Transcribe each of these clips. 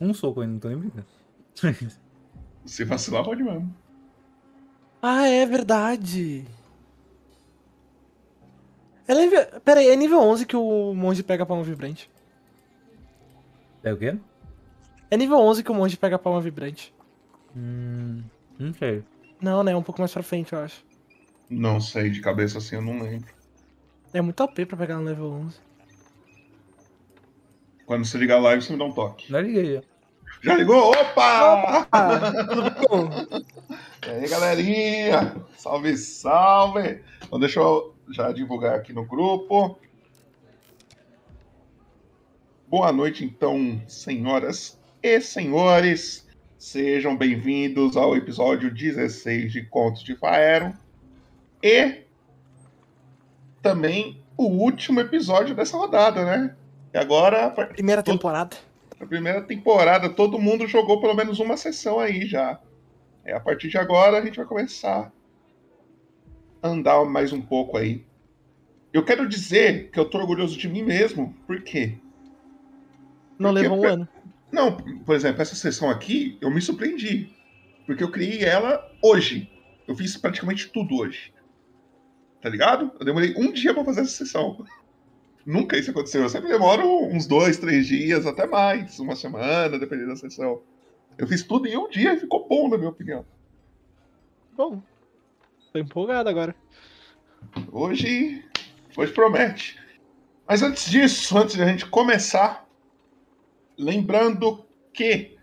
Um soco ainda, não tô nem brincando. Se vacilar, pode mesmo. Ah, é verdade. É nível... Pera aí, é nível 11 que o monge pega a palma vibrante. É o quê? É nível 11 que o monge pega a palma vibrante. Hum. Não sei. Não, né? Um pouco mais pra frente, eu acho. Não sei, de cabeça assim eu não lembro. É muito OP pra pegar no level 11. Quando você ligar a live, você me dá um toque. Já liguei. Já ligou? Opa! Tudo bom? E aí, galerinha? Salve, salve! Então, deixa eu já divulgar aqui no grupo. Boa noite, então, senhoras e senhores. Sejam bem-vindos ao episódio 16 de Contos de Faero. E também o último episódio dessa rodada, né? E agora, Primeira temporada. na primeira temporada, todo mundo jogou pelo menos uma sessão aí já. É, a partir de agora a gente vai começar a andar mais um pouco aí. Eu quero dizer que eu tô orgulhoso de mim mesmo, por quê? Não Porque levou um ano. Não, por exemplo, essa sessão aqui, eu me surpreendi. Porque eu criei ela hoje. Eu fiz praticamente tudo hoje. Tá ligado? Eu demorei um dia pra fazer essa sessão. Nunca isso aconteceu. Eu sempre demoro uns dois, três dias, até mais. Uma semana, dependendo da sessão. Eu fiz tudo em um dia e ficou bom, na minha opinião. Bom, tô empolgado agora. Hoje, hoje promete. Mas antes disso, antes de a gente começar, lembrando que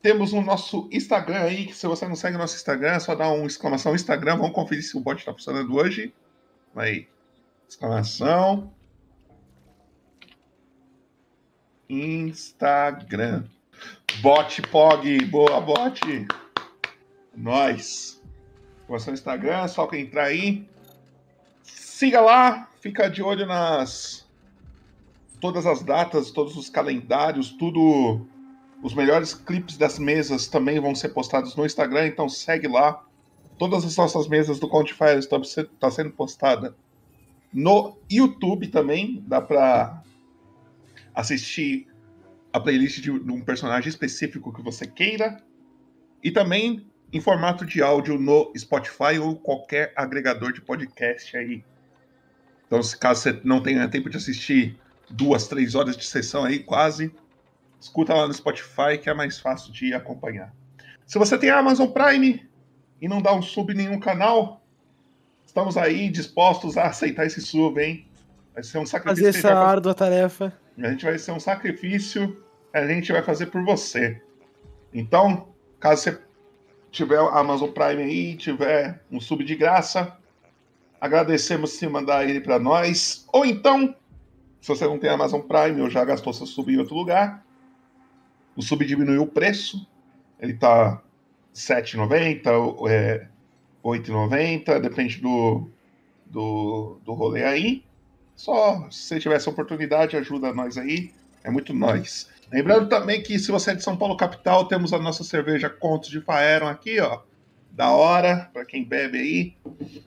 temos o nosso Instagram aí, que se você não segue o nosso Instagram, é só dar um exclamação Instagram, vamos conferir se o bot está funcionando hoje. Aí, exclamação Instagram. Bot Pog, boa bot. Nós. Exclamação Instagram, é só quem entrar aí. Siga lá, fica de olho nas todas as datas, todos os calendários, tudo. Os melhores clipes das mesas também vão ser postados no Instagram, então segue lá. Todas as nossas mesas do Count Fire estão tá sendo postada no YouTube também. Dá pra assistir a playlist de um personagem específico que você queira. E também em formato de áudio no Spotify ou qualquer agregador de podcast aí. Então, se caso você não tenha tempo de assistir duas, três horas de sessão aí, quase, escuta lá no Spotify que é mais fácil de acompanhar. Se você tem a Amazon Prime e não dá um sub em nenhum canal, estamos aí dispostos a aceitar esse sub, hein? Vai ser um sacrifício. Fazer essa fazer. árdua tarefa. A gente vai ser um sacrifício que a gente vai fazer por você. Então, caso você tiver Amazon Prime aí, tiver um sub de graça, agradecemos se mandar ele para nós. Ou então, se você não tem Amazon Prime ou já gastou seu sub em outro lugar, o sub diminuiu o preço. Ele tá R$ 7,90, ou é, 8,90, depende do, do, do rolê aí. Só se você tiver essa oportunidade, ajuda nós aí. É muito nós. Lembrando também que se você é de São Paulo capital, temos a nossa cerveja Contos de Faeron aqui, ó. Da hora, para quem bebe aí.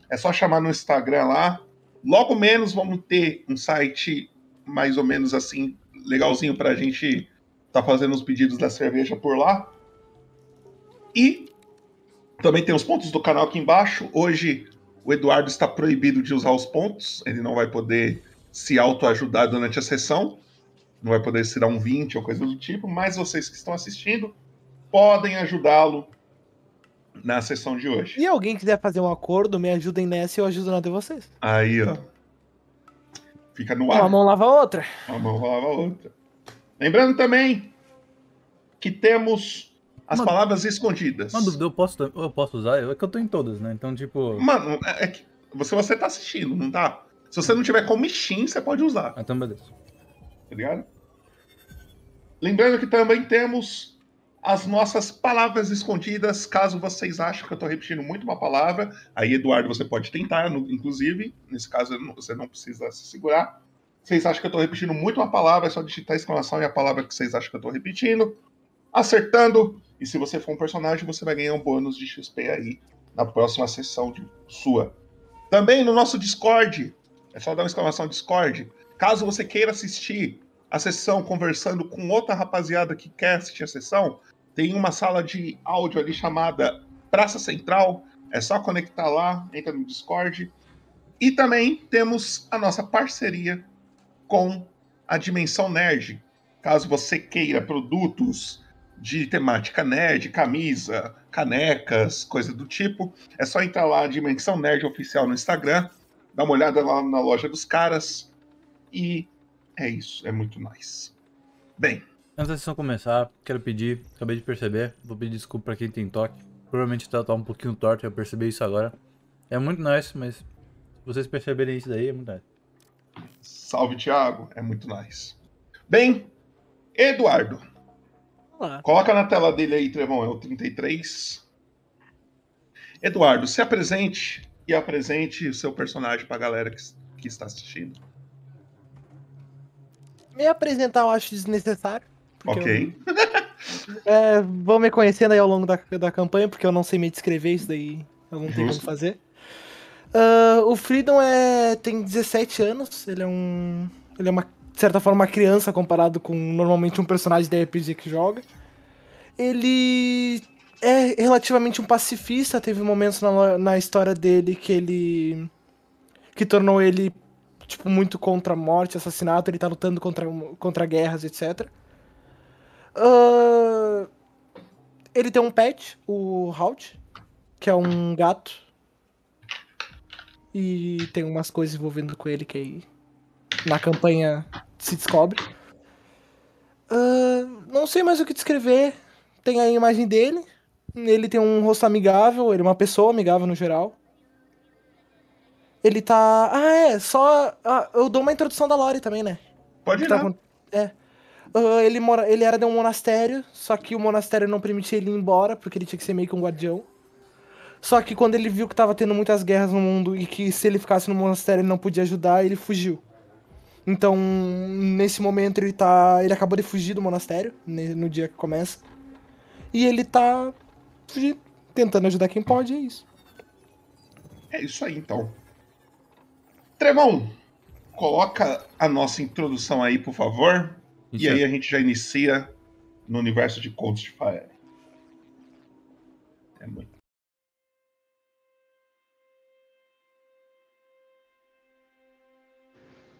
É só chamar no Instagram lá. Logo menos vamos ter um site mais ou menos assim, legalzinho pra gente tá fazendo os pedidos da cerveja por lá. E também tem os pontos do canal aqui embaixo. Hoje o Eduardo está proibido de usar os pontos. Ele não vai poder se autoajudar durante a sessão. Não vai poder se dar um 20 ou coisa do tipo. Mas vocês que estão assistindo podem ajudá-lo na sessão de hoje. E alguém quiser fazer um acordo, me ajudem nessa e eu ajudo na de vocês. Aí, ó. Fica no ar. Uma mão lava a outra. Uma mão rolava a outra. Lembrando também que temos as palavras escondidas. Eu posso, eu posso usar? É que eu tô em todas, né? Então, tipo. Mano, é é que você, você tá assistindo, não tá? Se você não tiver como Steam, você pode usar. Ah, então beleza. tá ligado? Lembrando que também temos as nossas palavras escondidas, caso vocês achem que eu tô repetindo muito uma palavra. Aí, Eduardo, você pode tentar, inclusive. Nesse caso, você não precisa se segurar. Vocês acham que eu tô repetindo muito uma palavra, é só digitar a exclamação e a palavra que vocês acham que eu tô repetindo. Acertando. E se você for um personagem, você vai ganhar um bônus de XP aí na próxima sessão de sua. Também no nosso Discord. É só dar uma exclamação Discord. Caso você queira assistir a sessão conversando com outra rapaziada que quer assistir a sessão, tem uma sala de áudio ali chamada Praça Central. É só conectar lá, entra no Discord. E também temos a nossa parceria com a Dimensão Nerd. Caso você queira produtos de temática nerd, camisa, canecas, coisa do tipo, é só entrar lá, Dimensão Nerd Oficial no Instagram, dá uma olhada lá na loja dos caras e é isso, é muito nice. Bem. Antes da sessão começar, quero pedir, acabei de perceber, vou pedir desculpa pra quem tem toque. Provavelmente tá, tá um pouquinho torto, eu percebi isso agora. É muito nice, mas se vocês perceberem isso daí, é muito nice. Salve, Thiago, é muito nice. Bem, Eduardo. Olá. Coloca na tela dele aí, Trevão, é o 33. Eduardo, se apresente e apresente o seu personagem pra galera que, que está assistindo. Me apresentar eu acho desnecessário. Ok. Eu, é, vão me conhecendo aí ao longo da, da campanha, porque eu não sei me descrever, isso daí eu não tenho como fazer. Uh, o Freedom é, tem 17 anos, ele é um. Ele é uma, de certa forma, criança comparado com normalmente um personagem da RPG que joga. Ele é relativamente um pacifista, teve momentos na, na história dele que ele. que tornou ele tipo, muito contra a morte, assassinato, ele tá lutando contra, contra guerras, etc. Uh, ele tem um pet, o Halt, que é um gato. E tem umas coisas envolvendo com ele que aí na campanha se descobre. Uh, não sei mais o que descrever. Tem a imagem dele. Ele tem um rosto amigável, ele é uma pessoa amigável no geral. Ele tá. Ah, é, só. Ah, eu dou uma introdução da Lore também, né? Pode ir. Tá... É. Uh, ele, mora... ele era de um monastério, só que o monastério não permitia ele ir embora, porque ele tinha que ser meio que um guardião. Só que quando ele viu que tava tendo muitas guerras no mundo e que se ele ficasse no monastério ele não podia ajudar, ele fugiu. Então, nesse momento ele tá. Ele acabou de fugir do monastério, no dia que começa. E ele tá fugindo, tentando ajudar quem pode, é isso. É isso aí então. Trevão, coloca a nossa introdução aí, por favor. Isso e aí a gente já inicia no universo de Codes de Fire. É muito.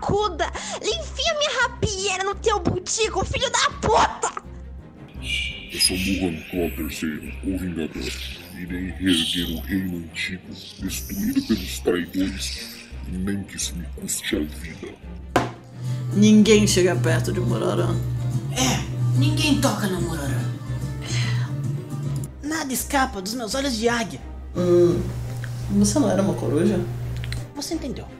Barracuda! Enfia minha rapieira no teu butico, filho da puta! Eu sou Muhan Claw III, o Vingador. Irei reerguer o reino antigo, destruído pelos traidores, nem que isso me custe a vida. Ninguém chega perto de Murarã. É, ninguém toca na Murarã. Nada escapa dos meus olhos de águia. Hum, você não era uma coruja? Você entendeu.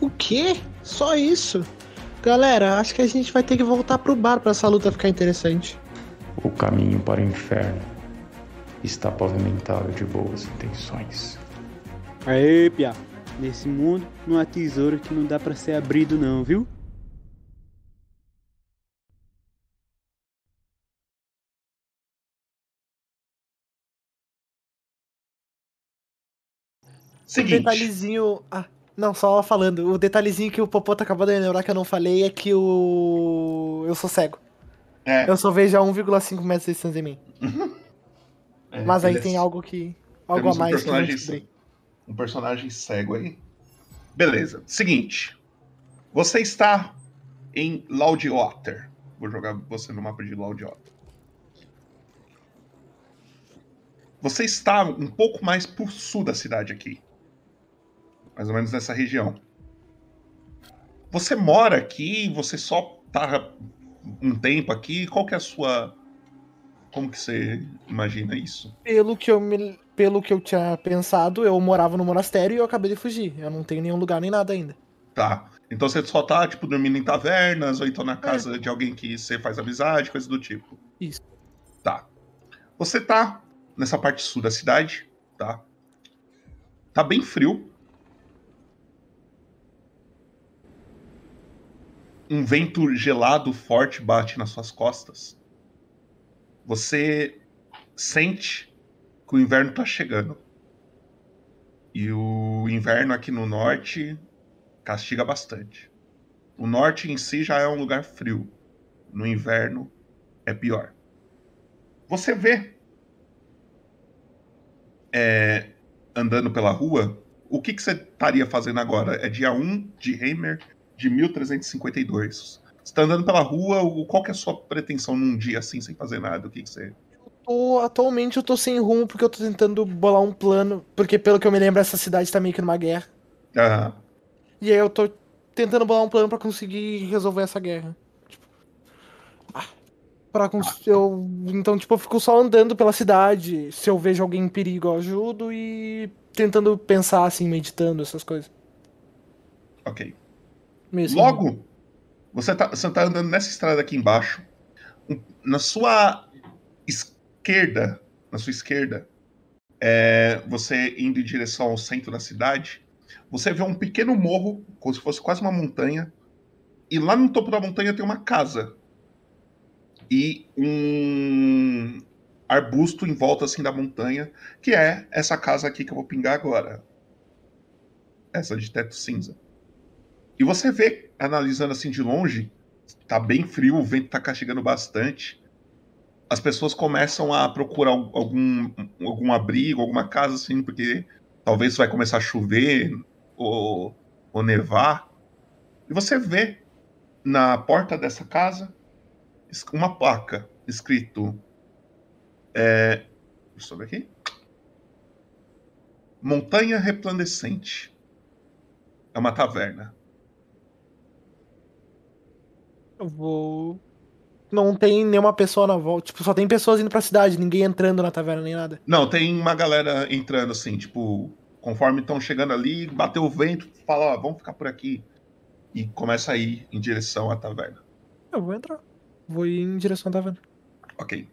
O quê? Só isso? Galera, acho que a gente vai ter que voltar pro bar pra essa luta ficar interessante. O caminho para o inferno está pavimentado de boas intenções. Aê, Pia. Nesse mundo não há tesouro que não dá pra ser abrido não, viu? Seguinte. O detalhezinho. Ah, não, só falando. O detalhezinho que o Popoto acabou de lembrar que eu não falei é que o. Eu sou cego. É. Eu só vejo a 1,5 metros de distância em mim. É, Mas aí beleza. tem algo que. Algo Temos a mais um que eu não personagem, um personagem cego aí. Beleza. Seguinte. Você está em Loudwater. Vou jogar você no mapa de Loudwater. Você está um pouco mais por sul da cidade aqui. Mais ou menos nessa região. Você mora aqui, você só tá um tempo aqui. Qual que é a sua. Como que você imagina isso? Pelo que, eu me... Pelo que eu tinha pensado, eu morava no monastério e eu acabei de fugir. Eu não tenho nenhum lugar nem nada ainda. Tá. Então você só tá, tipo, dormindo em tavernas, ou então na casa de alguém que você faz amizade, coisa do tipo. Isso. Tá. Você tá nessa parte sul da cidade, tá? Tá bem frio. Um vento gelado forte bate nas suas costas. Você sente que o inverno tá chegando. E o inverno aqui no norte castiga bastante. O norte em si já é um lugar frio. No inverno é pior. Você vê é, andando pela rua, o que, que você estaria fazendo agora? É dia 1 de Heimer de 1352. Você tá andando pela rua, qual que é a sua pretensão num dia assim, sem fazer nada? O que, que você. Atualmente eu tô sem rumo porque eu tô tentando bolar um plano. Porque pelo que eu me lembro, essa cidade tá meio que numa guerra. Aham. E aí eu tô tentando bolar um plano pra conseguir resolver essa guerra. Tipo, ah, Pra cons- eu, então, tipo, eu fico só andando pela cidade. Se eu vejo alguém em perigo, eu ajudo e tentando pensar, assim, meditando, essas coisas. Ok. Mesmo. Logo, você tá, você tá andando nessa estrada aqui embaixo. Na sua esquerda, na sua esquerda, é, você indo em direção ao centro da cidade, você vê um pequeno morro, como se fosse quase uma montanha. E lá no topo da montanha tem uma casa. E um arbusto em volta assim da montanha, que é essa casa aqui que eu vou pingar agora. Essa de teto cinza. E você vê, analisando assim de longe, tá bem frio, o vento tá castigando bastante. As pessoas começam a procurar al- algum, algum abrigo, alguma casa assim, porque talvez vai começar a chover ou, ou nevar. E você vê na porta dessa casa uma placa escrito. É, deixa eu ver aqui. Montanha Resplandecente. É uma taverna. Eu vou. Não tem nenhuma pessoa na volta. Tipo, só tem pessoas indo pra cidade, ninguém entrando na taverna nem nada. Não, tem uma galera entrando assim, tipo, conforme estão chegando ali, bateu o vento, fala, ó, vamos ficar por aqui. E começa a ir em direção à taverna. Eu vou entrar. Vou ir em direção à taverna. Ok.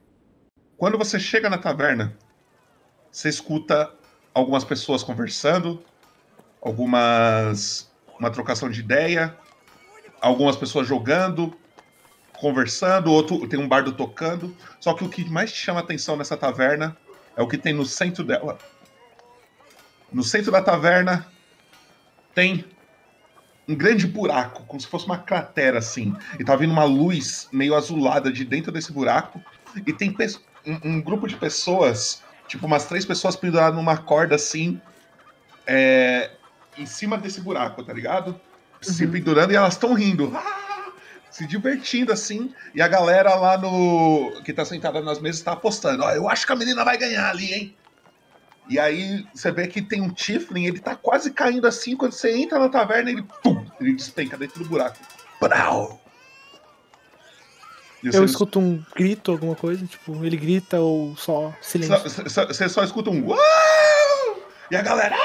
Quando você chega na taverna, você escuta algumas pessoas conversando, algumas. uma trocação de ideia, algumas pessoas jogando, conversando, outro tem um bardo tocando. Só que o que mais chama atenção nessa taverna é o que tem no centro dela. No centro da taverna tem um grande buraco, como se fosse uma cratera assim. E tá vindo uma luz meio azulada de dentro desse buraco. E tem um, um grupo de pessoas, tipo umas três pessoas penduradas numa corda assim, é, em cima desse buraco, tá ligado? Se pendurando e elas estão rindo. Ah! Se divertindo assim. E a galera lá no. que tá sentada nas mesas tá apostando. Ó, eu acho que a menina vai ganhar ali, hein? E aí você vê que tem um Tiflin, ele tá quase caindo assim. Quando você entra na taverna, ele. Pum, ele despenca dentro do buraco. Brau. Eu você- escuto um grito, alguma coisa, tipo, ele grita ou só silêncio. Só- só- Você só escuta um uau! E a galera.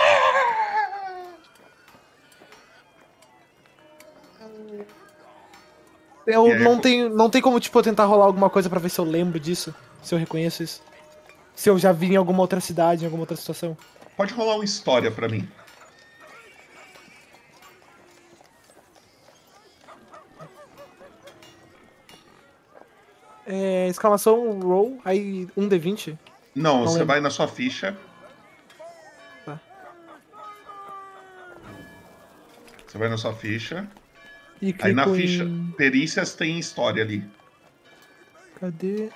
Eu aí, não tenho, não tem como, tipo, eu tentar rolar alguma coisa pra ver se eu lembro disso, se eu reconheço isso. Se eu já vi em alguma outra cidade, em alguma outra situação. Pode rolar uma história pra mim. É, exclamação roll, aí um D20. Não, Não você lembro. vai na sua ficha. Tá. Você vai na sua ficha. E Aí na ficha, em- perícias tem história ali, Cadê?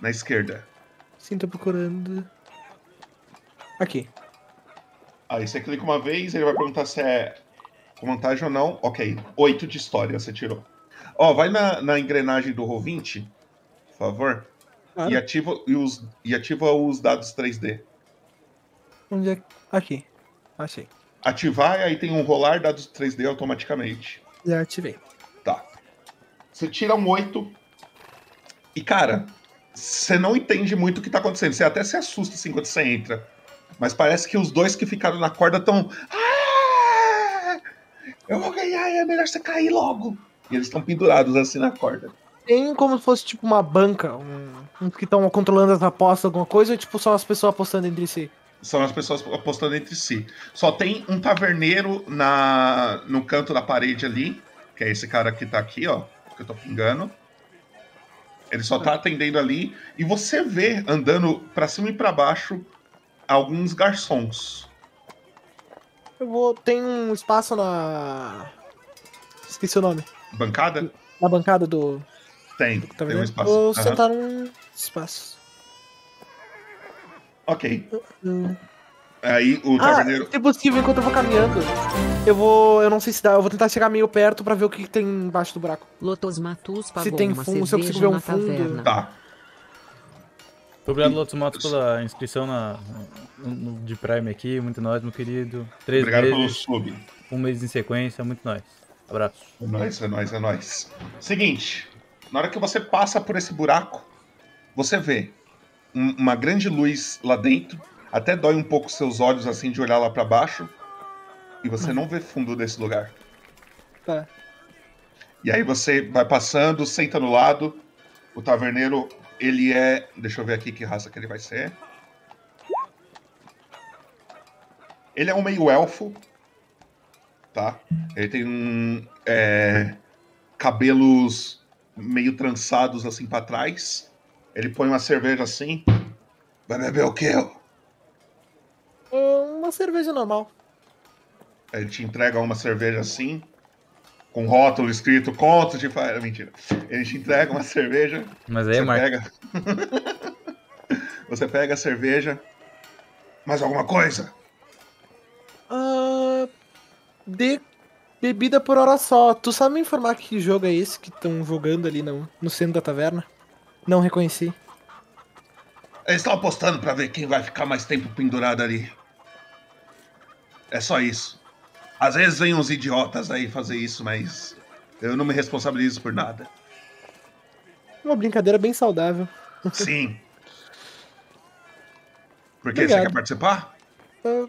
na esquerda. Sim, tô procurando. Aqui. Aí você clica uma vez, ele vai perguntar se é com vantagem ou não. Ok, 8 de história você tirou. Ó, vai na, na engrenagem do Roll20, por favor. Claro. E, ativa, e, os, e ativa os dados 3D. Onde é? Aqui. Achei. Ativar e aí tem um rolar dados 3D automaticamente. Já ativei. Tá. Você tira um 8. E, cara, você não entende muito o que tá acontecendo. Você até se assusta assim quando você entra. Mas parece que os dois que ficaram na corda estão. Ah! Eu vou ganhar é melhor você cair logo. E eles estão pendurados assim na corda. Tem como se fosse tipo uma banca, um, uns que estão controlando as apostas, alguma coisa, ou tipo só as pessoas apostando entre si? São as pessoas apostando entre si. Só tem um taverneiro na no canto da parede ali, que é esse cara que tá aqui, ó, que eu tô pingando. Ele só tá atendendo ali e você vê andando pra cima e pra baixo alguns garçons. Eu vou. Tem um espaço na. Esqueci o nome. Bancada? Na bancada do. Tem, Tá tem um espaço. Vou Aham. sentar num espaço. Ok. Hum. Aí o Ah, taverneiro. se possível, enquanto eu vou caminhando, eu vou. Eu não sei se dá, eu vou tentar chegar meio perto pra ver o que, tem embaixo do buraco. Lotus Matus pagou Se tem uma fundo, se eu cerveja consigo ver um na fundo. taverna. Tá. Obrigado, Lotus Matos, pela inscrição na, no, de Prime aqui. Muito nóis, meu querido. Três Obrigado pelo sub. um mês em sequência. Muito nóis. Abraço. É nóis, é nóis, é nóis. Seguinte, na hora que você passa por esse buraco, você vê um- uma grande luz lá dentro, até dói um pouco seus olhos assim de olhar lá pra baixo, e você não vê fundo desse lugar. Tá. E aí você vai passando, senta no lado, o taverneiro, ele é, deixa eu ver aqui que raça que ele vai ser. Ele é um meio elfo, tá? Ele tem um, é, cabelos meio trançados assim pra trás. Ele põe uma cerveja assim. Vai beber o quê? Uma cerveja normal. Ele te entrega uma cerveja assim, com rótulo escrito conto de fada. Mentira. Ele te entrega uma cerveja. Mas aí é você pega. você pega a cerveja. Mais alguma coisa? Ah, de bebida por hora só. Tu sabe me informar que jogo é esse que estão jogando ali no, no centro da taverna? Não reconheci. Eles estão apostando pra ver quem vai ficar mais tempo pendurado ali. É só isso. Às vezes vem uns idiotas aí fazer isso, mas eu não me responsabilizo por nada. Uma brincadeira bem saudável. Sim. Por quê? Você Obrigado. quer participar? Ah,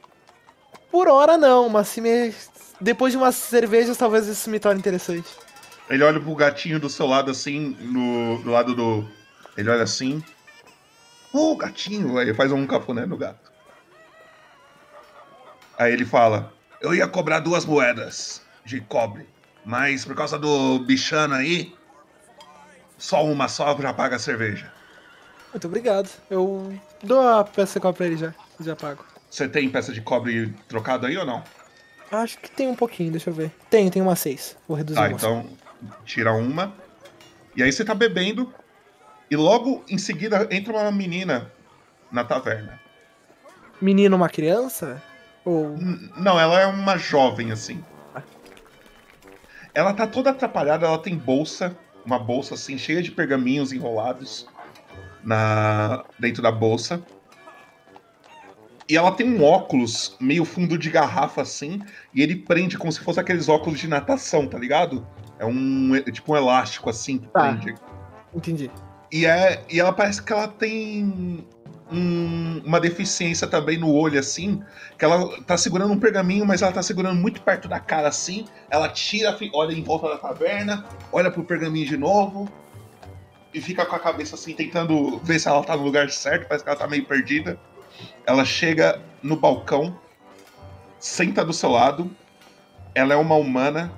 por hora não, mas se me... depois de umas cervejas talvez isso me torne interessante. Ele olha pro gatinho do seu lado assim, no, do lado do. Ele olha assim. Ô, gatinho! Aí ele faz um cafuné no gato. Aí ele fala: Eu ia cobrar duas moedas de cobre, mas por causa do bichano aí, só uma só já paga a cerveja. Muito obrigado. Eu dou a peça de pra ele já. Já pago. Você tem peça de cobre trocado aí ou não? Acho que tem um pouquinho, deixa eu ver. Tem, tem uma seis. Vou reduzir Tá, então tira uma. E aí você tá bebendo. E logo em seguida entra uma menina na taverna. Menino, uma criança? Ou. Não, ela é uma jovem, assim. Ela tá toda atrapalhada, ela tem bolsa, uma bolsa assim, cheia de pergaminhos enrolados na dentro da bolsa. E ela tem um óculos meio fundo de garrafa assim, e ele prende como se fosse aqueles óculos de natação, tá ligado? É um. É tipo um elástico assim que Tá. prende. Entendi. E, é, e ela parece que ela tem um- uma deficiência também no olho, assim. Que ela tá segurando um pergaminho, mas ela tá segurando muito perto da cara, assim. Ela tira, olha em volta da taverna, olha pro pergaminho de novo. E fica com a cabeça assim, tentando ver se ela tá no lugar certo. Parece que ela tá meio perdida. Ela chega no balcão, senta do seu lado. Ela é uma humana.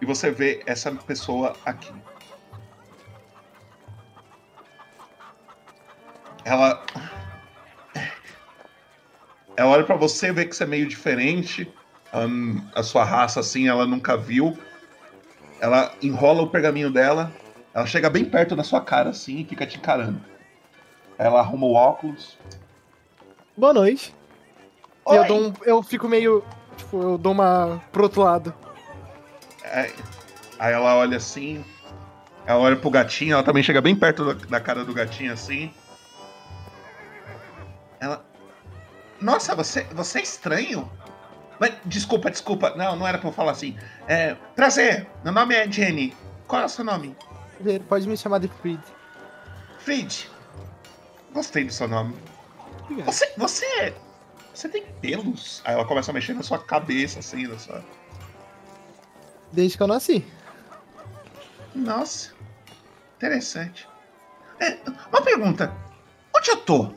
E você vê essa pessoa aqui. Ela. Ela olha pra você, vê que você é meio diferente. hum, a sua raça, assim, ela nunca viu. Ela enrola o pergaminho dela. Ela chega bem perto da sua cara, assim, e fica te encarando. Ela arruma o óculos. Boa noite. E eu, dou um, eu fico meio. Tipo, eu dou uma pro outro lado. É, Aí ela olha assim. Ela olha pro gatinho, ela também chega bem perto da, da cara do gatinho assim. Nossa, você, você é estranho? Mas, desculpa, desculpa. Não, não era pra eu falar assim. É, prazer, meu nome é Jenny. Qual é o seu nome? Pode me chamar de Fried. Fried. Gostei do seu nome. Você, você. Você tem pelos? Aí ela começa a mexer na sua cabeça, assim, na sua. Desde que eu nasci. Nossa. Interessante. É, uma pergunta. Onde eu tô?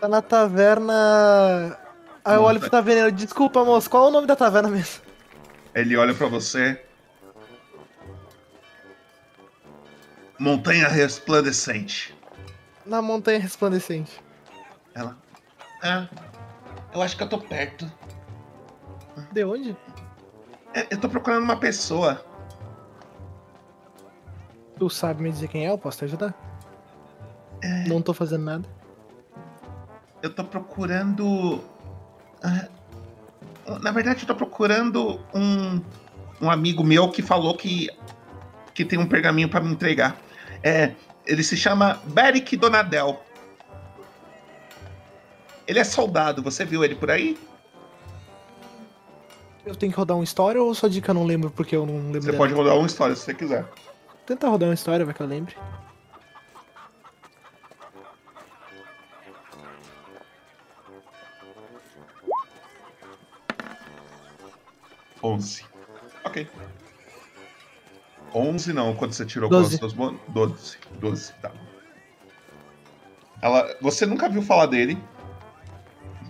Tá na taverna. Aí eu olho pro taverneiro. Desculpa, moço, qual é o nome da taverna mesmo? Ele olha pra você. Montanha resplandecente. Na Montanha Resplandecente. Ela. Ah, eu acho que eu tô perto. De onde? É, eu tô procurando uma pessoa. Tu sabe me dizer quem é? Eu posso te ajudar? Não tô fazendo nada. Eu tô procurando. ah, na verdade, eu tô procurando um, um amigo meu que falou que, que tem um pergaminho pra me entregar. É, ele se chama Beric Donadel. Ele é soldado, você viu ele por aí? Eu tenho que rodar uma história ou só dica eu não lembro porque eu não lembro Você dela? pode rodar uma história se você quiser. Tenta rodar uma história, vai que eu lembre. Onze. Ok. 11 não, quando você tirou Doze. com os seus bônus? 12. 12, tá. Ela, você nunca viu falar dele,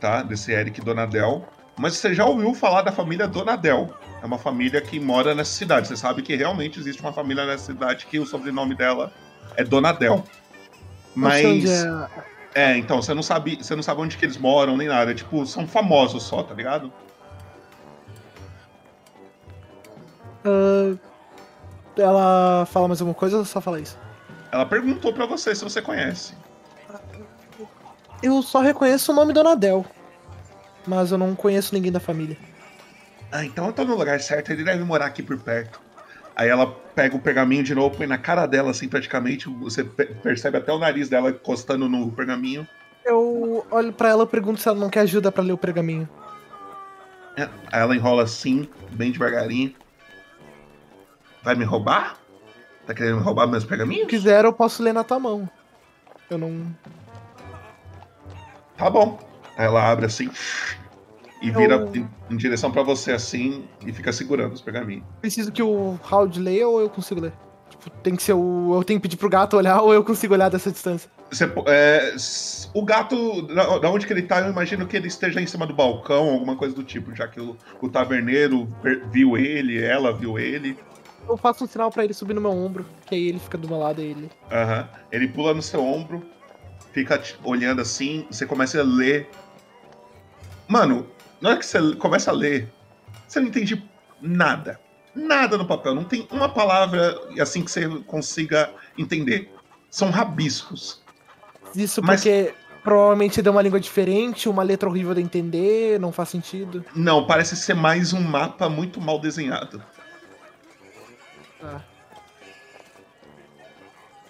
tá? Desse Eric Donadel. Mas você já ouviu falar da família Donadel. É uma família que mora nessa cidade. Você sabe que realmente existe uma família nessa cidade que o sobrenome dela é Donadel. Mas. é- É, então, você não sabe, você não sabe onde que eles moram nem nada. Tipo, são famosos só, tá ligado? Ah, ela fala mais alguma coisa ou só fala isso? Ela perguntou pra você se você conhece. Eu só reconheço o nome Donadel. Mas eu não conheço ninguém da família. Ah, então eu tô no lugar certo, ele deve morar aqui por perto. Aí ela pega o pergaminho de novo, põe na cara dela, assim, praticamente. Você pe- percebe até o nariz dela encostando no pergaminho. Eu olho pra ela e pergunto se ela não quer ajuda pra ler o pergaminho. É, Aí ela enrola assim, bem devagarinho. Vai me roubar? Tá querendo me roubar meus Se pergaminhos? quiser, eu posso ler na tua mão. Eu não. Tá bom. Aí ela abre assim e vira Eu- em, em direção pra você assim e fica segurando os pergaminhos. Preciso que o Howard leia ou eu consigo ler? Tipo, tem que ser o. Eu tenho que pedir pro gato olhar ou eu consigo olhar dessa distância? Você é, o gato, da, onde que ele tá, eu imagino que ele esteja em cima do balcão, alguma coisa do tipo, já que o, o taverneiro viu ele, ela viu ele. Eu faço um sinal pra ele subir no meu ombro, que aí ele fica do meu lado e ele. Aham. Ele pula no seu ombro, fica te olhando assim, você começa a ler. Mano, na hora que você começa a ler, você não entende nada. Nada no papel. Não tem uma palavra assim que você consiga entender. São rabiscos. Isso Mas- porque provavelmente deu uma língua diferente, uma letra horrível de entender, não faz sentido. Não, parece ser mais um mapa muito mal desenhado. Ah.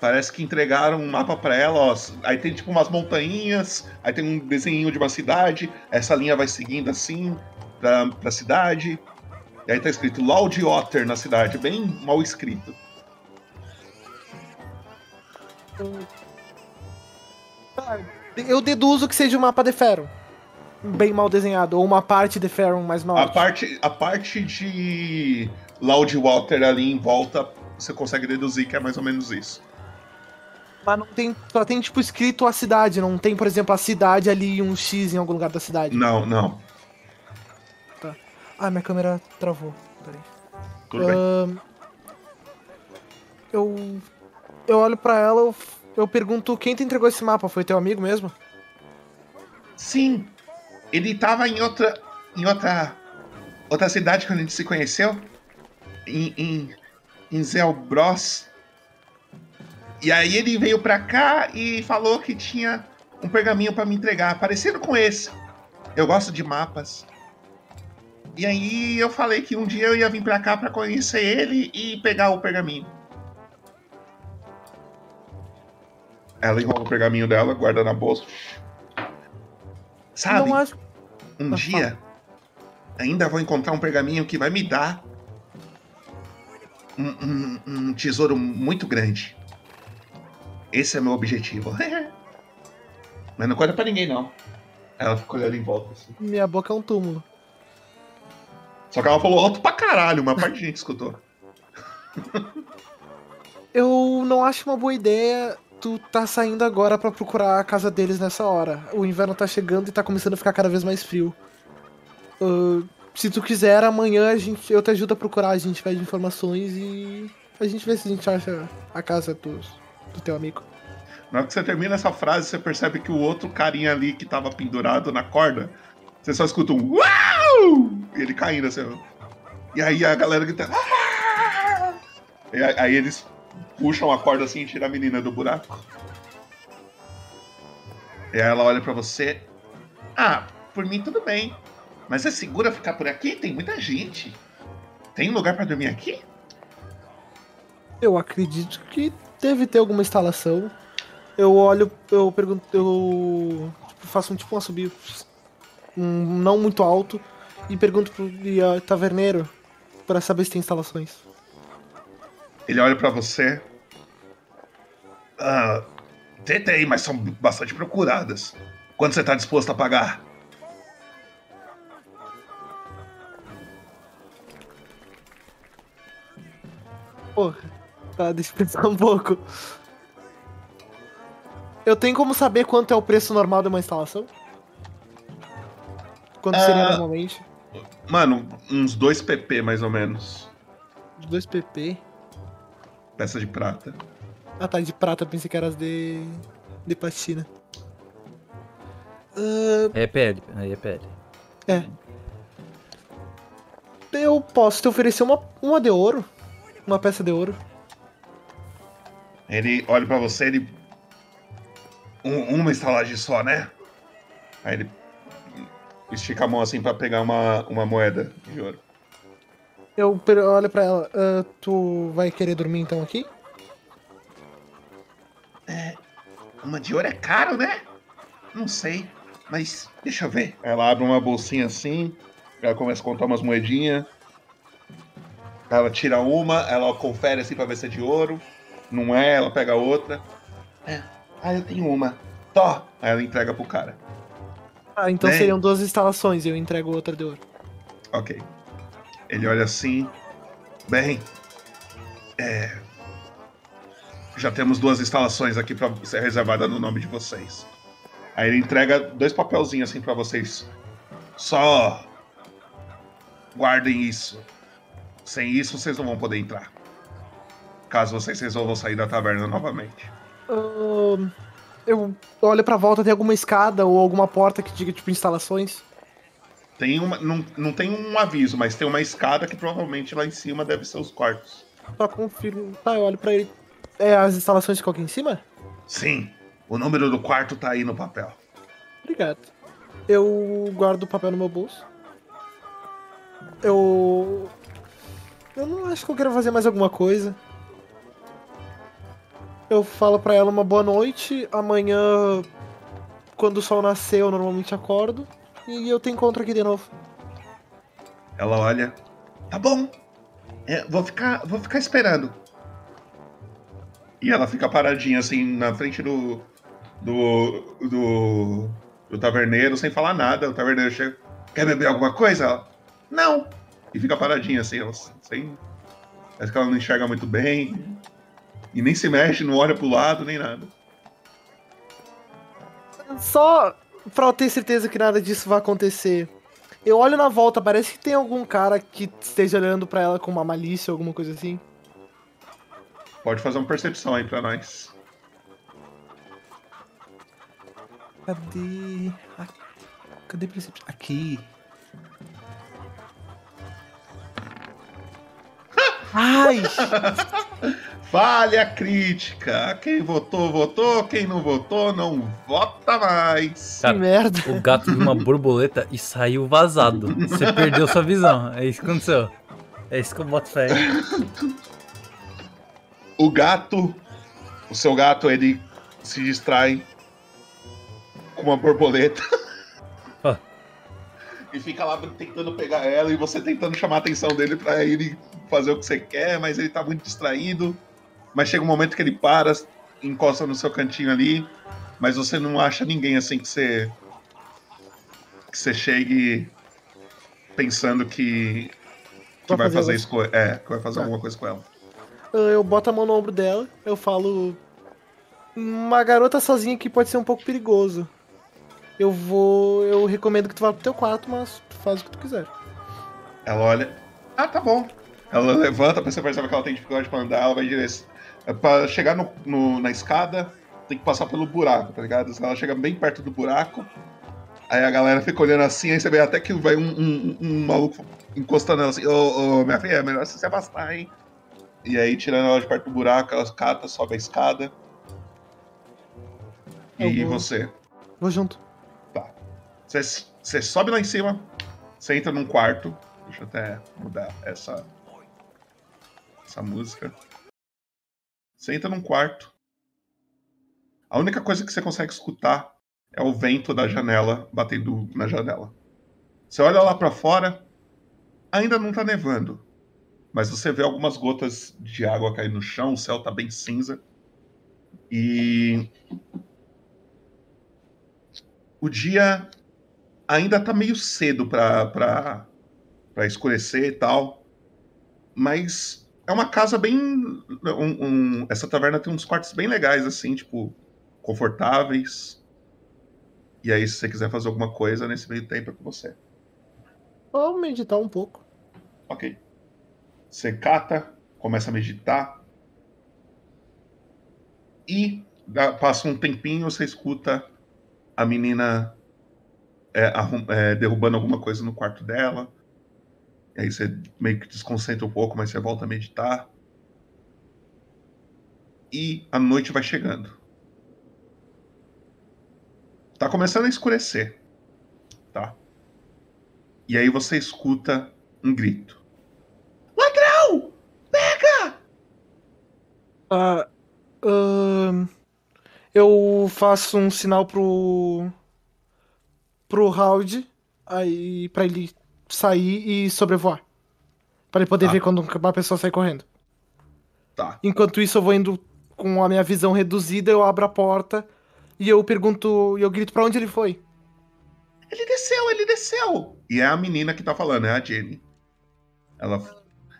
Parece que entregaram um mapa pra ela, ó. Aí tem tipo umas montanhas, aí tem um desenho de uma cidade, essa linha vai seguindo assim pra, pra cidade. E aí tá escrito Loud Otter na cidade, bem mal escrito. Eu deduzo que seja um mapa de Ferro. Bem mal desenhado, ou uma parte de Ferro mais mal. A parte, a parte de Loud Water ali em volta, você consegue deduzir que é mais ou menos isso. Mas não tem. Só tem, tipo, escrito a cidade, não tem, por exemplo, a cidade ali e um X em algum lugar da cidade. Não, não. Tá. Ah, minha câmera travou. Peraí. Tudo bem. Ahn, Eu. Eu olho pra ela, eu, eu pergunto quem te entregou esse mapa? Foi teu amigo mesmo? Sim. Ele tava em outra. em outra. outra cidade quando a gente se conheceu. Em. em. em Zelbros. E aí ele veio pra cá e falou que tinha um pergaminho pra me entregar, parecido com esse. Eu gosto de mapas. E aí eu falei que um dia eu ia vir pra cá pra conhecer ele e pegar o pergaminho. Ela enrola o pergaminho dela, guarda na bolsa. Sabe? Acho. Um Ah, dia ainda vou encontrar um pergaminho que vai me dar um, um- um tesouro muito grande. Esse é meu objetivo. Mas não conta pra ninguém, não. Ela fica olhando em volta assim. Minha boca é um túmulo. Só que ela falou alto pra caralho, uma parte de gente escutou. Eu não acho uma boa ideia tu tá saindo agora pra procurar a casa deles nessa hora. O inverno tá chegando e tá começando a ficar cada vez mais frio. Ahn, se tu quiser, amanhã a gente, eu te ajudo a procurar, a gente pede informações e a gente vê se a gente acha a casa do, do teu amigo. Na hora que você termina essa frase, você percebe que o outro carinha ali que tava pendurado na corda, você só escuta um Uau! E ele caindo assim. E aí a galera grita. "Ah!" E aí, eles puxam a corda assim e tiram a menina do buraco. E aí ela olha pra você. Ah, por mim tudo bem. Mas é seguro ficar por aqui? Tem muita gente. Tem um lugar pra dormir aqui? Eu acredito que deve ter alguma instalação. Eu olho, eu pergunto, eu tipo, faço um tipo um assobio, um, não muito alto, e pergunto pro e, ah, taverneiro pra saber se tem instalações. Ele olha pra você. Ah, tem, mas são bastante procuradas. Quanto você tá disposto a pagar? Porra, tá, deixa eu pensar um pouco. Eu tenho como saber quanto é o preço normal de uma instalação? Quanto seria Ah. normalmente? Mano, uns 2 PP mais ou menos. 2 PP. Peça de prata. Ah tá, de prata, eu pensei que era as de. de platina. Ah, É pele, aí é pele. É. Eu posso te oferecer uma, uma de ouro. Uma peça de ouro. Ele olha pra você, ele. Um- uma estalagem só, né? Aí ele estica a mão assim pra pegar uma, uma moeda de ouro. Eu olho pra ela. "Ah, tu vai querer dormir então aqui? Uma de ouro é caro, né? Não sei, mas deixa eu ver. Ela abre uma bolsinha assim, ela começa a contar umas moedinhas. Ela tira uma, ela confere assim pra ver se é de ouro. Não é, ela pega outra. É, ah, eu tenho uma. Tó! Aí ela entrega pro cara. Ah, então Bem. seriam duas instalações e eu entrego outra de ouro. Ok. Ele olha assim. Bem, é. Já temos duas instalações aqui pra ser reservada no nome de vocês. Aí ele entrega dois papelzinhos assim pra vocês. Só guardem isso. Sem isso vocês não vão poder entrar. Caso vocês resolvam sair da taverna novamente. Ahn, eu olho pra volta, tem alguma escada ou alguma porta que diga, tipo, instalações? Tem uma, não, não tem um aviso, mas tem uma escada que provavelmente lá em cima deve ser os quartos. Só confirmo. Tá, eu olho pra ele. É, as instalações ficam aqui em cima? Sim, o número do quarto tá aí no papel. Obrigado. Eu guardo o papel no meu bolso. Eu. Eu não acho que eu quero fazer mais alguma coisa. Eu falo pra ela uma boa noite. Amanhã, quando o sol nascer, eu normalmente acordo. E eu te encontro aqui de novo. Ela olha. Tá bom. É, vou ficar, vou ficar esperando. E ela fica paradinha assim na frente do do do, do taverneiro sem falar nada. O taverneiro chega, quer beber alguma coisa? Não. E fica paradinha assim, ela, sem Parece que ela não enxerga muito bem. E nem se mexe, não olha pro lado, nem nada. Só pra eu ter certeza que nada disso vai acontecer. Eu olho na volta, parece que tem algum cara que esteja olhando pra ela com uma malícia ou alguma coisa assim. Pode fazer uma percepção aí pra nós. Cadê. Cadê percepção? Aqui. Ai! Falha crítica. Quem votou, votou. Quem não votou, não vota mais. Cara, merda. O gato viu uma borboleta e saiu vazado. Você perdeu sua visão. É isso que aconteceu. É isso que eu boto fé. O gato, o seu gato, ele se distrai com uma borboleta. E fica lá tentando pegar ela e você tentando chamar a atenção dele pra ele fazer o que você quer, mas ele tá muito distraído. Mas chega um momento que ele para, encosta no seu cantinho ali, mas você não acha ninguém assim que você que você chegue pensando que que Vai fazer fazer isso com é, que vai fazer Tá. alguma coisa com ela. Ah, Eu boto a mão no ombro dela, eu falo. Uma garota sozinha aqui pode ser um pouco perigoso. Eu vou. Eu recomendo que tu vá pro teu quarto, mas tu faz o que tu quiser. Ela olha. Ah, tá bom. Ela levanta, você percebe que ela tem dificuldade pra andar, ela vai em direção. é, Pra chegar no, no- na escada, tem que passar pelo buraco, tá ligado? Ela chega bem perto do buraco. Aí a galera fica olhando assim, aí você vê até que vai um, um- um maluco encostando ela assim, ô, ô, minha filha, é melhor você se afastar, hein? E aí, tirando ela de perto do buraco, ela cata, sobe a escada. Eu E vou- você? Vou junto. Você, sobe lá em cima, você entra num quarto. Deixa eu até mudar essa, essa música. Você entra num quarto. A única coisa que você consegue escutar é o vento da janela batendo na janela. Você olha lá pra fora, ainda não tá nevando. Mas você vê algumas gotas de água caindo no chão, o céu tá bem cinza. E o dia ainda tá meio cedo pra, pra, pra escurecer e tal. Mas é uma casa bem. um- um- essa taverna tem uns quartos bem legais, assim, tipo, confortáveis. E aí, se você quiser fazer alguma coisa nesse meio tempo é com você. Vou meditar um pouco. Ok. Você cata, começa a meditar. E dá- passa um tempinho, você escuta a menina é, é, derrubando alguma coisa no quarto dela. E aí você meio que desconcentra um pouco, mas você volta a meditar. E a noite vai chegando. Tá começando a escurecer. Tá? E aí você escuta um grito. Ladrão! Pega! Ah, ahn, eu faço um sinal pro. Pro Howard, aí pra ele sair e sobrevoar. Pra ele poder Tá. ver quando uma pessoa sai correndo. Tá. Enquanto isso, eu vou indo com a minha visão reduzida, eu abro a porta e eu pergunto. e eu grito pra onde ele foi. Ele desceu, ele desceu! E é a menina que tá falando, é a Jenny. Ela.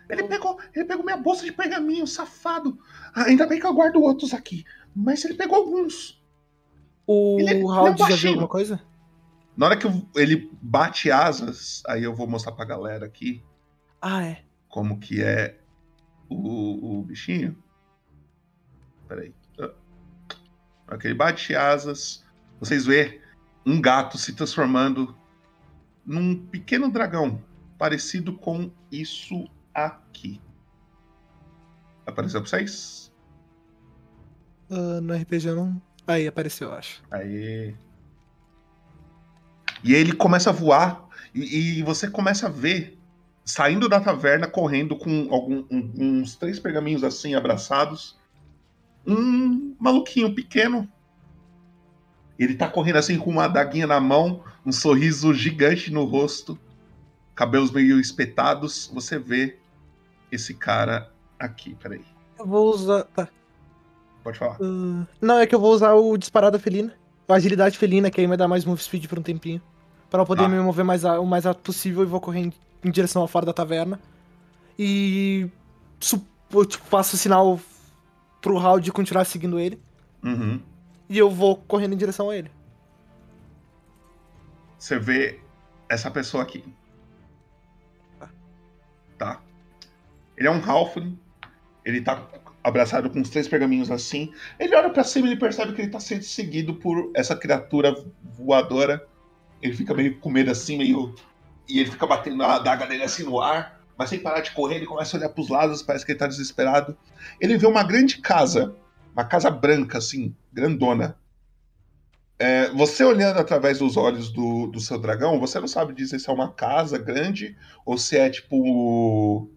Ele pegou, ele pegou minha bolsa de pergaminho, safado. Ah, ainda bem que eu guardo outros aqui. Mas ele pegou alguns. O Ele- ele é Howard já viu alguma coisa? Na hora que eu- ele bate asas, aí eu vou mostrar pra galera aqui Ah, é. como que é o, o bichinho. Peraí. Ah. Na hora que ele bate asas, vocês vê um gato se transformando num pequeno dragão, parecido com isso aqui. Apareceu pra vocês? Ah, no RPG não. Aí apareceu, eu acho. Aí. E ele começa a voar e, e você começa a ver saindo da taverna correndo com algum- um- uns três pergaminhos assim abraçados. Um maluquinho pequeno. Ele tá correndo assim com uma adaguinha na mão, um sorriso gigante no rosto. cabelos meio espetados, você vê esse cara aqui. Peraí. Eu vou usar. Tá. Pode falar. Ah, não, é que eu vou usar o disparada felina. A agilidade felina, que aí vai dar mais move speed por um tempinho. Pra eu poder Tá. me mover mais, a- o mais rápido possível e vou correr em, em direção ao fora da taverna. E. su- eu, tipo, faço sinal pro Round continuar seguindo ele. Uhum. E eu vou correndo em direção a ele. Você vê essa pessoa aqui. Tá? Ele é um Halfling. Ele tá abraçado com os três pergaminhos assim. Ele olha pra cima e ele percebe que ele tá sendo seguido por essa criatura voadora. Ele fica meio com medo assim, meio. E ele fica batendo a adaga dele assim no ar. Mas sem parar de correr, ele começa a olhar pros lados, parece que ele tá desesperado. Ele vê uma grande casa. Uma casa branca, assim, grandona. É, você olhando através dos olhos do, do seu dragão, você não sabe dizer se é uma casa grande ou se é tipo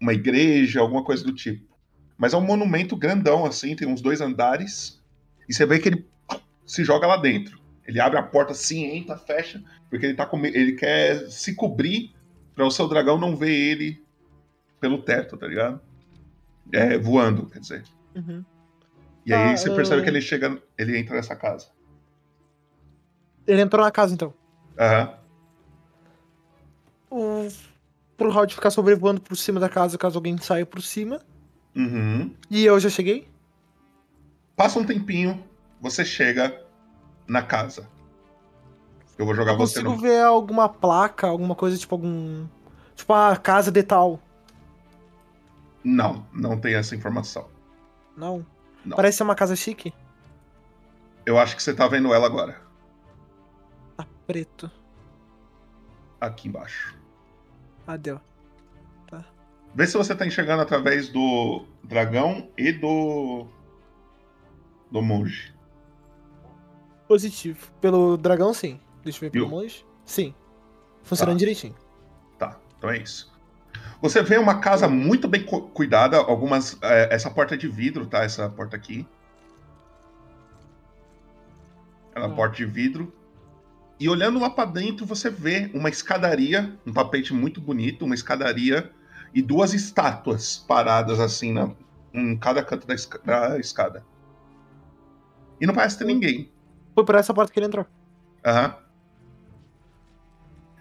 uma igreja, alguma coisa do tipo. Mas é um monumento grandão, assim, tem uns dois andares. E você vê que ele se joga lá dentro. Ele abre a porta assim, entra, fecha, porque ele, tá com, ele quer se cobrir para o seu dragão não ver ele pelo teto, tá ligado? É, voando, quer dizer. Uhum. E aí Ah, você percebe eu- que ele chega, ele entra nessa casa. Ele entrou na casa então. Aham. O... Pro Round ficar sobrevoando por cima da casa caso alguém saia por cima. Uhum. E eu já cheguei? Passa um tempinho, você chega na casa. Eu vou jogar Eu você consigo no. ver alguma placa, alguma coisa tipo algum. Tipo a casa de tal. Não, não tem essa informação. Não. Não. Parece ser uma casa chique. Eu acho que você tá vendo ela agora, Preto. aqui embaixo. Ah, deu. Vê se você tá enxergando através do dragão e do. do monge. Positivo. Pelo dragão, sim. Deixa eu ver pelo monge. Sim. Funcionando Tá. direitinho. Tá, então é isso. Você vê uma casa muito bem cu- cuidada, algumas. é, essa porta é de vidro, tá? Essa porta aqui. É uma porta de vidro. E olhando lá pra dentro, você vê uma escadaria, um tapete muito bonito, uma escadaria e duas estátuas paradas assim na, em cada canto da, esca- da escada. E não parece ter ninguém. Foi por essa porta que ele entrou. Aham.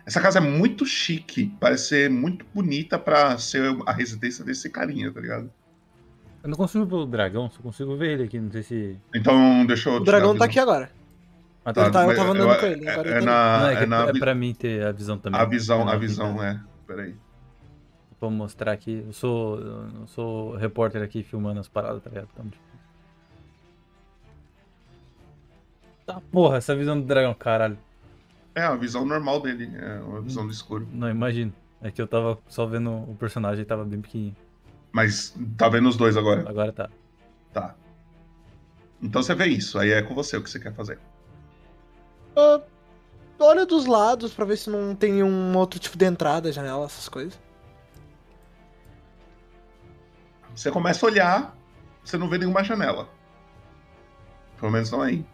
Essa casa é muito chique, parece ser muito bonita pra ser a residência desse carinha, tá ligado? Eu não consigo ver o dragão, só consigo ver ele aqui, não sei se. Então, deixa eu. O dragão tá aqui agora. Ah, Ele tá- eu tava andando eu- com ele, agora É, ele tá na, Não, é, é na é pra mim ter a visão também. a visão, É a visão, é. Peraí. Vou mostrar aqui. Eu sou, eu sou repórter aqui filmando as paradas, tá ligado? Então, tipo... Tá, porra, essa visão do dragão, caralho. É a visão normal dele, é uma visão do escuro. Não, imagino. É que eu tava só vendo o personagem e tava bem pequenininho. Mas tá vendo os dois agora? Agora tá. Tá. Então você vê isso, aí é com você o que você quer fazer. Ah, olha dos lados pra ver se não tem nenhum outro tipo de entrada, janela, essas coisas. Você começa a olhar, você não vê nenhuma janela. Pelo menos não aí.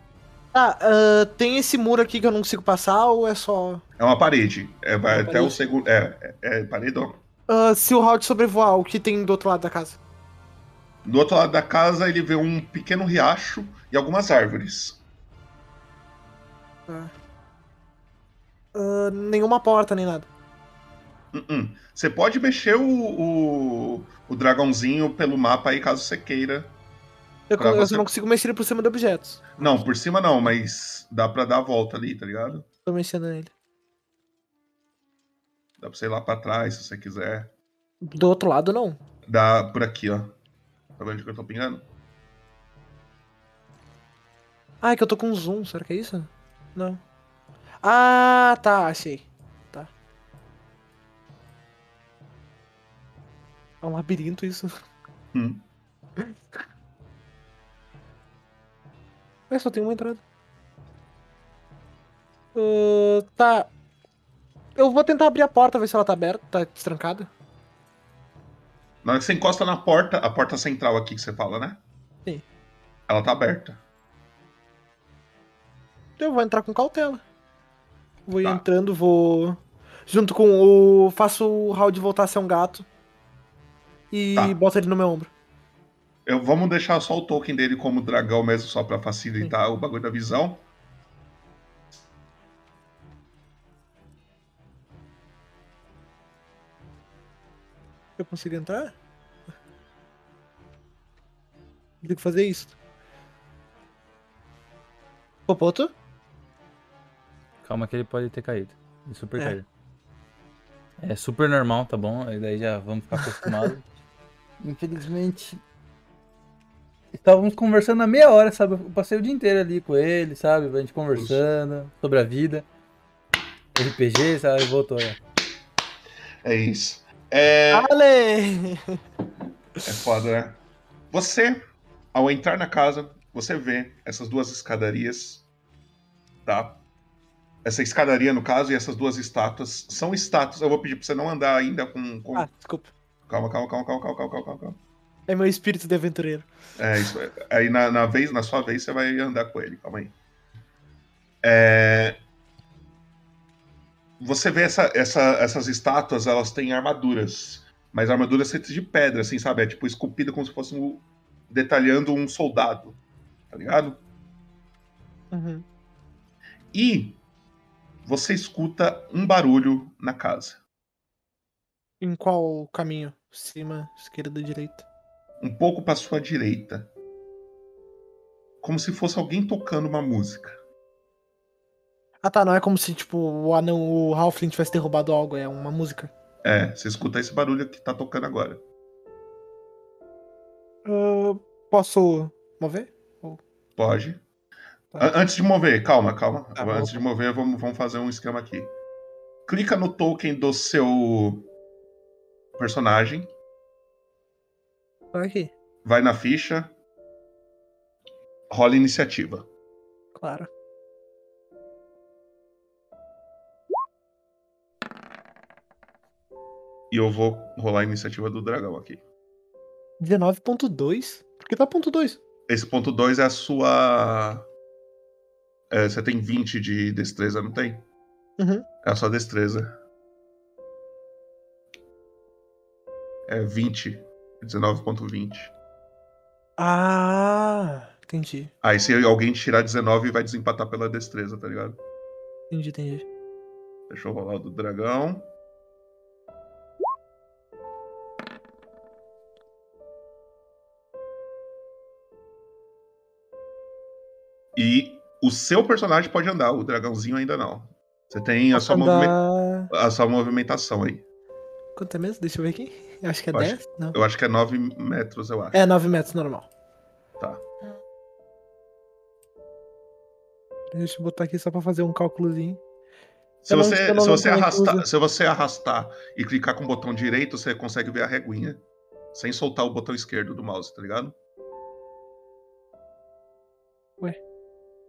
Tá, ah, tem esse muro aqui que eu não consigo passar ou é só. É uma parede. É, vai Uma até parede. o segundo. É, é, é paredão. Ah, se o Howard sobrevoar, o que tem do outro lado da casa? Do outro lado da casa, ele vê um pequeno riacho e algumas árvores. Tá. Ah, nenhuma porta, nem nada. Uh-uh. Você pode mexer o, o, o dragãozinho pelo mapa aí, caso você queira. Eu, eu você- não consigo mexer ele por cima de objetos. Não, por cima não, mas dá pra dar a volta ali, tá ligado? Tô mexendo nele. Dá pra você ir lá pra trás, se você quiser. Do outro lado, não. Dá por aqui, ó. Tá vendo que eu tô pingando? Ah, é que eu tô com zoom, será que é isso? Não. Ah, tá, achei. Tá. É um labirinto isso. Hum. É, só tem uma entrada. Ah, tá. Eu vou tentar abrir a porta, ver se ela tá aberta, tá destrancada. Na hora que você encosta na porta, a porta central aqui que você fala, né? Sim. Ela tá aberta. Eu vou entrar com cautela. Vou ir Tá. entrando, vou. junto com o. Faço o Howdy voltar a ser um gato. E Tá. boto ele no meu ombro. Eu, vamos deixar só o token dele como dragão mesmo, só pra facilitar o bagulho da visão. Eu consigo entrar? Tem que fazer isso. Popoto? Calma que ele pode ter caído. Ele super É. caiu. É super normal, tá bom? Aí daí já vamos ficar acostumados. Infelizmente. Estávamos conversando há meia hora, sabe? Eu passei o dia inteiro ali com ele, sabe? A gente conversando sobre a vida. RPG, sabe? Voltou, é. É isso. É, Ale! é foda, né? Você, ao entrar na casa, você vê essas duas escadarias, tá? Essa escadaria, no caso, e essas duas estátuas. São estátuas. Eu vou pedir pra você não andar ainda com. com... Ah, desculpa. Calma, calma, calma, calma, calma, calma, calma, calma. É meu espírito de aventureiro. É isso. Aí na, na vez, na sua vez, você vai andar com ele. Calma aí. É... Você vê essa, essa, essas estátuas, elas têm armaduras. Mas armaduras feitas de pedra, assim, sabe? É tipo esculpida como se fosse um, detalhando um soldado. Tá ligado? Uhum. E você escuta um barulho na casa. Em qual caminho? Cima, esquerda, direita? Um pouco pra sua direita. Como se fosse alguém tocando uma música. Ah tá, não é como se, tipo, o anão, o Halfling tivesse derrubado algo, é uma música. É, você escuta esse barulho que tá tocando agora. Ah, posso mover? Pode. A- Antes de mover, calma, calma. Tá, Antes vou- de mover, vamos, vamos fazer um esquema aqui. Clica no token do seu personagem, Tá aqui, vai na ficha, rola iniciativa. claro. E eu vou rolar a iniciativa do dragão aqui. 19.2? Por que tá ponto 2? Esse ponto 2 é a sua. É, você tem 20 de destreza, não tem? Uhum. É a sua destreza. É 20. 19.20. Ah, entendi. Aí se alguém tirar 19, vai desempatar pela destreza, tá ligado? Entendi, entendi. Deixa eu rolar o do dragão. E o seu personagem pode andar, o dragãozinho ainda não. Você tem a sua, a sua movimentação aí. Quanto é mesmo? Deixa eu ver aqui. Eu acho que é Eu 10? acho, Não. eu acho que é 9 metros, eu acho. É 9 metros normal. Tá. Deixa eu botar aqui só pra fazer um cálculozinho. Se você, se, você arrastar, se você arrastar e clicar com o botão direito, você consegue ver a reguinha. Sem soltar o botão esquerdo do mouse, tá ligado? Ué.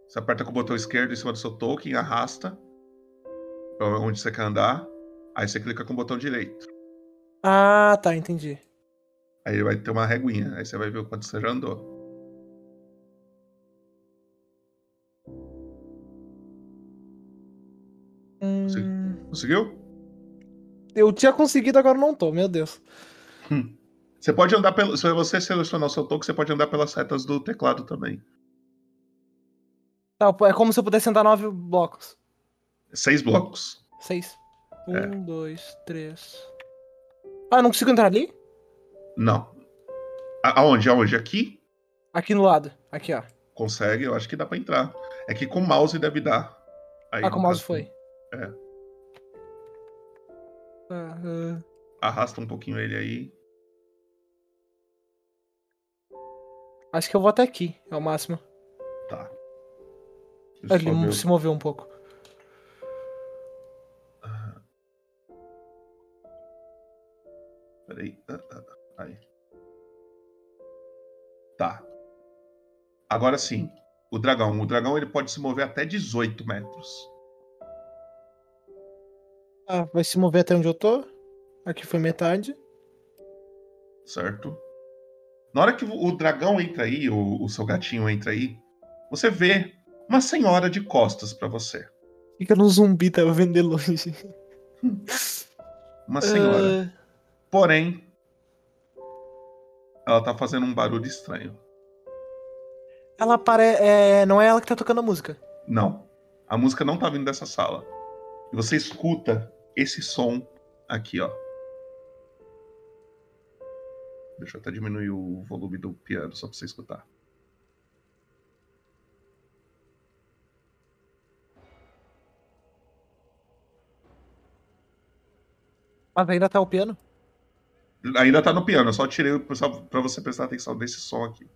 Você aperta com o botão esquerdo em cima do seu token, arrasta pra onde você quer andar. Aí você clica com o botão direito. Ah, tá, entendi. Aí vai ter uma reguinha. Aí você vai ver o quanto você já andou. Hum, Conseguiu? eu tinha conseguido, agora não tô, meu Deus. Você pode andar pelo. Se você selecionar o seu token, você pode andar pelas setas do teclado também. Tá, é como se eu pudesse andar 9 blocos. Seis blocos. 6. É. 1, 2, 3. Ah, não consigo entrar ali? Não. A- Aonde? Aonde? Aqui? Aqui no lado. Aqui, ó. Consegue, eu acho que dá pra entrar. É que com o mouse deve dar. Aí, ah, com o mouse foi. É. Ah. Arrasta um pouquinho ele aí. acho que eu vou até aqui, é o máximo. Tá. Ele se moveu um pouco. Peraí. Ah, ah, ah, Aí. Tá. Agora sim. O dragão. O dragão ele pode se mover até 18 metros. Ah, vai se mover até onde eu tô. Aqui foi metade. Certo? Na hora que o dragão entra aí, o, o seu gatinho entra aí, você vê uma senhora de costas pra você. Fica no zumbi, tava vendo de longe. Uma senhora. É. Porém, ela tá fazendo um barulho estranho. Ela parece. É, não é ela que tá tocando a música. Não. A música não tá vindo dessa sala. E você escuta esse som aqui, ó. Deixa eu até diminuir o volume do piano só pra você escutar. Mas ainda tá o piano? Ainda tá no piano, eu só tirei só pra você prestar atenção nesse som aqui.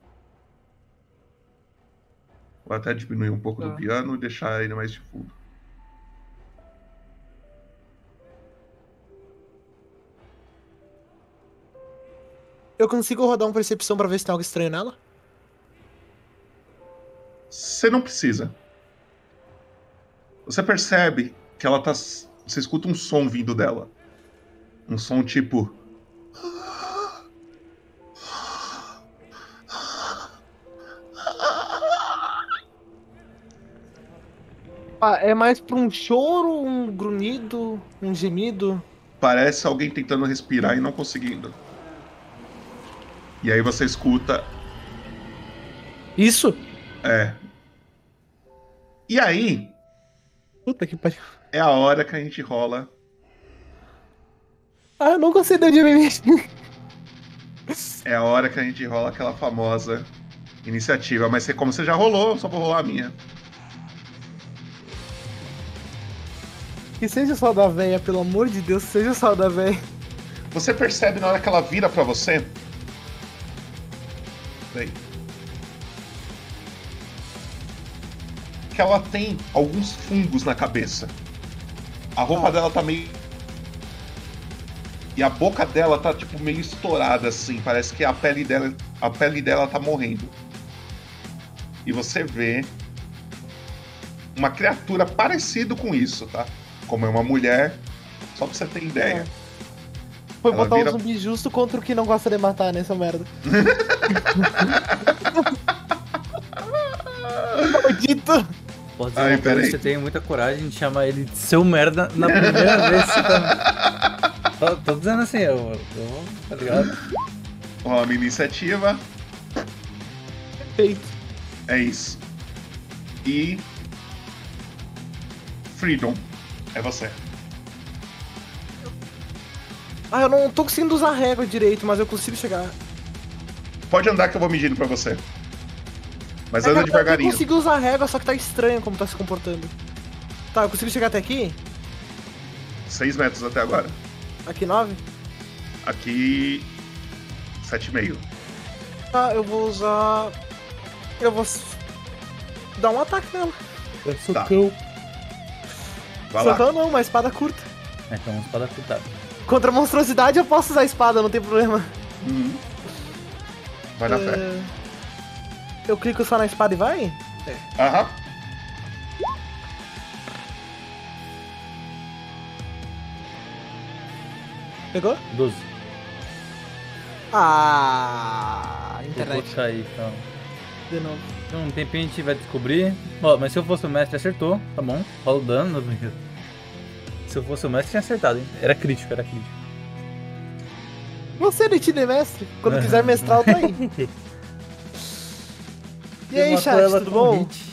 Vou até diminuir um pouco Tá. do piano e deixar ele mais de fundo. Eu consigo rodar uma percepção pra ver se tem algo estranho nela? Você não precisa. Você percebe que ela tá. Você escuta um som vindo dela. Um som tipo. Ah, é mais pra um choro, um grunhido, um gemido. Parece alguém tentando respirar e não conseguindo. E aí você escuta. Isso? É. E aí. Puta que pariu. É a hora que a gente rola. Ah, eu não gostei eu me mexi. É a hora que a gente rola aquela famosa iniciativa. Mas como você já rolou, só vou rolar a minha. Que seja só da véia, pelo amor de Deus, seja só da véia. Você percebe na hora que ela vira pra você. Peraí. Que ela tem alguns fungos na cabeça. A roupa dela tá meio. E a boca dela tá tipo meio estourada assim. Parece que a pele dela, a pele dela tá morrendo. E você vê uma criatura parecida com isso, tá? Como é uma mulher, só pra você ter ideia. Foi Ela botar vira- um zumbi justo contra o que não gosta de matar nessa merda. Maldito! Pode dizer Ai, uma coisa, peraí. você tem muita coragem de chamar ele de seu merda na primeira vez que você tá. Tô, tô dizendo assim, eu, eu. Tá ligado? Rola uma iniciativa. Feito. É isso. E. Freedom. É você. Ah, eu não tô conseguindo usar a régua direito, mas eu consigo chegar. Pode andar que eu vou medindo pra você. Mas É, anda cara, devagarinho. Eu consigo usar a régua, só que tá estranho como tá se comportando. Tá, eu consigo chegar até aqui? 6 metros até agora. Aqui 9? Aqui. 7,5. Tá, eu vou usar. Eu vou dar um ataque nela. É socão. Vai lá. Socão não, uma espada curta. É, então uma espada curtada. Contra a monstruosidade eu posso usar a espada, não tem problema. Uhum. Vai na fé. É, Eu clico só na espada e vai? Aham. Pegou? 12. Ah, Vou internet. colocar aí, então. De novo. Então, um tempinho a gente vai descobrir. Ó, mas se eu fosse o mestre, acertou, tá bom? Rola o dano. Se eu fosse o mestre, tinha acertado, hein? Era crítico, era crítico. Você, Netine mestre. Quando quiser mestrar, eu tô aí. E aí, chat, ela tudo bom? hit.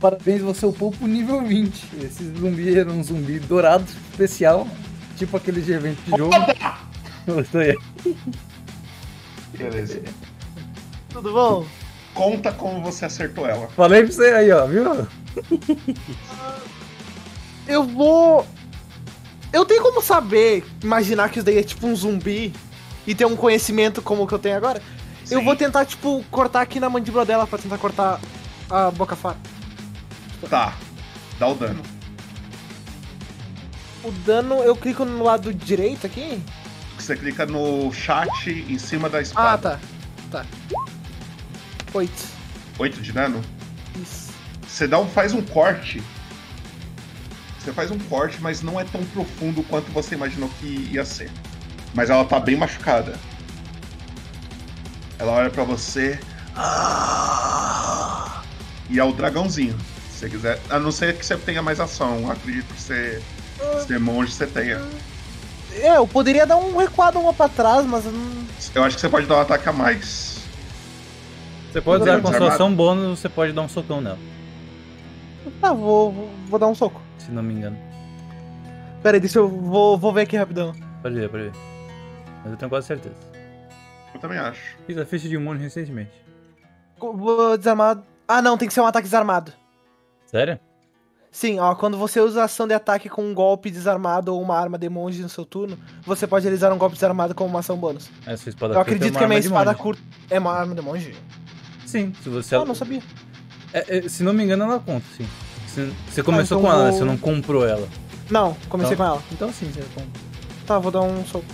Parabéns, você upou pro nível 20. Esse zumbi era um zumbi dourado, especial. Tipo aquele de evento de jogo. Gostei. Beleza. Tudo bom? Conta como você acertou ela. Falei pra você aí, ó, viu? Eu vou. Eu tenho como saber, imaginar que isso daí é tipo um zumbi e ter um conhecimento como o que eu tenho agora? Eu vou tentar, tipo, cortar aqui na mandíbula dela pra tentar cortar a boca fora. Tá. Dá o dano. O dano, eu clico no lado direito aqui? Você clica no chat em cima da Ah, espada. tá. Tá. Oito. 8 de dano? Isso. Você dá um, faz um corte. Você faz um corte, mas não é tão profundo quanto você imaginou que ia ser. Mas ela tá bem machucada. Ela olha pra você. E é o dragãozinho. Se você quiser. A não ser que você tenha mais ação. Acredito que você Ser monge você é. É, eu poderia dar um recuado uma pra trás, mas eu não. Eu acho que você pode dar um ataque a mais. Você pode usar com sua desarmado? ação bônus, você pode dar um socão nela, Tá, vou, vou, vou dar um soco. se não me engano. Pera aí, deixa eu. Vou, vou ver aqui rapidão. Pode ver, pode ver. Mas eu tenho quase certeza. Eu também acho. Fiz a ficha de imune recentemente. Vou desarmar. Ah, não, tem que ser um ataque desarmado. Sério? Sim, ó, quando você usa a ação de ataque com um golpe desarmado ou uma arma de monge no seu turno, você pode realizar um golpe desarmado como uma ação bônus. A sua espada Eu curta é acredito uma que a minha espada curta é uma arma de monge. Sim, se você. Ah, não sabia. É, é, se não me engano, ela conta, sim. Se- Você começou então com ela, né? vou- você não comprou ela. Não, comecei Então- com ela. Então sim, você compra. Tá, vou dar um soco.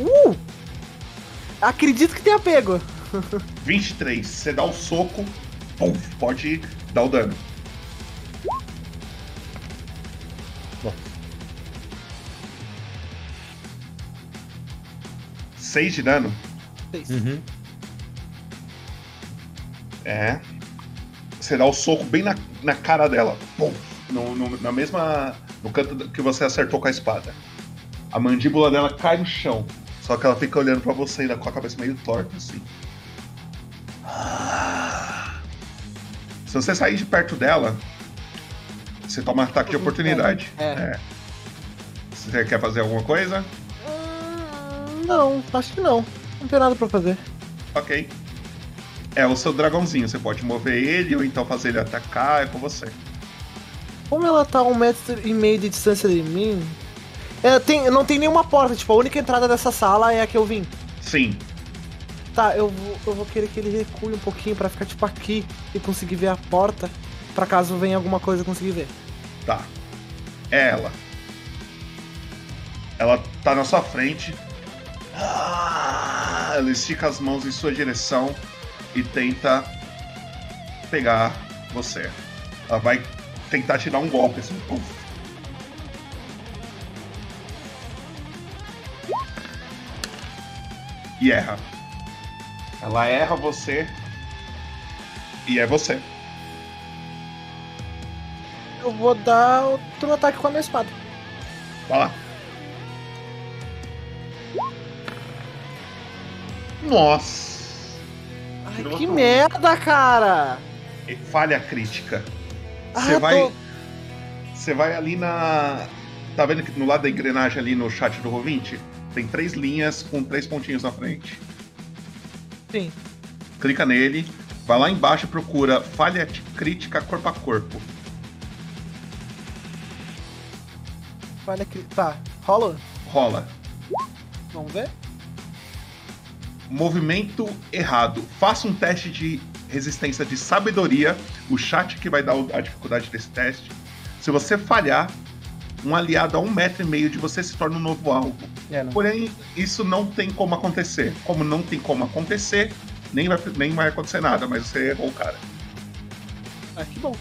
Uh! Acredito que tenha pego. 23. Você dá o soco, pum, pode dar o dano. Bom. 6 de dano? Uhum. É. Você dá o soco bem na, na cara dela. Pum, no, no- na mesma. No canto que você acertou com a espada. A mandíbula dela cai no chão. Só que ela fica olhando pra você ainda com a cabeça meio torta, assim. Se você sair de perto dela, você toma ataque de oportunidade. É. Você quer fazer alguma coisa? Não, acho que não. Não tem nada pra fazer. Ok. É o seu dragãozinho. Você pode mover ele ou então fazer ele atacar. É com você. Como ela tá a um metro e meio de distância de mim. É, tem, não tem nenhuma porta, tipo, a única entrada dessa sala é a que eu vim. Sim. Tá, eu vou, eu vou querer que ele recue um pouquinho pra ficar tipo aqui e conseguir ver a porta. Pra caso venha alguma coisa conseguir ver. Tá. É ela. Ela tá na sua frente. Ah, Ela estica as mãos em sua direção e tenta pegar você. Ela vai tentar te dar um golpe assim. puf. E erra. Ela erra você. E é você. Eu vou dar outro ataque com a minha espada. Vai lá. Nossa. Ai, que merda, cara! Falha crítica. Ah, Você tô- vai. Você vai ali na. Tá vendo que no lado da engrenagem ali no chat do Roll20? Tem três linhas com três pontinhos na frente. Sim. Clica nele, vai lá embaixo e procura falha crítica corpo a corpo. Olha que. Tá, rola? Rola. Vamos ver? Movimento errado. Faça um teste de resistência de sabedoria. O chat que vai dar a dificuldade desse teste. Se você falhar, um aliado a um metro e meio de você se torna um novo alvo. É, não. Porém, isso não tem como acontecer. Como não tem como acontecer, nem vai, nem vai acontecer nada, mas você errou o cara. Ah, que bom.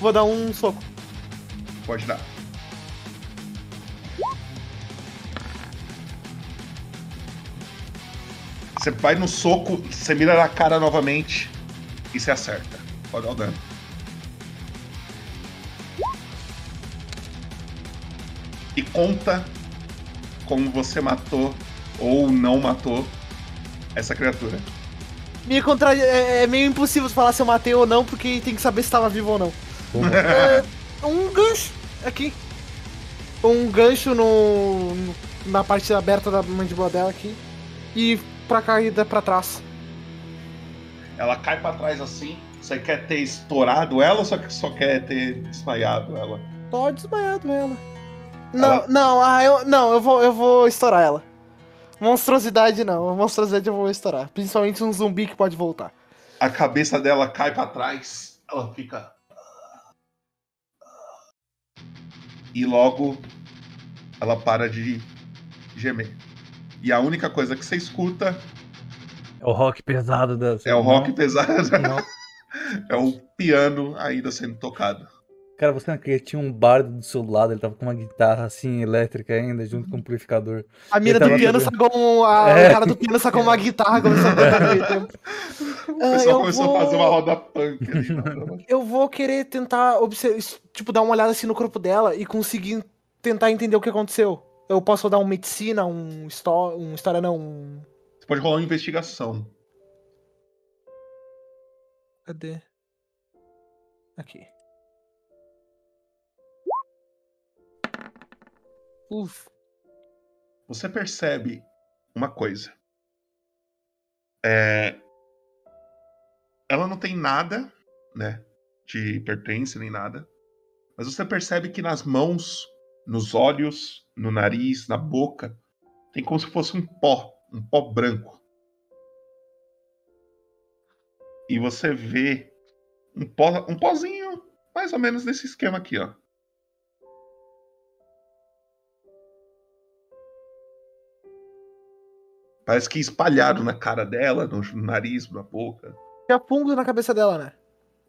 Vou dar um soco. Pode dar. Você vai no soco, você mira na cara novamente e você acerta. Pode dar o dano. E conta como você matou ou não matou essa criatura. Me contra... é, é meio impossível falar se eu matei ou não, porque tem que saber se tava vivo ou não. É, um gancho aqui. Um gancho no, no- na parte aberta da mandíbula dela aqui. E pra caída pra trás. Ela cai pra trás assim. Você quer ter estourado ela ou só, só quer ter desmaiado ela? Tô desmaiado ela. Não, não, ah, eu, não, eu vou, eu vou estourar ela. Monstruosidade não, monstruosidade eu vou estourar. Principalmente um zumbi que pode voltar. A cabeça dela cai pra trás. Ela fica. E logo ela para de gemer. E a única coisa que você escuta É o rock pesado da. é o rock pesado. Não. é o piano ainda sendo tocado. Cara, você não acredita, tinha um bardo do seu lado, ele tava com uma guitarra assim, elétrica ainda, junto com um amplificador. A mira do piano sacou um, a- É. O cara do piano sacou uma guitarra, começou a tocar no meio tempo. O pessoal eu começou vou- a fazer uma roda punk ali. não, Eu vou querer tentar observar, tipo, dar uma olhada assim no corpo dela e conseguir tentar entender o que aconteceu. Eu posso dar uma medicina, um, histó um história, não, um... Você pode rolar uma investigação. Cadê? Aqui. Uf. Você percebe uma coisa. É... Ela não tem nada, né? De pertence nem nada. Mas você percebe que nas mãos, nos olhos, no nariz, na boca, tem como se fosse um pó, um pó branco. E você vê um, pó, um pozinho mais ou menos nesse esquema aqui, ó. Parece que espalhado na cara dela, no nariz, na boca. Tinha fungos na cabeça dela, né?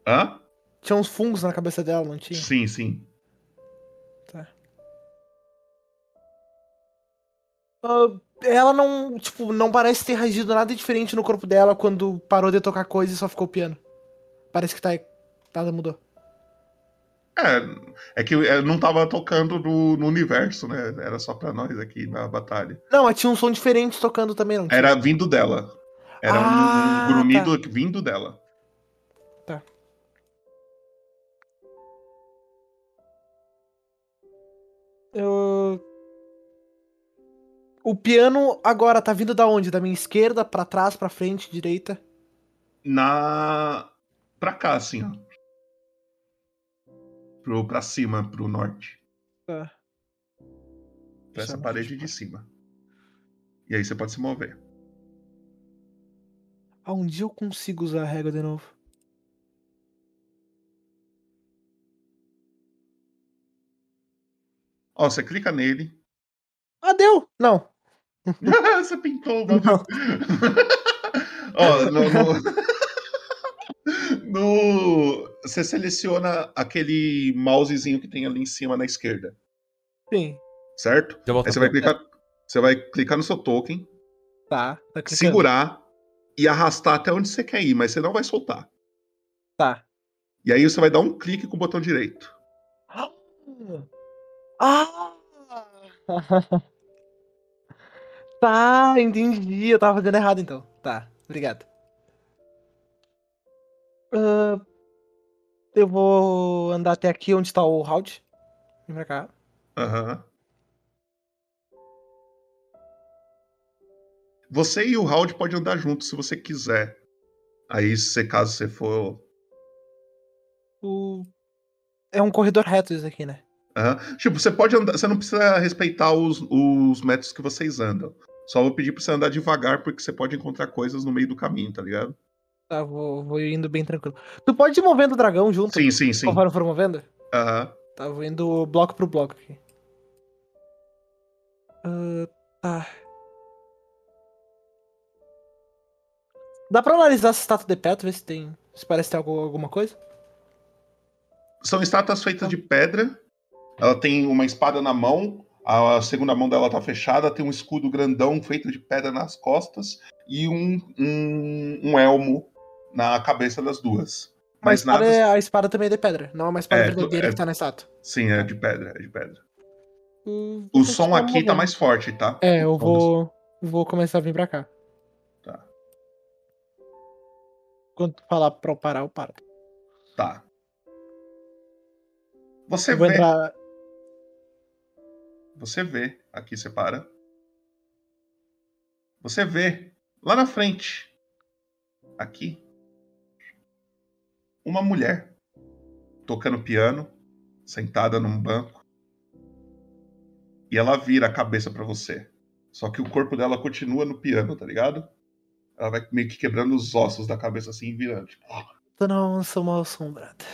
Hã? Tinha uns fungos na cabeça dela, não tinha? Sim, sim. Ah, ela não, tipo, não parece ter reagido nada diferente no corpo dela quando parou de tocar coisa e só ficou piano. Parece que tá, nada mudou. É, é que não tava tocando no, no universo, né? Era só pra nós aqui na batalha. Não, mas tinha um som diferente tocando também, não? Era vindo dela. Era um- Ah, um, grumido vindo dela. Tá. Eu... O piano agora tá vindo da onde? Da minha esquerda, pra trás, pra frente, direita? Na. pra cá, assim, ó. Pro, pra cima, pro norte. Tá. Pra essa parede de cima. E aí você pode se mover. Dia eu consigo usar a régua de novo. Ó, você clica nele. Ah, deu! Não. você pintou o bagulho. Ó, no, no- no- Você seleciona aquele mousezinho que tem ali em cima na esquerda, Sim. certo? Aí você vai clicar. Você vai clicar no seu token, Tá, tá segurar e arrastar até onde você quer ir, mas você não vai soltar. Tá. E aí você vai dar um clique com o botão direito. Ah! Tá, entendi. Eu tava fazendo errado então. Tá, obrigado. Ah, eu vou andar até aqui onde tá o Howd. Vem pra cá. Aham. Você e o Howard podem andar juntos se você quiser. Aí, se caso você for. O... É um corredor reto isso aqui, né? Aham. Tipo, você pode andar. Você não precisa respeitar os, os métodos que vocês andam. Só vou pedir pra você andar devagar, porque você pode encontrar coisas no meio do caminho, tá ligado? Tá, vou, vou indo bem tranquilo. Tu pode ir movendo o dragão junto? Sim, sim, sim. Conforme for movendo? Aham. Tá, vou indo bloco pro bloco aqui. Ah, tá. Dá pra analisar essa estátua de perto, ver se tem. Se parece ter algo- alguma coisa? São estátuas feitas de pedra. Ela tem uma espada na mão. A segunda mão dela tá fechada. Tem um escudo grandão feito de pedra nas costas. E um, um, um elmo na cabeça das duas. A Mas espada, nada. é- a espada também é de pedra, não é uma espada É, verdadeira é- que tá na estátua. Sim, é de pedra, é de pedra. Hum, O som aqui tá mais forte, tá? É, eu vou. Vou começar a vir pra cá. Tá. Quando tu falar pra eu parar, eu paro. Tá. Você Eu vou vê. entrar. Você vê. Aqui você para. Você vê lá na frente. Aqui. Uma mulher tocando piano, sentada num banco. E ela vira a cabeça pra você. Só que o corpo dela continua no piano, tá ligado? Ela vai meio que quebrando os ossos da cabeça assim e virando. Tipo, não sou mal assombrada.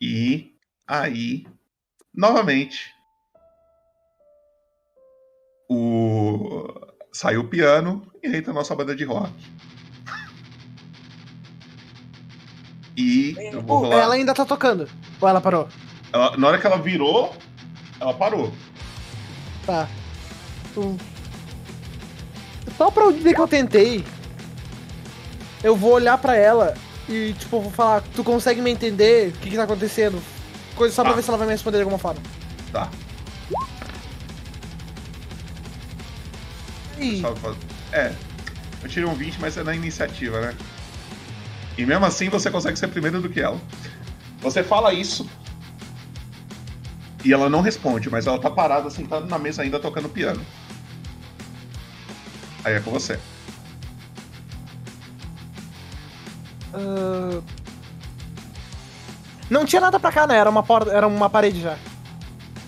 E aí, novamente, o saiu o piano e entra a nossa banda de rock. E eu vou rolar. ela ainda tá tocando. Ou ela parou? Ela- na hora que ela virou, ela parou. Tá. Hum. Só pra eu dizer que eu tentei. eu vou olhar pra ela e, tipo, vou falar, tu consegue me entender o que, que tá acontecendo? Coisa só pra Tá. ver se ela vai me responder de alguma forma. Tá. É, eu tirei um 20, mas é na iniciativa, né? E mesmo assim você consegue ser primeiro do que ela. Você fala isso. E ela não responde, mas ela tá parada, sentada na mesa ainda tocando piano. Aí é com você. ah, Não tinha nada pra cá, né? Era uma porta, era uma parede já.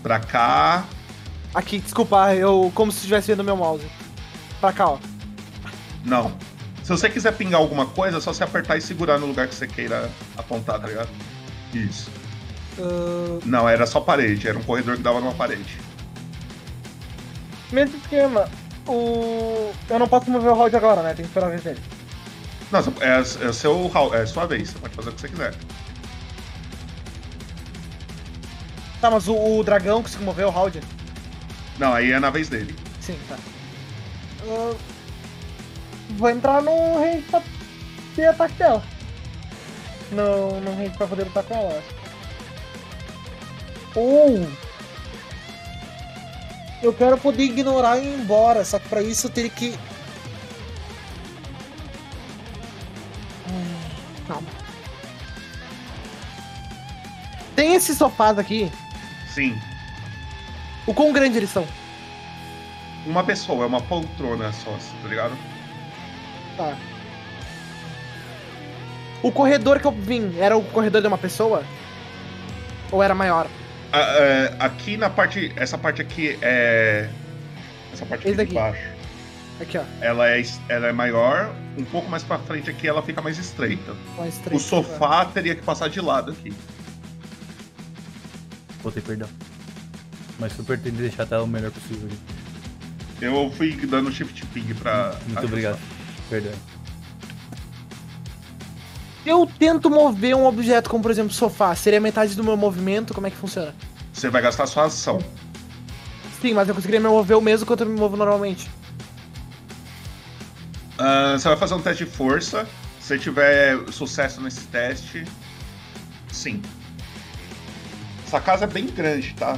Pra cá. Aqui, desculpa, eu como se estivesse vendo meu mouse. Pra cá, ó. Não. Se você quiser pingar alguma coisa, é só você apertar e segurar no lugar que você queira apontar, tá ligado? Isso. Ah, Não, era só parede, era um corredor que dava numa parede. mesmo esquema. O... Eu não posso mover o round agora, né? Tem que esperar a vez dele. Não, é, é, seu, round- é sua vez, você pode fazer o que você quiser. Tá, mas o, o dragão conseguiu mover o round? Não, aí é na vez dele. Sim, tá. Ah, vou entrar no range pra ter ataque dela. No, no range pra poder lutar com ela. Ou. Eu quero poder ignorar e ir embora, só que pra isso eu teria que. Hum, Calma. Tem esses sofás aqui. Sim. O quão grande eles são? Uma pessoa, é uma poltrona só, tá ligado? Tá. O corredor que eu vim era o corredor de uma pessoa? Ou era maior? Ah, é, aqui na parte. Essa parte aqui é. Essa parte aqui Esse de baixo. Aqui, ó. Ela é, ela é maior, um pouco mais pra frente aqui ela fica mais estreita. Mais estreita, o sofá teria que passar de lado aqui. Botei perdão. Mas super tentei deixar a tela o melhor possível ali. Eu fui dando shift ping pra. Muito ajustar. obrigado. Perdão. Eu tento mover um objeto como, por exemplo, sofá. Seria metade do meu movimento? Como é que funciona? Você vai gastar sua ação. Sim, mas eu conseguiria me mover o mesmo quanto eu me movo normalmente. Ah, você vai fazer um teste de força. Se você tiver sucesso nesse teste, sim. Essa casa é bem grande, tá?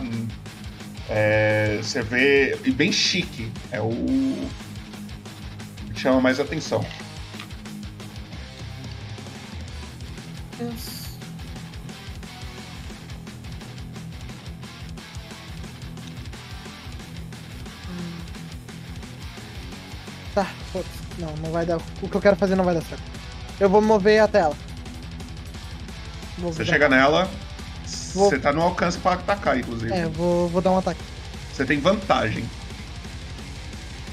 É, você vê. E bem chique. É o. que chama mais atenção. Tá, foda Não, não vai dar. O que eu quero fazer não vai dar certo. Eu vou mover até ela. Vou Você chega nela, Vou- você tá no alcance pra atacar, inclusive. É, vou, vou dar um ataque. Você tem vantagem.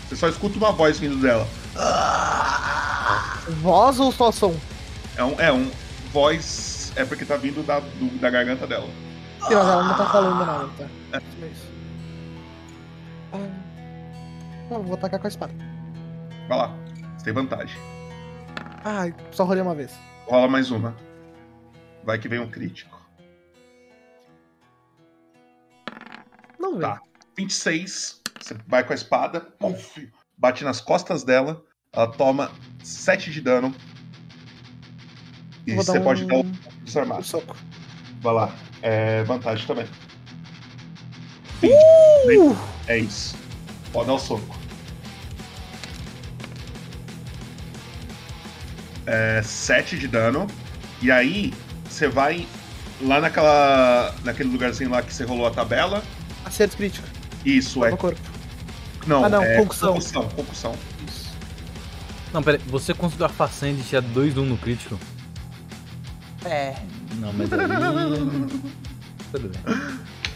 Você só escuta uma voz vindo dela. Voz ou só som? É um, é um voz. É porque tá vindo da, do- da garganta dela. Sim, mas ela não tá falando nada, tá? É. É isso. Ah, não, vou atacar com a espada. Vai lá. Você tem vantagem. Ai, só rolei uma vez. Rola mais uma. Vai que vem um crítico. Não vem. Tá. 26. Você vai com a espada. puf, bate nas costas dela. Ela toma 7 de dano. E Vou dar você um- pode dar um desarmado. soco. Vai lá. É vantagem também. Uh! É isso. Pode dar o soco. É 7 de dano. E aí, você vai lá naquela. naquele lugarzinho lá que você rolou a tabela. Acerto crítico. Isso, é. Corpo. Não, Ah, não, é concussão. concussão. concussão. Não, pera aí, você conseguiu a façanha de tirar 2 1 no crítico? É. Não, mas aí. Tudo bem.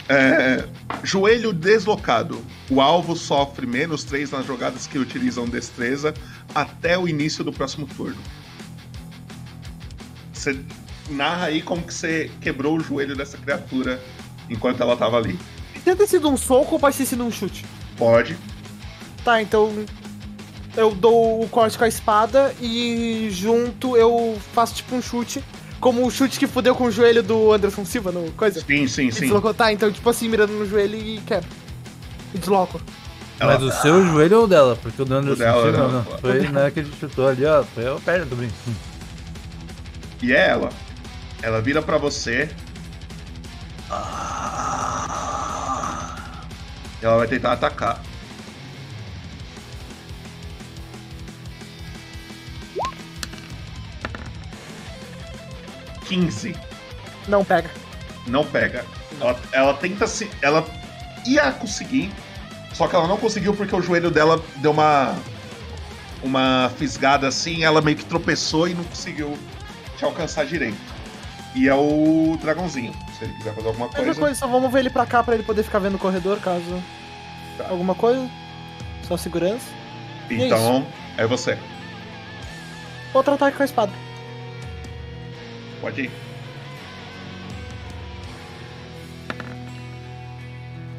É, joelho deslocado. O alvo sofre menos 3 nas jogadas que utilizam destreza até o início do próximo turno. Você narra aí como que você quebrou o joelho dessa criatura enquanto ela tava ali. Pode ter sido um soco ou pode ter sido um chute? Pode. Tá, então. Eu dou o corte com a espada e junto eu faço tipo um chute. Como o chute que fudeu com o joelho do Anderson Silva no coisa. Sim, sim, E sim. Deslocou, tá, então tipo assim, mirando no joelho e quebro. E desloco. Ela- Mas o seu joelho ou dela? Porque o dano O dela, sentiu, não. não, não. Foi na hora que ele chutou ali, ó. Foi a perna do brinco. E é ela. Ela vira pra você. Ela vai tentar atacar. Quinze. Não pega. Não pega. Ela, ela tenta se. Ela ia conseguir. Só que ela não conseguiu porque o joelho dela deu uma. Uma fisgada assim. Ela meio que tropeçou e não conseguiu te alcançar direito. E é o dragãozinho. Se ele quiser fazer alguma Mesma coisa. coisa, só vamos ver ele pra cá pra ele poder ficar vendo o corredor, caso. Alguma coisa? Só segurança? É Então, é você. Outro ataque com a espada. Pode ir.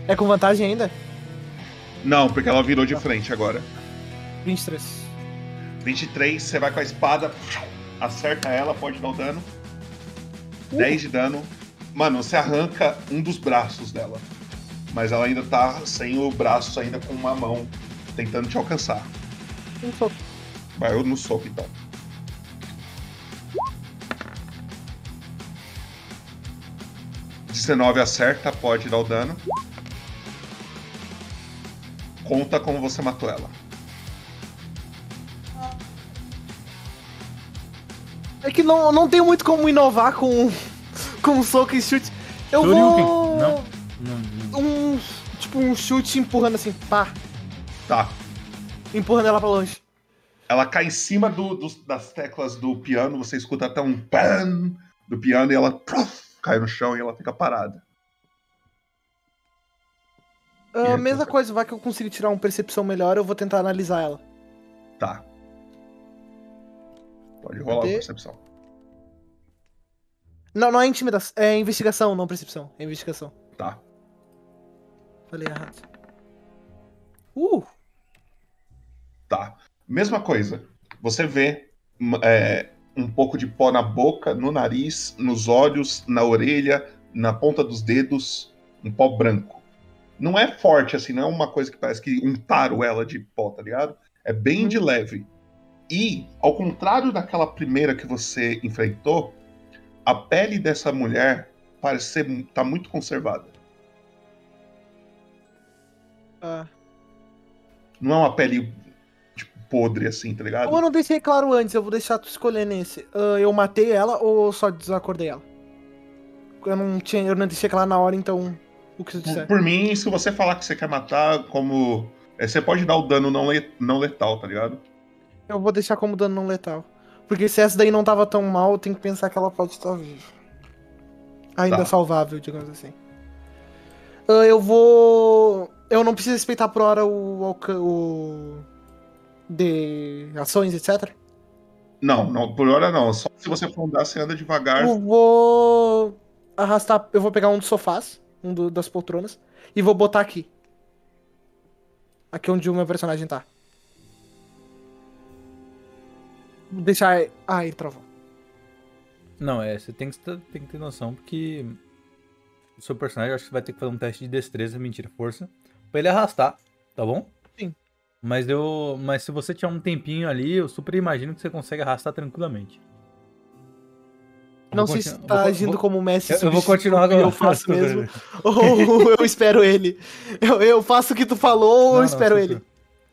É com vantagem ainda? Não, porque ela virou de frente agora. 23. 23, você vai com a espada, acerta ela, pode dar o dano. 10 de dano. Mano, você arranca um dos braços dela. Mas ela ainda tá sem o braço, ainda com uma mão, tentando te alcançar. Um soco. Vai eu no soco então. Dezenove acerta, pode dar o dano. Conta como você matou ela. É que não, não tem muito como inovar com, com soco e chute. Eu Shoryuken. vou. Não. Não. Um. Tipo, um chute empurrando assim, pá. Tá. Empurrando ela pra longe. Ela cai em cima do- dos- das teclas do piano, você escuta até um PAM do piano e ela prof, cai no chão e ela fica parada. Ah, aí, mesma coisa, vai que eu consigo tirar uma percepção melhor, eu vou tentar analisar ela. Tá. Pode rolar a percepção. Não, não é intimidação, é investigação, não percepção. É investigação. Tá. Falei errado. Uh! Tá. Mesma coisa. Você vê é, um pouco de pó na boca, no nariz, nos olhos, na orelha, na ponta dos dedos, um pó branco. Não é forte assim, não é uma coisa que parece que untaram ela de pó, tá ligado? É bem de leve. E, ao contrário daquela primeira que você enfrentou, a pele dessa mulher parece ser, tá muito conservada. Ah. Não é uma pele tipo, podre assim, tá ligado? Ou eu não deixei claro antes, eu vou deixar tu escolher nesse. Ah, eu matei ela ou só desacordei ela? Eu não tinha, eu não deixei claro na hora, então. O que tu Por, disser. por mim, se você falar que você quer matar, como. é, você pode dar o dano não, le- não letal, tá ligado? Eu vou deixar como dano não letal. Porque se essa daí não tava tão mal, eu tenho que pensar que ela pode estar viva. Ainda Tá. salvável, digamos assim. Ah, eu vou. Eu não preciso respeitar por hora o. o... De ações, etc. Não, não, por hora não. Só se você for andar, você anda devagar. Eu vou arrastar. Eu vou pegar um dos sofás, um do- das poltronas, e vou botar aqui. Aqui onde o meu personagem tá. Deixar. Ah, ele travou. Não, é, você tem que, ter- tem que ter noção, porque o seu personagem, acho que vai ter que fazer um teste de destreza, mentira, força, pra ele arrastar, tá bom? Sim. Mas eu, mas se você tiver um tempinho ali, eu super imagino que você consegue arrastar tranquilamente. Não vou sei se tá vou- agindo vou- como mestre Eu, eu vou continuar eu faço mesmo. ou eu espero ele. Eu, eu faço o que tu falou ou Não, eu não, espero super. ele.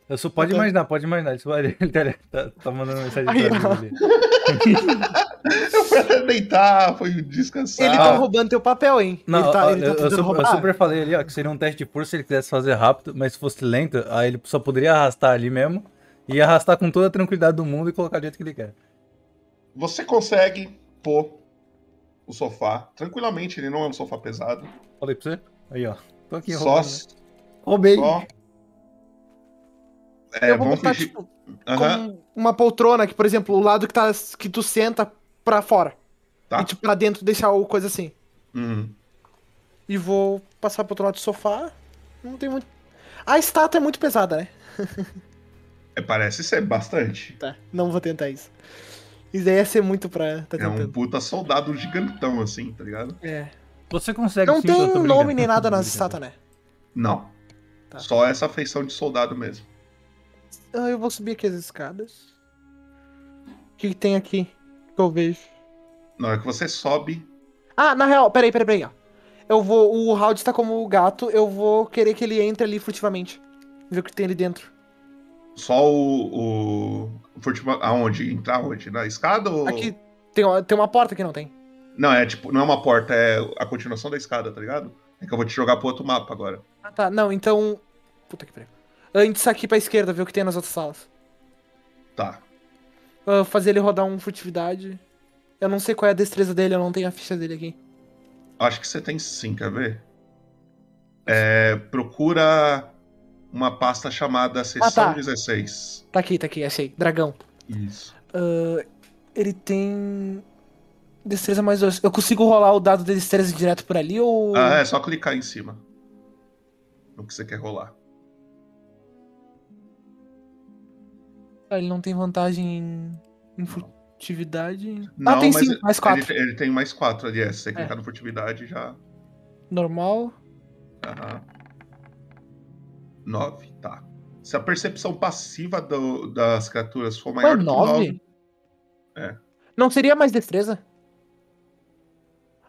Eu só pode imaginar, pode imaginar. Ele, só- ele tá, tá, tá mandando mensagem Aí, pra mim ali. Eu fui até deitar, fui descansar. Ele tá roubando teu papel, hein? Não, ele tá, ele tá eu, eu super, eu super falei ali, ó, que seria um teste de força se ele quisesse fazer rápido, mas se fosse lento, aí ele só poderia arrastar ali mesmo, e arrastar com toda a tranquilidade do mundo e colocar do jeito que ele quer. Você consegue pôr o sofá tranquilamente, ele não é um sofá pesado. Falei pra você? Aí, ó. Tô aqui Só. roubando. né? Roubei. Só. É, eu vou vamos botar, fingir. tipo, como uma poltrona que, por exemplo, o lado que, tá, que tu senta pra fora. Tá. E tipo, pra dentro deixar o coisa assim. Uhum. E vou passar pro outro lado do sofá. Não tem muito. A estátua é muito pesada, né? É, parece ser bastante. Tá. Não vou tentar isso. Isso daí ia ser muito pra. Tá É um puta soldado gigantão, assim, tá ligado? É. Você consegue Não sim, tem nome nem nada nas estátuas, né? Não. Só essa feição de soldado mesmo. Ah, eu vou subir aqui as escadas. O que, que tem aqui que eu vejo? Na hora que você sobe, Ah, na real, peraí, peraí, peraí. ó. Eu vou. O Howard tá como o gato, eu vou querer que ele entre ali furtivamente. Ver o que tem ali dentro. só o. o furtiva- aonde? Entrar onde? Na escada ou. Aqui tem, uma- tem uma porta que não tem. Não, é tipo, não é uma porta, é a continuação da escada, tá ligado? É que eu vou te jogar pro outro mapa agora. Ah, tá. Não, então. Puta que pariu. Antes aqui pra esquerda, ver o que tem nas outras salas. Tá. Ah, fazer ele rodar um furtividade. Eu não sei qual é a destreza dele, eu não tenho a ficha dele aqui. Acho que você tem sim, quer ver? É, procura uma pasta chamada Sessão tá. 16. Tá aqui, tá aqui, achei. Dragão. Isso. Ah, ele tem. Destreza mais dois. Eu consigo rolar o dado de destreza direto por ali ou. Ah, é só clicar em cima. No que você quer rolar. Ah, ele não tem vantagem em, em furtividade. Não, ah, tem sim, mais quatro. Ele, ele tem mais 4 ali, é. Se você É. clicar no furtividade já. Normal. Aham. 9, tá. Se a percepção passiva do- das criaturas for maior Ué, do que nove? 9. É. Não seria mais destreza?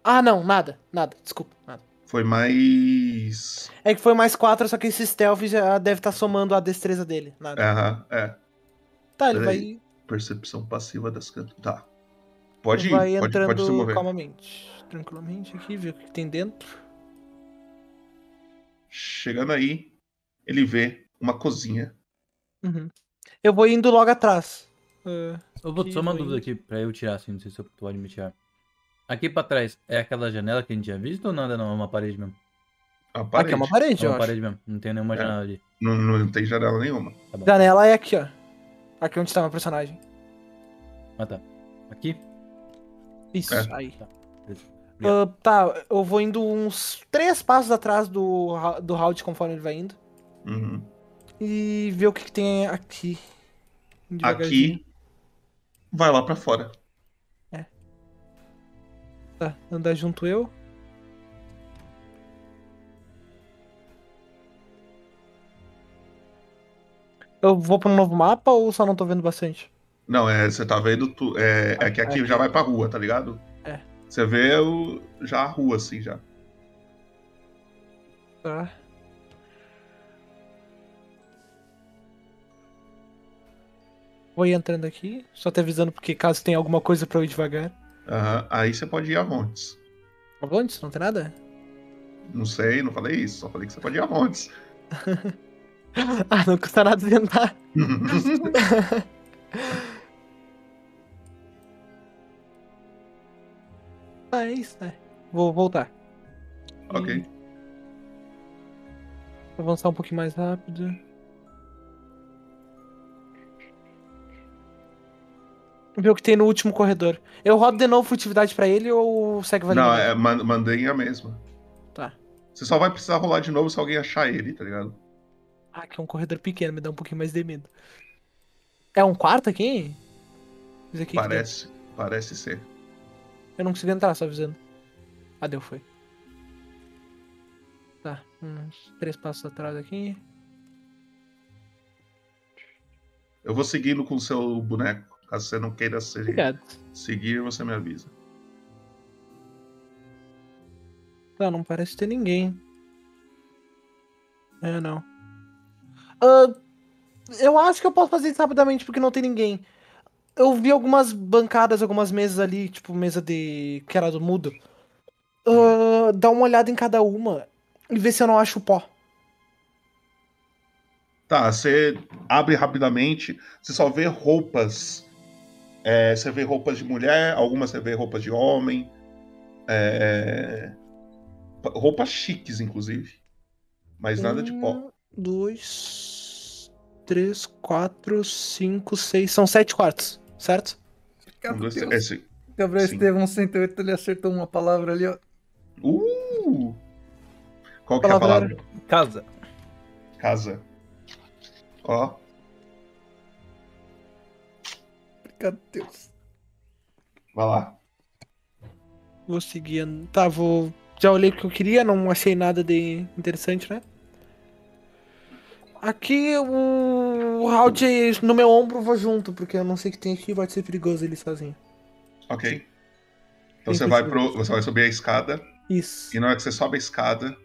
Ah, não, nada, nada, desculpa, nada. Foi mais. É que foi mais quatro, só que esse stealth já deve estar somando a destreza dele. Nada. Aham, é. Tá, ele Peraí. vai, Percepção passiva das criaturas. Tá. Pode ir, vai pode, entrando pode se mover. calmamente. Tranquilamente aqui, ver o que tem dentro. Chegando aí, ele vê uma cozinha. Uhum. Eu vou indo logo atrás. Ah, Eu vou só uma dúvida aqui pra eu tirar, assim, não sei se eu pode me tirar. Aqui pra trás, é aquela janela que a gente tinha visto ou nada não? É uma parede mesmo? A Aqui é uma parede, É eu uma acho. parede mesmo, não tem nenhuma É. janela ali. Não, não tem janela nenhuma. Tá. Janela é aqui, ó. Aqui onde tá meu personagem. Ah tá. Aqui? Isso, É. aí. Tá. Ah, tá, eu vou indo uns três passos atrás do, do Howard conforme ele vai indo. Uhum. E ver o que, que tem aqui. Aqui. Vai lá pra fora. Tá, andar junto eu. Eu vou pra um novo mapa ou só não tô vendo bastante? Não, é, você tá vendo. Tu, é, é que aqui já vai pra rua, tá ligado? É. Você vê o, já a rua, assim, já. Tá. Vou ir entrando aqui, só te avisando porque caso tenha alguma coisa pra eu ir devagar. Aham. Aí você pode ir a montes. Onde? Não tem nada? Não sei, não falei isso, só falei que você pode ir a montes. ah, não custa nada tentar. ah, é isso, né? Vou voltar. ok. Vou avançar um pouquinho mais rápido. Ver o que tem no último corredor. Eu rodo de novo furtividade pra ele ou segue valendo? Não, é, man- mandei a mesma. Tá. Você só vai precisar rolar de novo se alguém achar ele, tá ligado? Ah, que é um corredor pequeno, me dá um pouquinho mais de medo. É um quarto aqui? Aqui Parece, parece ser. Eu não consigo entrar, só avisando. Ah, deu, foi. Tá, uns três passos atrás aqui. Eu vou seguindo com o seu boneco. Caso você não queira ser- Obrigado. seguir, você me avisa. Tá, não parece ter ninguém. É, não. Ah, eu acho que eu posso fazer isso rapidamente porque não tem ninguém. Eu vi algumas bancadas, algumas mesas ali, tipo mesa de. que era do mudo. Ah, dá uma olhada em cada uma e ver se eu não acho pó. Tá, você abre rapidamente, você só vê roupas. É, você vê roupas de mulher, algumas você vê roupas de homem. é, roupas chiques, inclusive. Mas nada de pó. Um, dois, três, quatro, cinco, seis. São sete quartos, certo? Um, dois, esse. Gabriel Sim. Estevão 108, ele acertou uma palavra ali, ó. Uh! Qual que é a Palavra palavra? Casa. Casa. Ó. Obrigado, Deus. Vai lá. Vou seguir. Tá, vou. Já olhei o que eu queria, não achei nada de interessante, né? Aqui o Halt no meu ombro vou junto, porque eu não sei o que tem aqui pode ser perigoso ele sozinho. Ok. Então Tem você vai, pro, você vai subir a escada. Isso. E na hora que você sobe a escada.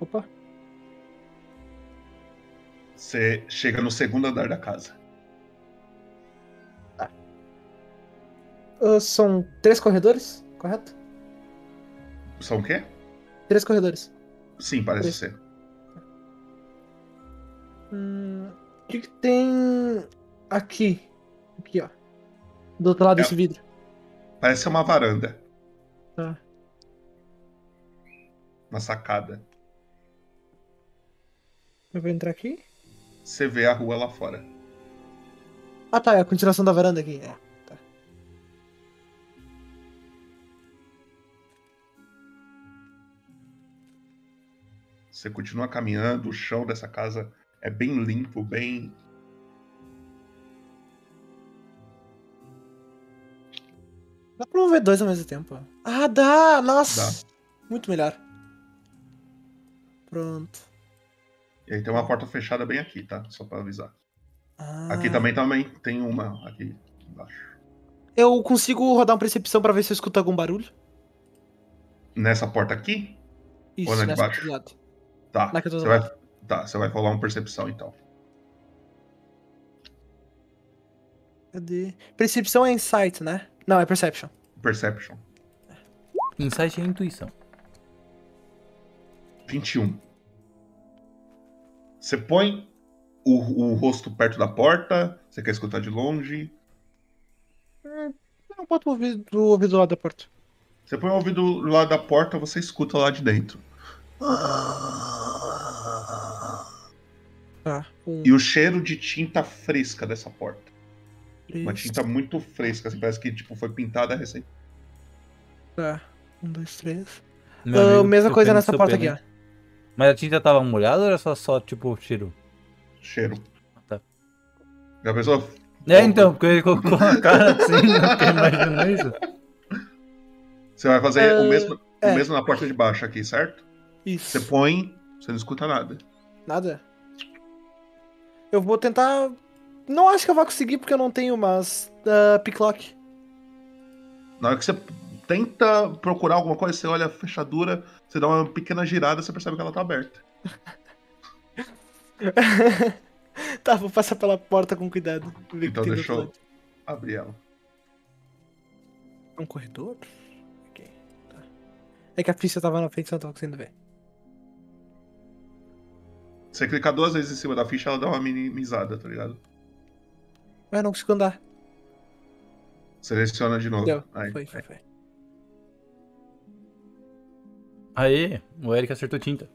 Opa. Você chega no segundo andar da casa. Ah, são três corredores, correto? São o quê? Três corredores. Sim, parece Três. ser. Hum, o que, que tem aqui? Aqui, ó. Do outro lado É. desse vidro. Parece ser uma varanda. Tá. Uma sacada. Eu vou entrar aqui. Você vê a rua lá fora. Ah tá, é a continuação da varanda aqui. É. Você continua caminhando, o chão dessa casa é bem limpo, bem. Dá pra mover dois ao mesmo tempo. Ah, dá! Nossa! Muito melhor. Pronto. E aí tem uma porta fechada bem aqui, tá? Só pra avisar. Ah. Aqui também, também tem uma aqui embaixo. Eu consigo rodar uma percepção pra ver se eu escuto algum barulho? Nessa porta aqui? Isso, Ou na de baixo? do lado. Tá. Você vai, tá, você vai rolar uma percepção então. Cadê? Percepção é insight, né? Não, é perception. Perception. Insight é intuição. 21. Você põe o, o rosto perto da porta, você quer escutar de longe. Hum, Não boto o ouvido, o ouvido do lado da porta. Você põe o ouvido do lado da porta, você escuta lá de dentro. Tá. Um, E o cheiro de tinta fresca dessa porta. Uma tinta muito fresca, assim, parece que tipo, foi pintada recém. Tá. Um, dois, três. Ah, amigo mesma coisa nessa porta pé, aqui, né? ó. Mas a tinta tava molhada ou era só, só tipo, cheiro? Cheiro. Tá. Já pensou? É, então, porque ele colocou a cara assim, eu fiquei imaginando isso. Você vai fazer Ah, o, mesmo, é. o mesmo na porta de baixo aqui, certo? Isso. Você põe, você não escuta nada. Nada? Eu vou tentar. Não acho que eu vou conseguir porque eu não tenho, mas. Uh, picklock. Na hora que você tenta procurar alguma coisa, você olha a fechadura, você dá uma pequena girada, você percebe que ela tá aberta. tá, vou passar pela porta com cuidado. Então deixa eu abrir ela. Um corredor? Ok. Tá. É que a ficha tava na frente, então eu não tava conseguindo ver. Você clicar duas vezes em cima da ficha, ela dá uma minimizada, tá ligado? Ué, não consigo andar. Seleciona de novo. Deu. Aí, Foi, foi, foi. Aê, o Eric acertou tinta.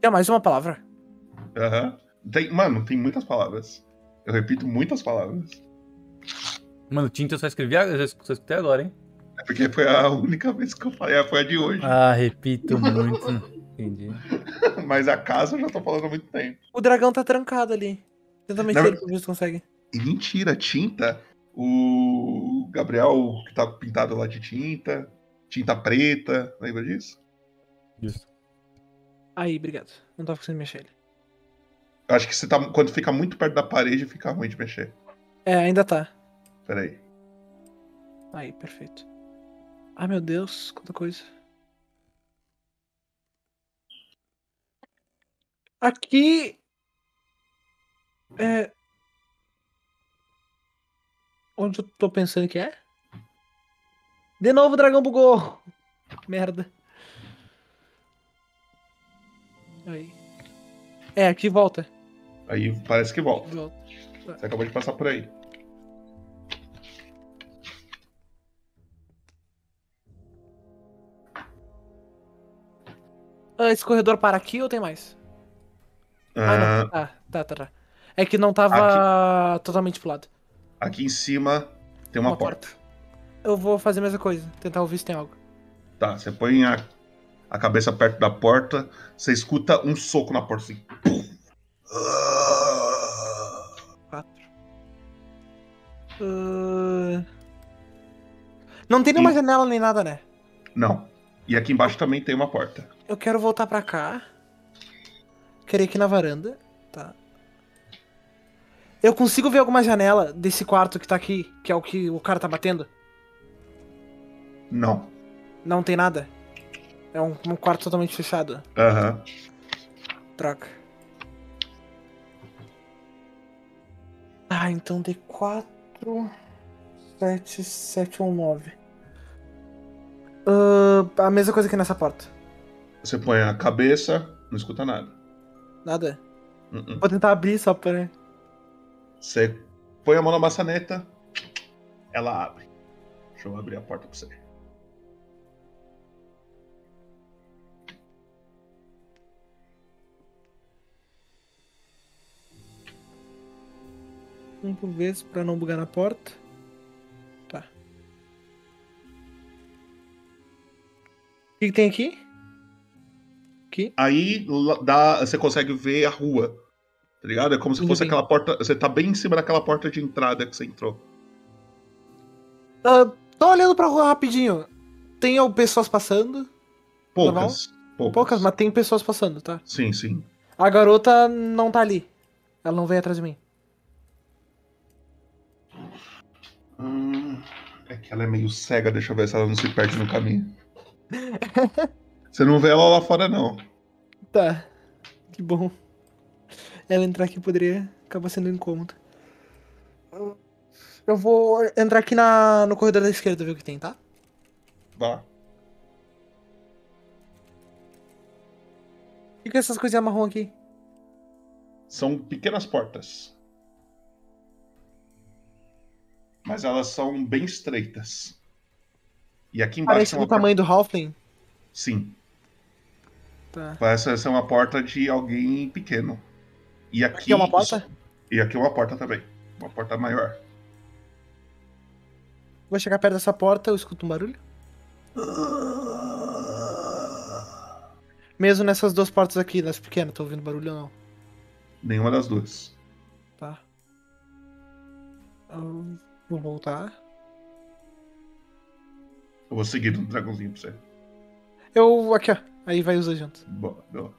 Quer mais uma palavra? Aham. Tem, mano, tem muitas palavras. Eu repito muitas palavras. Mano, tinta eu só escrevi, eu só escutei agora, hein? É porque foi a única vez que eu falei, foi a de hoje. Ah, repito muito. Entendi. Mas a casa eu já tô falando há muito tempo. O dragão tá trancado ali. Tenta mexer ele pra ver se consegue. E mentira, tinta. O Gabriel, que tá pintado lá de tinta. Tinta preta, lembra disso? Isso. Aí, obrigado. Não tava conseguindo mexer ele. Eu acho que você tá, quando fica muito perto da parede, fica ruim de mexer. É, ainda tá. Pera aí. Aí, perfeito. Ai, meu Deus, quanta coisa. Aqui. É. Onde eu tô pensando que é? De novo o dragão bugou! Merda. Aí. É, aqui volta. Aí parece que volta. Volta. Você acabou de passar por aí. Ah, esse corredor para aqui ou tem mais? Ah, não. Ah, tá, tá, tá. É que não tava totalmente pro lado. aqui em cima tem uma, Uma porta. Eu vou fazer a mesma coisa, tentar ouvir se tem algo. Tá, você põe a, a cabeça perto da porta, você escuta um soco na porta assim. Quatro. Ah, Não tem nenhuma janela nem nada, né? Não. E aqui embaixo também tem uma porta. Eu quero voltar pra cá. Querer aqui na varanda. Tá. Eu consigo ver alguma janela desse quarto que tá aqui, que é o que o cara tá batendo? Não. Não tem nada? É um, um quarto totalmente fechado. Aham. Troca. Ah, então D4, 7, 7 ou 9. Ah, a mesma coisa que nessa porta. Você põe a cabeça, não escuta nada. Nada? Uh-uh. Vou tentar abrir só pra. Você põe a mão na maçaneta, ela abre. Deixa eu abrir a porta pra você. Um por vez pra não bugar na porta. Tá. O que, que tem aqui? Aqui? Aí dá, você consegue ver a rua. Tá ligado? É como se fosse bem. aquela porta. Você tá bem em cima daquela porta de entrada que você entrou. Ah, tô olhando pra rua rapidinho. Tem pessoas passando? Poucas. Normal? Poucas, mas tem pessoas passando, tá? Sim, sim. A garota não tá ali. Ela não veio atrás de mim. Hum, é que ela é meio cega, deixa eu ver se ela não se perde no caminho. Você não vê ela lá fora, não. Tá. Que bom. Ela entrar aqui poderia acabar sendo incômodo. Eu vou entrar aqui na, no corredor da esquerda ver o que tem, tá? Vá. O que, que é essas coisinhas marrom aqui? São pequenas portas. Mas elas são bem estreitas. E aqui embaixo Parece do porta- tamanho do Halfling. Sim. Tá. Parece ser uma porta de alguém pequeno. E aqui, Aqui é uma porta? E aqui é uma porta também. Uma porta maior. Vou chegar perto dessa porta, eu escuto um barulho. Mesmo nessas duas portas aqui, nas pequenas, tô ouvindo barulho ou não? Nenhuma das duas. Tá. Eu vou voltar. Eu vou seguir um dragãozinho pra você. Eu. Aqui, ó. Aí vai os. Boa, boa.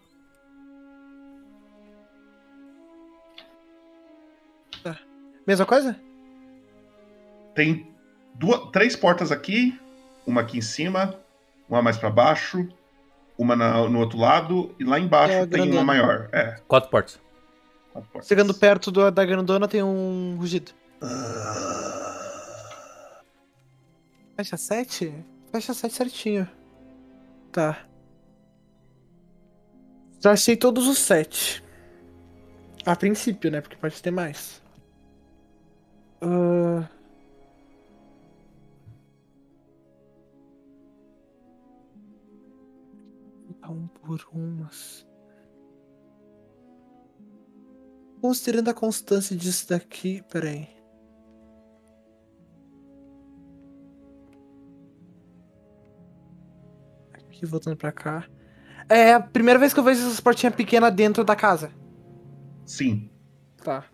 Tá. Mesma coisa? Tem duas, três portas aqui, uma aqui em cima, uma mais pra baixo, uma na- no outro lado e lá embaixo É tem uma maior. É. Quatro portas. quatro portas. Chegando perto do- da grandona tem um rugido. Fecha sete? Fecha sete certinho. Tá. Já achei todos os sete. A princípio, né? Porque pode ter mais. Tá um por umas. Considerando a constância disso daqui. Peraí. Aqui, voltando pra cá. É a primeira vez que eu vejo essa portinha pequena dentro da casa. Sim. Tá.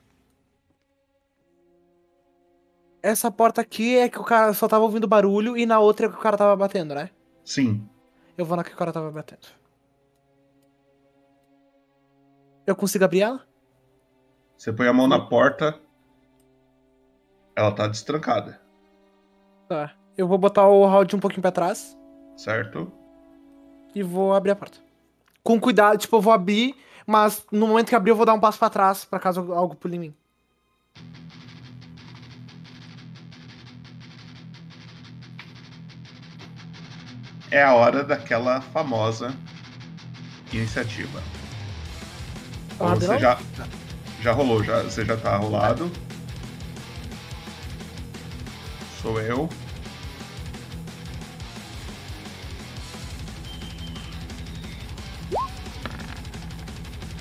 Essa porta aqui é que o cara só tava ouvindo barulho e na outra é que o cara tava batendo, né? Sim. Eu vou na que o cara tava batendo. Eu consigo abrir ela? Você põe a mão na porta, ela tá destrancada, Tá. Eu vou botar o round um pouquinho pra trás certo? e vou abrir a porta. Com cuidado, tipo, eu vou abrir, mas no momento que abrir eu vou dar um passo pra trás pra caso algo pule em mim. É a hora daquela famosa iniciativa. Ah, você já, já rolou, já, você já tá rolado. Sou eu.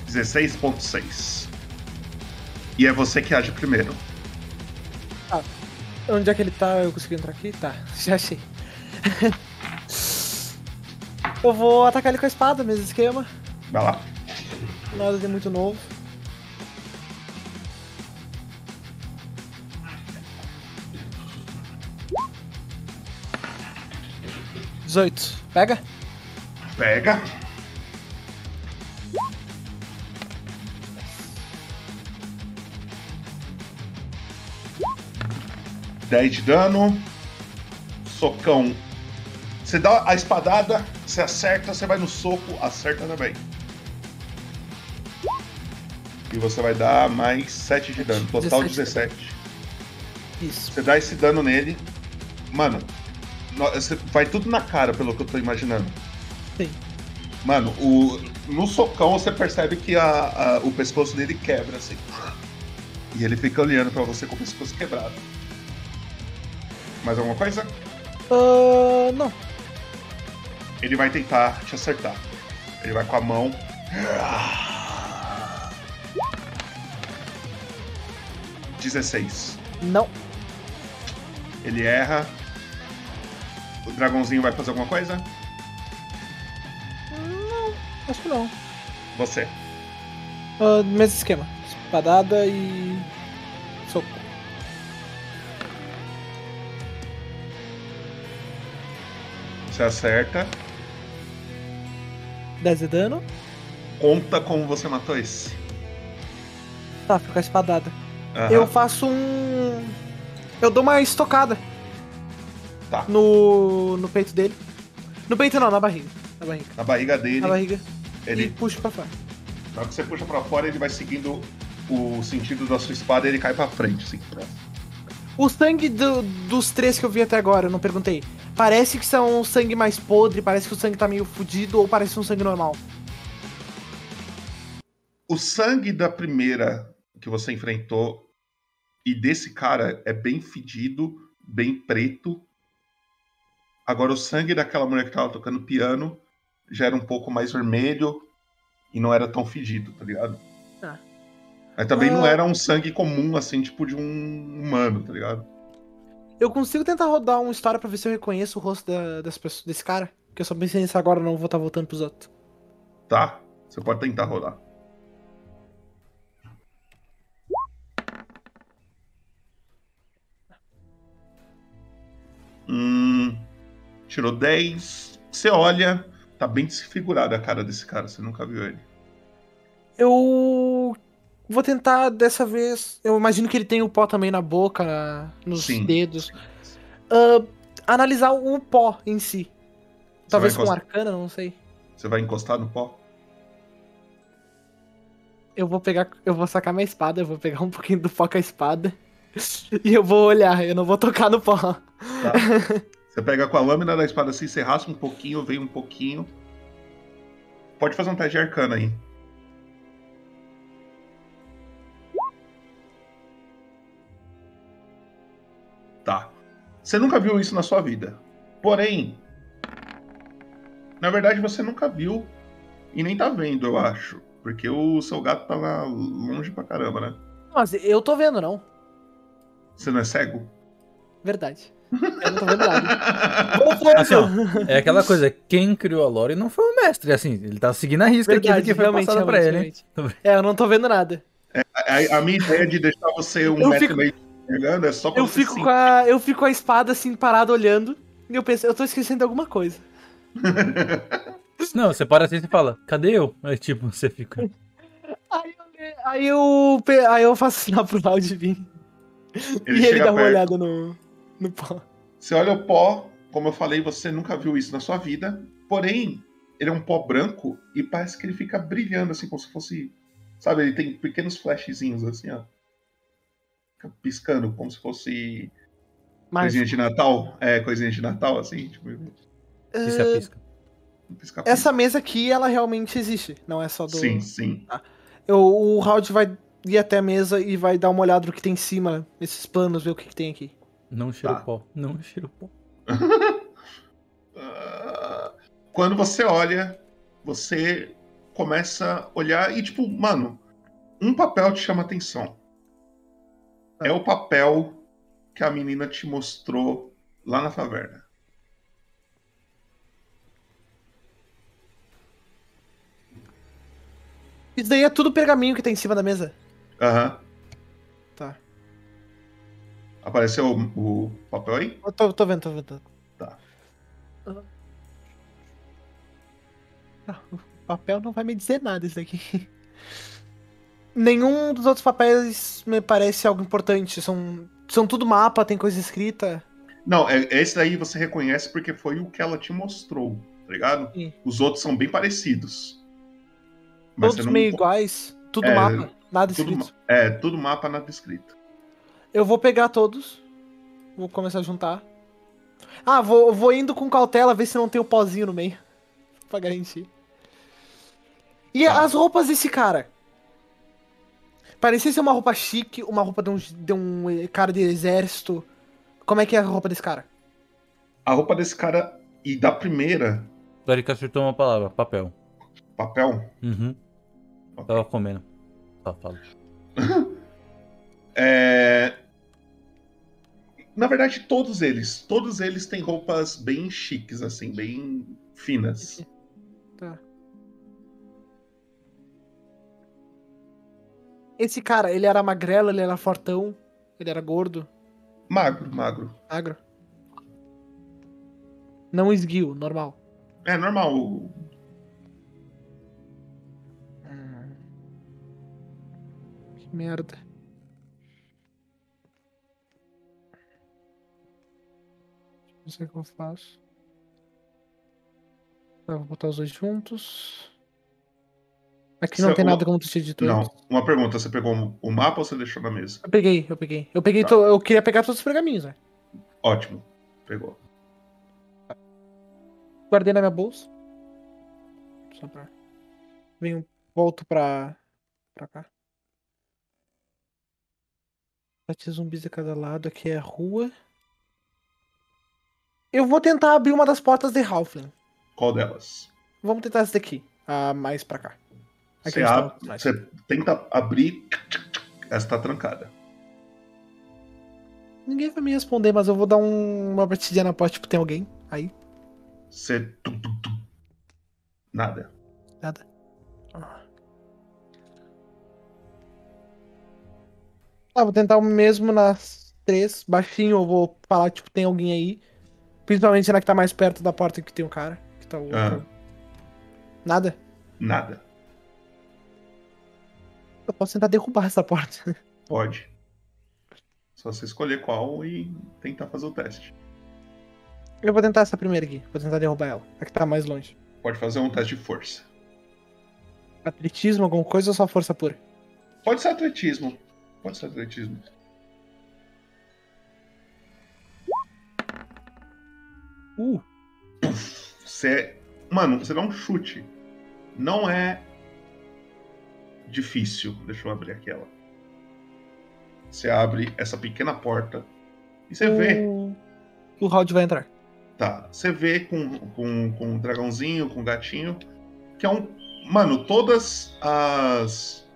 Dezesseis ponto seis. E é você que age primeiro. Ah, onde é que ele tá? Eu consegui entrar aqui? Tá, já achei. eu vou atacar ele com a espada, mesmo esquema. Vai lá. Nada de muito novo. 18. Pega? Pega. Dez de dano. Socão. Você dá a espadada, você acerta, você vai no soco, acerta também. E você vai dar mais 7 de dano. Total 17. 17. Isso. Você dá esse dano nele. Mano, vai tudo na cara, pelo que eu tô imaginando. Sim. Mano, o, no socão você percebe que a- a- o pescoço dele quebra, assim. E ele fica olhando pra você com o pescoço quebrado. Mais alguma coisa? Ah, não. Ele vai tentar te acertar. Ele vai com a mão. Dezesseis. Não. Ele erra. O dragãozinho vai fazer alguma coisa? Não, acho que não. Você. Ah, mesmo esquema. Espadada e. Você acerta. 10 de dano. Conta como você matou esse. Tá, fica a espadada. Aham. Eu faço um. Eu dou uma estocada. Tá. No. no peito dele. No peito não, na barriga. Na barriga. Na barriga dele. Na barriga. Ele- E puxo pra fora. Na hora que você puxa pra fora, ele vai seguindo o sentido da sua espada e ele cai pra frente, assim. O sangue do- dos três que eu vi até agora, eu não perguntei. Parece que são um sangue mais podre, parece que o sangue tá meio fudido ou parece um sangue normal. O sangue da primeira que você enfrentou e desse cara é bem fedido, bem preto. Agora o sangue daquela mulher que tava tocando piano já era um pouco mais vermelho e não era tão fedido, tá ligado? Ah. Mas também não Ah. era um sangue comum, assim, tipo de um humano, tá ligado? Eu consigo tentar rodar uma história pra ver se eu reconheço o rosto da- dessa pessoa, desse cara? Que eu só pensei nisso agora, não vou estar voltando pros outros. Tá? Você pode tentar rolar. Hum, tirou 10. Você olha, tá bem desfigurada a cara desse cara, você nunca viu ele. Eu vou tentar dessa vez. Eu imagino que ele tem o pó também na boca, na- nos Sim. dedos. Ah, analisar o pó em si. Talvez com encost- arcana, não sei. Você vai encostar no pó? Eu vou pegar. Eu vou sacar minha espada, eu vou pegar um pouquinho do pó com a espada. E eu vou olhar, eu não vou tocar no pó. Tá. Você pega com a lâmina da espada assim, você raspa um pouquinho, vem um pouquinho. Pode fazer um teste de arcana aí. Você nunca viu isso na sua vida. Porém, na verdade você nunca viu e nem tá vendo, eu acho. Porque o seu gato tá lá longe pra caramba, né? Mas eu tô vendo, não. Você não é cego? Verdade. Eu não tô vendo nada. Assim, ó, é aquela coisa, quem criou a lore não foi o mestre, assim, ele tá seguindo a risca aqui do Verdade, que foi realmente, passado pra ele, realmente, hein? É, eu não tô vendo nada. A, a minha ideia de deixar você um Eu metro fico- meio chegando é só pra Eu fico, com a, eu fico com a espada assim, parado olhando. E eu penso, eu tô esquecendo de alguma coisa. Não, você para assim e fala, cadê eu? Aí tipo, você fica. Aí eu, pe- aí eu faço sinal pro vir. Ele e ele dá uma perto. olhada no, no pó. Você olha o pó, como eu falei, você nunca viu isso na sua vida. Porém, ele é um pó branco e parece que ele fica brilhando, assim, como se fosse. Sabe, ele tem pequenos flashzinhos, assim, ó. Fica piscando, como se fosse. Mas- Coisinha de Natal? É, coisinha de Natal, assim, tipo. Pisca-pisca. pisca Essa mesa aqui, ela realmente existe. Não é só do. Sim, sim. Tá. Eu, o Raud vai ir até a mesa e vai dar uma olhada no que tem em cima, nesses planos, ver o que, que tem aqui. Não cheira Tá. o pó, não cheira o pó. Quando você olha, você começa a olhar e, tipo, mano, um papel te chama atenção. É o papel que a menina te mostrou lá na taverna. Isso daí é tudo pergaminho que tem em cima da mesa. Aham. Tá. Apareceu o, o papel aí? Eu tô, tô vendo, tô vendo. Tá. O papel não vai me dizer nada isso daqui. Nenhum dos outros papéis me parece algo importante. São, são tudo mapa, tem coisa escrita. Não, é, esse daí você reconhece porque foi o que ela te mostrou, tá ligado? Sim. Os outros são bem parecidos. Todos meio iguais. Tudo É, mapa, nada tudo escrito. ma- É, tudo mapa, nada escrito. Eu vou pegar todos. Vou começar a juntar. Ah, vou, vou indo com cautela, ver se não tem o pozinho no meio. pra garantir. E Tá. as roupas desse cara? Parecia ser uma roupa chique, uma roupa de um, de um cara de exército. Como é que é a roupa desse cara? A roupa desse cara e da primeira, O Eric acertou uma palavra, papel. papel, Uhum. Tava comendo. Safado. é... Na verdade, todos eles. Todos eles têm roupas bem chiques, assim, bem finas. Esse cara, ele era magrelo, ele era fortão, ele era gordo, Magro, magro. magro. Não esguio, normal. É normal. Que merda. Não sei o que eu faço. Tá, vou botar os dois juntos. Aqui não Você- tem uma- nada como tu de tudo. Não, uma pergunta: você pegou o mapa ou você deixou na mesa? Eu peguei, eu peguei. Eu peguei, Tá. to- eu queria pegar todos os pergaminhos, né? Ótimo, pegou. Guardei na minha bolsa. Só pra. Venho, volto pra. pra cá. Sete zumbis a cada lado, aqui é a rua. Eu vou tentar abrir uma das portas de Halfling. Qual delas? Vamos tentar essa daqui. A mais pra cá. Aqui Você, tá abre, você tenta abrir, essa tá trancada. Ninguém vai me responder, mas eu vou dar um- uma batidinha na porta, tipo, tem alguém aí? Você. tum, tum, tum. Nada. Nada. Ah. Ah, vou tentar o mesmo nas três. Baixinho, eu vou falar, tipo, tem alguém aí. Principalmente na que tá mais perto da porta que tem o cara. Que tá o. Ah, Nada? nada. Eu posso tentar derrubar essa porta. Pode. Só você escolher qual e tentar fazer o teste. Eu vou tentar essa primeira aqui. Vou tentar derrubar ela. A que tá mais longe. Pode fazer um teste de força. Atletismo, alguma coisa ou só força pura? Pode ser atletismo. Pode ser atletismo. Uh. Você. Mano, você dá um chute. Não é difícil. Deixa eu abrir aquela. Você abre essa pequena porta e você vê. O, o Hald vai entrar. Tá. Você vê com, com, com um dragãozinho, com um gatinho. Que é um. Mano, todas as.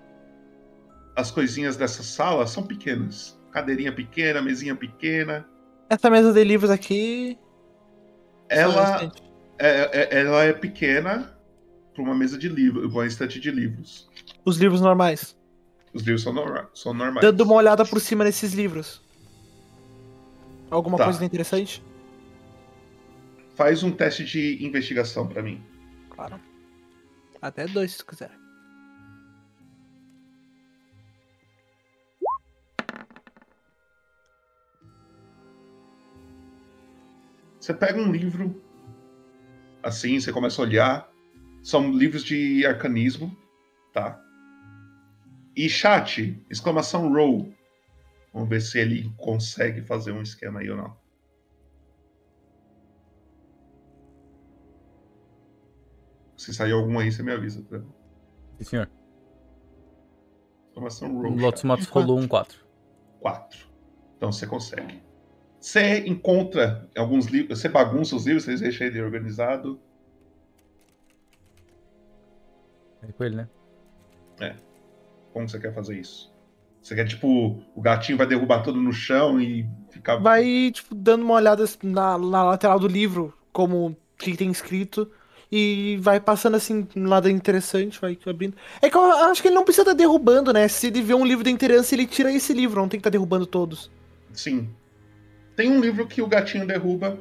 As coisinhas dessa sala são pequenas. Cadeirinha pequena, mesinha pequena. Essa mesa de livros aqui. Ela é, é- ela é pequena para uma mesa de livros, uma estante de livros. Os livros normais. Os livros são, norma- são normais. Dando uma olhada por cima nesses livros. Alguma Tá. coisa interessante? Faz um teste de investigação para mim. Claro. Até dois, se quiser. Você pega um livro, assim, você começa a olhar. São livros de arcanismo, tá? E chat, exclamação roll. Vamos ver se ele consegue fazer um esquema aí ou não. Se sair algum aí, você me avisa, tá? Sim, senhor. Exclamação roll. Matos rolou um 4. 4. Então você consegue. Você encontra alguns livros, você bagunça os livros, você deixa ele organizado. É com ele, né? É. Como você quer fazer isso? Você quer, tipo, o gatinho vai derrubar tudo no chão e ficar. Vai, tipo, dando uma olhada na, na lateral do livro, como o que tem escrito. E vai passando assim, nada interessante, vai abrindo. É que eu acho que ele não precisa estar derrubando, né? Se ele vê um livro de interesse, ele tira esse livro, não tem que estar derrubando todos. Sim. Tem um livro que o gatinho derruba.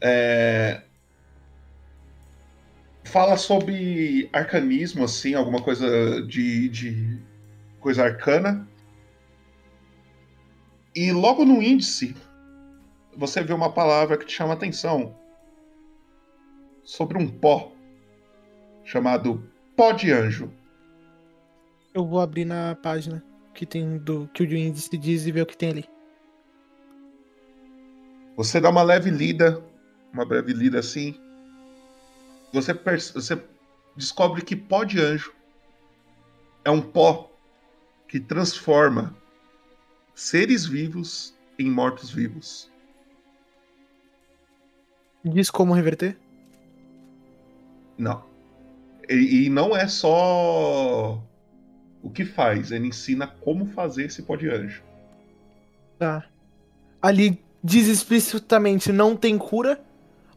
É... fala sobre arcanismo, assim, alguma coisa de, de coisa arcana. E logo no índice, você vê uma palavra que te chama a atenção. Sobre um pó. Chamado pó de anjo. Eu vou abrir na página que tem do que o índice diz e ver o que tem ali. Você dá uma leve lida, uma breve lida assim. Você, você descobre que pó de anjo é um pó que transforma seres vivos em mortos-vivos. Diz como reverter? Não. E, e não é só o que faz, ele ensina como fazer esse pó de anjo. Tá. Ali diz explicitamente não tem cura?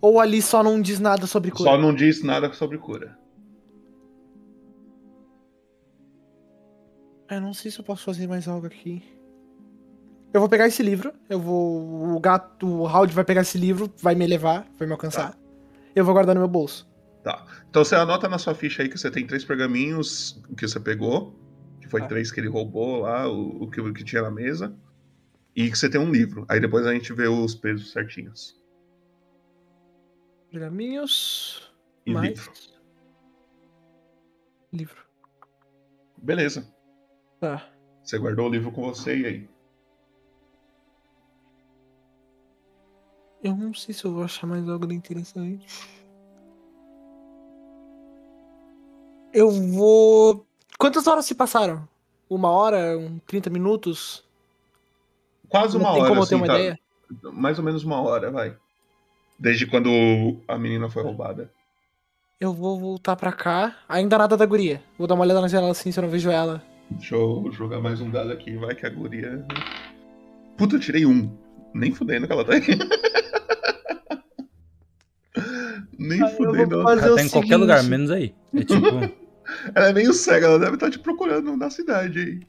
Ou ali só não diz nada sobre cura? Só não diz nada sobre cura. Eu não sei se eu posso fazer mais algo aqui. Eu vou pegar esse livro. Eu vou. O gato, o Howard vai pegar esse livro, vai me levar, vai me alcançar. Eu vou guardar no meu bolso. Tá. Então você anota na sua ficha aí que você tem três pergaminhos que você pegou, que foi três que ele roubou lá, o, o que, o que tinha na mesa, e que você tem um livro. Aí depois a gente vê os pesos certinhos. Pergaminhos. E mais. livro. Livro. Beleza. Tá. Você guardou o livro com você e aí? Eu não sei se eu vou achar mais algo de interessante. Eu vou. Quantas horas se passaram? Uma hora? Um 30 minutos? Quase Não uma tem hora, como eu ter assim, uma tá? ideia? Mais ou menos uma hora, vai. Desde quando a menina foi roubada. Eu vou voltar pra cá. Ainda nada da guria. Vou dar uma olhada na janela assim se eu não vejo ela. Deixa eu jogar mais um dado aqui, vai que a guria. Puta, eu tirei um. Nem fudendo que ela tá aí. Nem fudendo. Ela tá em qualquer lugar, menos aí. É tipo. Ela é meio cega, ela deve estar te procurando na cidade aí.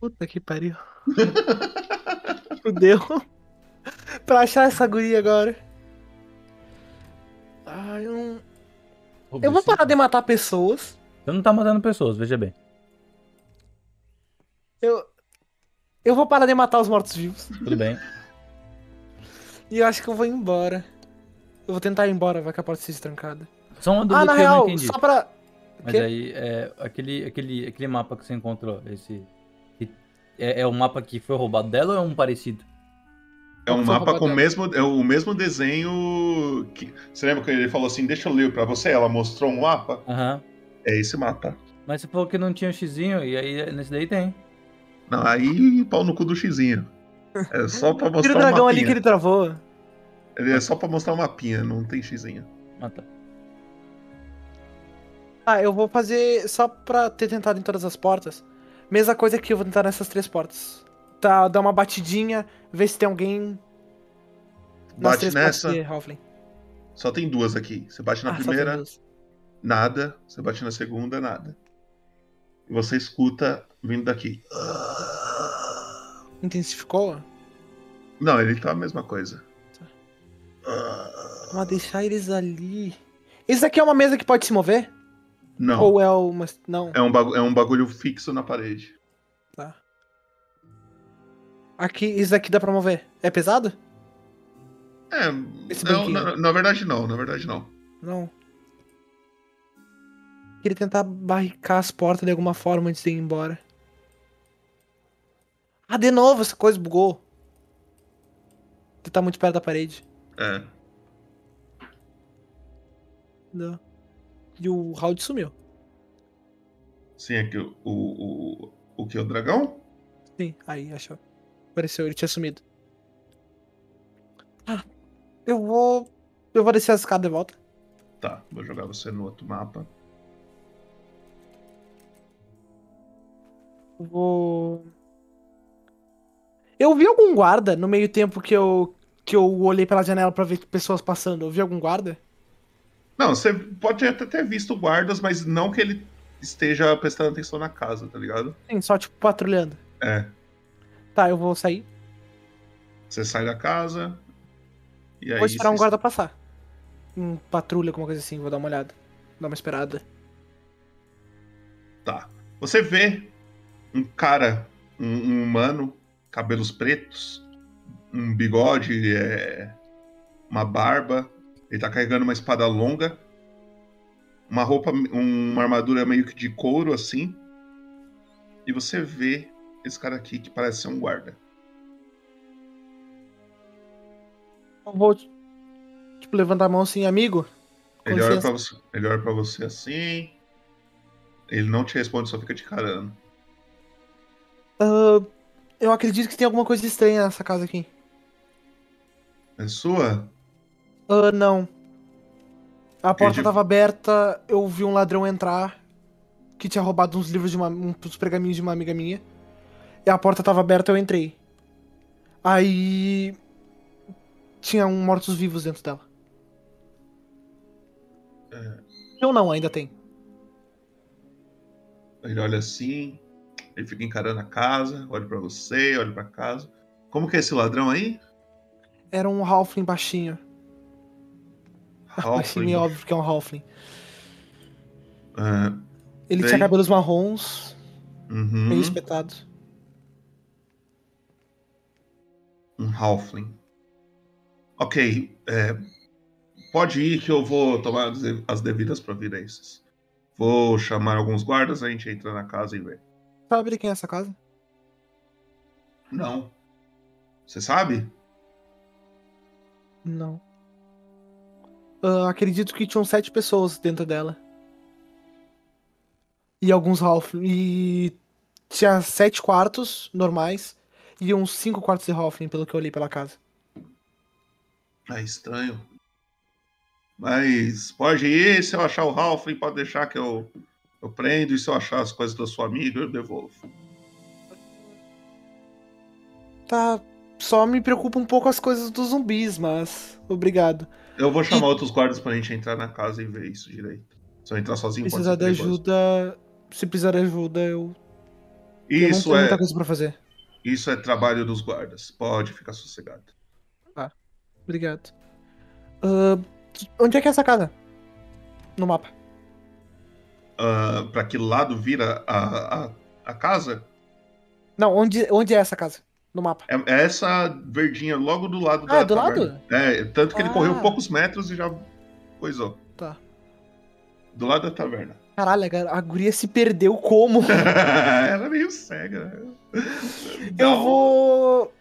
Puta que pariu. Fudeu. pra achar essa guria agora. Ai, eu não. Eu vou parar de matar pessoas. Você não tá matando pessoas, veja bem. Eu. Eu vou parar de matar os mortos-vivos. Tudo bem. E eu acho que eu vou embora. Eu vou tentar ir embora, vai que a porta seja trancada. Só uma dúvida Ah, na que eu não real, entendi. só pra. Mas Quê? aí, é, aquele, aquele, aquele mapa que você encontrou, esse. que- É, é o mapa que foi roubado dela ou é um parecido? É um mapa com o mesmo, é o mesmo desenho. Que, você lembra que ele falou assim: Deixa eu ler pra você? Ela mostrou um mapa? Aham. É esse mapa. Mas você falou que não tinha o xizinho, e aí nesse daí tem. Não, aí pau no cu do xizinho. É só pra Tira mostrar o um dragão ali mapinha. que ele travou. Ele é só pra mostrar um mapinha, não tem xizinho. Ah, tá. Ah, eu vou fazer só pra ter tentado em todas as portas. Mesma coisa que eu vou tentar nessas três portas. Tá, dar uma batidinha, ver se tem alguém. Bate nessa. Halfling. Só tem duas aqui. Você bate na Ah, primeira, nada. Você bate na segunda, nada. E você escuta vindo daqui. Intensificou? Não, ele tá a mesma coisa. Mas deixar eles ali. Esse aqui é uma mesa que pode se mover? Não. Ou é uma. Não. É um, é um bagulho fixo na parede. Aqui, isso aqui dá pra mover. É pesado? É, não, na, na verdade não, na verdade não. Não. Queria tentar barricar as portas de alguma forma antes de ir embora. Ah, de novo, essa coisa bugou. Você tá muito perto da parede. É. Não. E o Raul sumiu. Sim, é que o, o, o, o que? O dragão? Sim, aí, achou. Apareceu, ele tinha sumido. Ah, eu vou. Eu vou descer as escadas de volta. Tá, vou jogar você no outro mapa. Eu Vou. Eu vi algum guarda no meio tempo que eu. que eu olhei pela janela pra ver pessoas passando. Eu vi algum guarda? Não, você pode até ter visto guardas, mas não que ele esteja prestando atenção na casa, tá ligado? Sim, só tipo patrulhando. É. Tá, eu vou sair. Você sai da casa. E aí. vou esperar um você- guarda passar. Um patrulha, alguma coisa assim, vou dar uma olhada. dar uma esperada. Tá. Você vê um cara, um, um humano, cabelos pretos, um bigode, é, uma barba. Ele tá carregando uma espada longa, uma roupa, uma armadura meio que de couro assim. E você vê esse cara aqui que parece ser um guarda. Eu vou, tipo, levantar a mão assim, amigo. Ele olha, pra você, ele olha pra você assim. Ele não te responde, só fica te carando. Ah, eu acredito que tem alguma coisa estranha nessa casa aqui. É sua? Ah, não. A porta de- tava aberta, eu vi um ladrão entrar que tinha roubado uns livros de uma, uns pergaminhos de uma amiga minha. E a porta tava aberta, eu entrei. Aí tinha um mortos-vivos dentro dela. Ou não, ainda tem. Ele olha assim, ele fica encarando a casa, olha pra você, olha pra casa. Como que é esse ladrão aí? Era um Halfling baixinho. Baixinho é óbvio que é um Halfling. Ah, Ele Sei. tinha cabelos marrons, uhum, meio espetado. Um halfling. Ok, é, pode ir que eu vou tomar as de- as devidas providências. Vou chamar alguns guardas, a gente entra na casa e vê. Sabe quem é essa casa? Não. Você sabe? Não. Ah, acredito que tinham sete pessoas dentro dela. E alguns Halfling. E tinha sete quartos normais e uns cinco quartos de Halfling, pelo que eu olhei pela casa. É estranho. Mas pode ir, se eu achar o halfling, pode deixar que eu, eu prendo. E se eu achar as coisas da sua amiga, eu devolvo. Tá. Só me preocupa um pouco as coisas dos zumbis, mas. Obrigado. Eu vou chamar outros guardas pra gente entrar na casa e ver isso direito. Se eu entrar sozinho, pode Precisar de ajuda. Se precisar de ajuda, eu. eu não Isso tenho é, muita coisa pra fazer. Isso é trabalho dos guardas. Pode ficar sossegado. Tá. Obrigado. Ah, onde é que é essa casa? No mapa. Ah, pra que lado vira a, a, a casa? Não, onde, onde é essa casa? No mapa. É, é essa verdinha logo do lado Ah, da é do taverna. É, tanto que ele Ah. correu poucos metros e já coisou. Tá. Do lado da taverna. Caralho, a guria se perdeu como? Ela é meio cega. né? eu vou.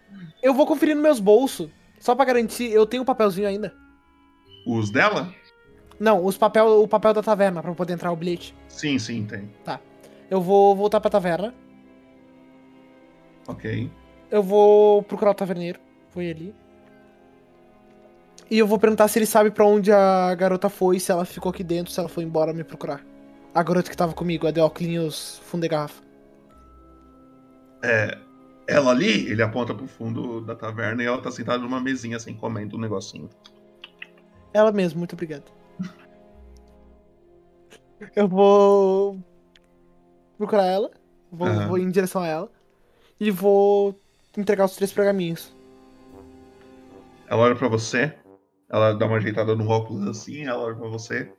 Eu vou conferir nos meus bolsos. Só pra garantir, eu tenho o papelzinho ainda. Os dela? Não, os papel, o papel da taverna pra poder entrar o bilhete. Sim, sim, tem. Tá. Eu vou voltar pra taverna. Ok. Eu vou procurar o taverneiro. Foi ali. E eu vou perguntar se ele sabe pra onde a garota foi, se ela ficou aqui dentro, se ela foi embora me procurar. A garota que tava comigo, a de óculos fundo de garrafa. É, ela ali, ele aponta pro fundo da taverna e ela tá sentada numa mesinha assim, comendo um negocinho. Ela mesmo, muito obrigado. Eu vou procurar ela, vou, Aham. vou em direção a ela e vou entregar os três pergaminhos. Ela olha pra você, ela dá uma ajeitada no óculos assim, ela olha pra você.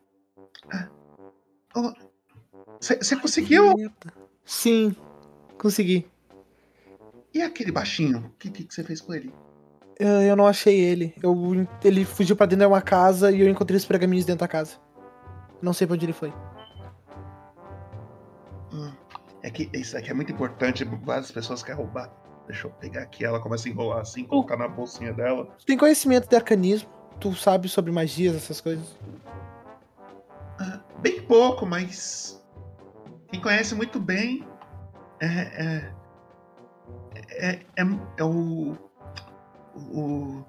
Você conseguiu? Sim, consegui. E aquele baixinho? O que você fez com ele? Eu, eu não achei ele. Eu, ele fugiu pra dentro de uma casa e eu encontrei os pergaminhos dentro da casa. Não sei pra onde ele foi. Hum, é que isso aqui é muito importante, várias pessoas querem roubar. Deixa eu pegar aqui, ela começa a enrolar assim, colocar na bolsinha dela. Tu tem conhecimento de arcanismo? Tu sabe sobre magias, essas coisas? Bem pouco, mas quem conhece muito bem é é é, é, é o, o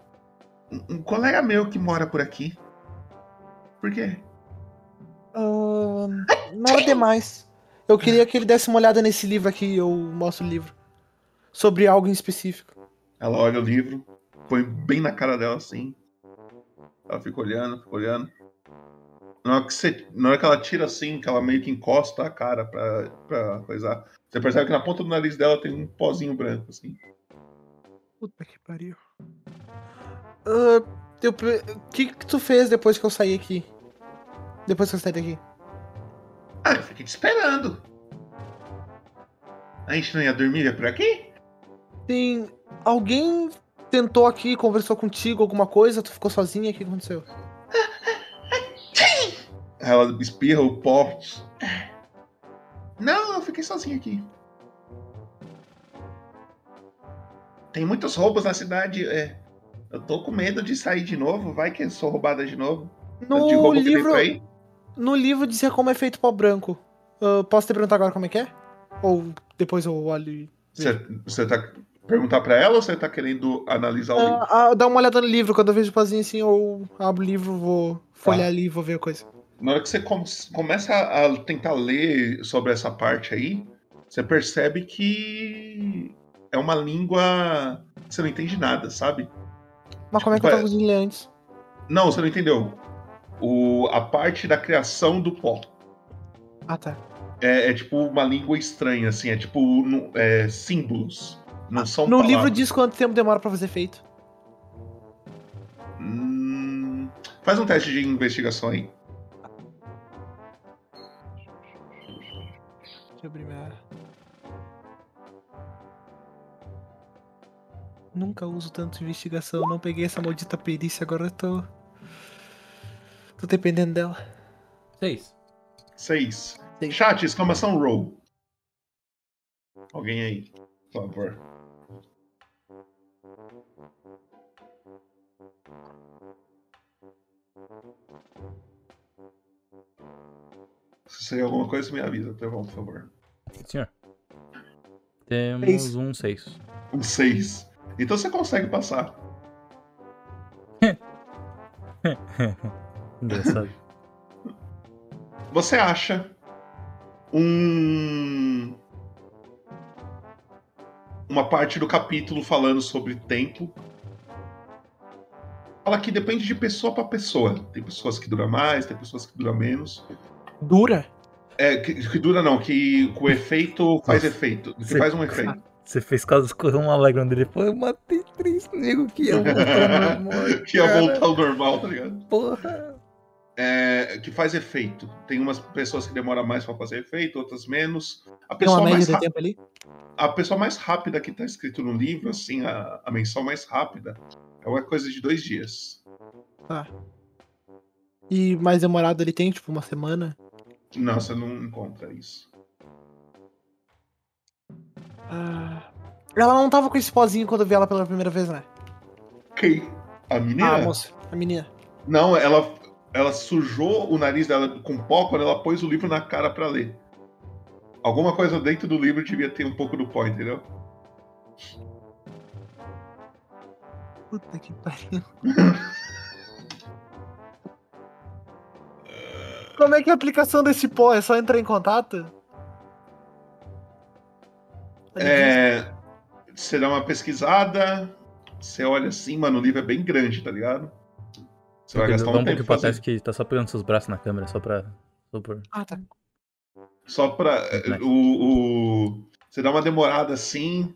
um- colega meu que mora por aqui. Por quê? Ahn, nada demais. Eu queria que ele desse uma olhada nesse livro aqui, eu mostro o livro. Sobre algo em específico. Ela olha o livro, põe bem na cara dela assim. Ela fica olhando, fica olhando. Na hora que, você, na hora que ela tira assim, que ela meio que encosta a cara pra, pra coisar, você percebe que na ponta do nariz dela tem um pozinho branco, assim. Puta que pariu. Ah, eu pe- O que, que tu fez depois que eu saí aqui? Depois que eu saí daqui? Ah, eu fiquei te esperando. A gente não ia dormir por aqui? Tem. Alguém tentou aqui, conversou contigo, alguma coisa? Tu ficou sozinha? O que aconteceu? Ela espirra o pó. Não, eu fiquei sozinho aqui. Tem muitos roubos na cidade. É. Eu tô com medo de sair de novo. Vai que eu sou roubada de novo. No de roubo que tem livro. por aí. No livro dizia como é feito pau branco. Ah, posso te perguntar agora como é que é? Ou depois eu olho e. Você, tá perguntar pra ela ou você tá querendo analisar o livro? Ah, ah, dá uma olhada no livro, quando eu vejo o pozinho assim, eu abro o livro, vou folhear Tá. ali e vou ver a coisa. Na hora que você com- começa a tentar ler sobre essa parte aí, você percebe que é uma língua que você não entende nada, sabe? Mas como é que eu Tipo, tava usando ele antes? Não, você não entendeu. O, a parte da criação do pó. Ah, tá. É, é tipo uma língua estranha, assim, é tipo é, símbolos. Não são No livro palavras. diz quanto tempo demora pra fazer feito. Hum, faz um teste de investigação aí. Deixa eu abrir minha. Nunca uso tanto investigação, não peguei essa maldita perícia, agora eu tô. Tô dependendo dela. Seis. Seis. Chat, exclamação roll. Alguém aí, por favor. Se sair alguma coisa, me avisa, Trevão, por favor. Senhor. Temos Seis. um seis. Um 6. Então você consegue passar. Engraçado. Você acha um uma parte do capítulo falando sobre tempo. Fala que depende de pessoa para pessoa. Tem pessoas que dura mais, tem pessoas que dura menos. Dura? É, que, que dura não, que o efeito faz efeito. Que faz um efeito. Você fez caso escorrer uma lágrima dele. Pô, eu matei três negros que ia voltar ao normal. que ia voltar ao normal, tá ligado? Porra. É, que faz efeito. Tem umas pessoas que demoram mais para fazer efeito, outras menos. A Tem uma pessoa mais média de ra- tempo ali? a pessoa mais rápida que tá escrito no livro, assim, a, a menção mais rápida, é uma coisa de dois dias. Tá. E mais demorado ele tem, tipo, uma semana? Não, você não encontra isso. Ah, Ela não tava com esse pozinho quando eu vi ela pela primeira vez, né? Quem? A menina? Ah, moça. A menina. Não, ela, ela sujou o nariz dela com pó quando ela pôs o livro na cara pra ler. Alguma coisa dentro do livro devia ter um pouco do pó, entendeu? Puta que pariu. Como é que é a aplicação desse pó? É só entrar em contato? É, você dá uma pesquisada, você olha assim, mano, o livro é bem grande, tá ligado? Você vai gastar um um tempo pra trás que tá só pegando seus braços na câmera, só pra. Só por... Ah, tá. Só pra. O, o- você dá uma demorada assim.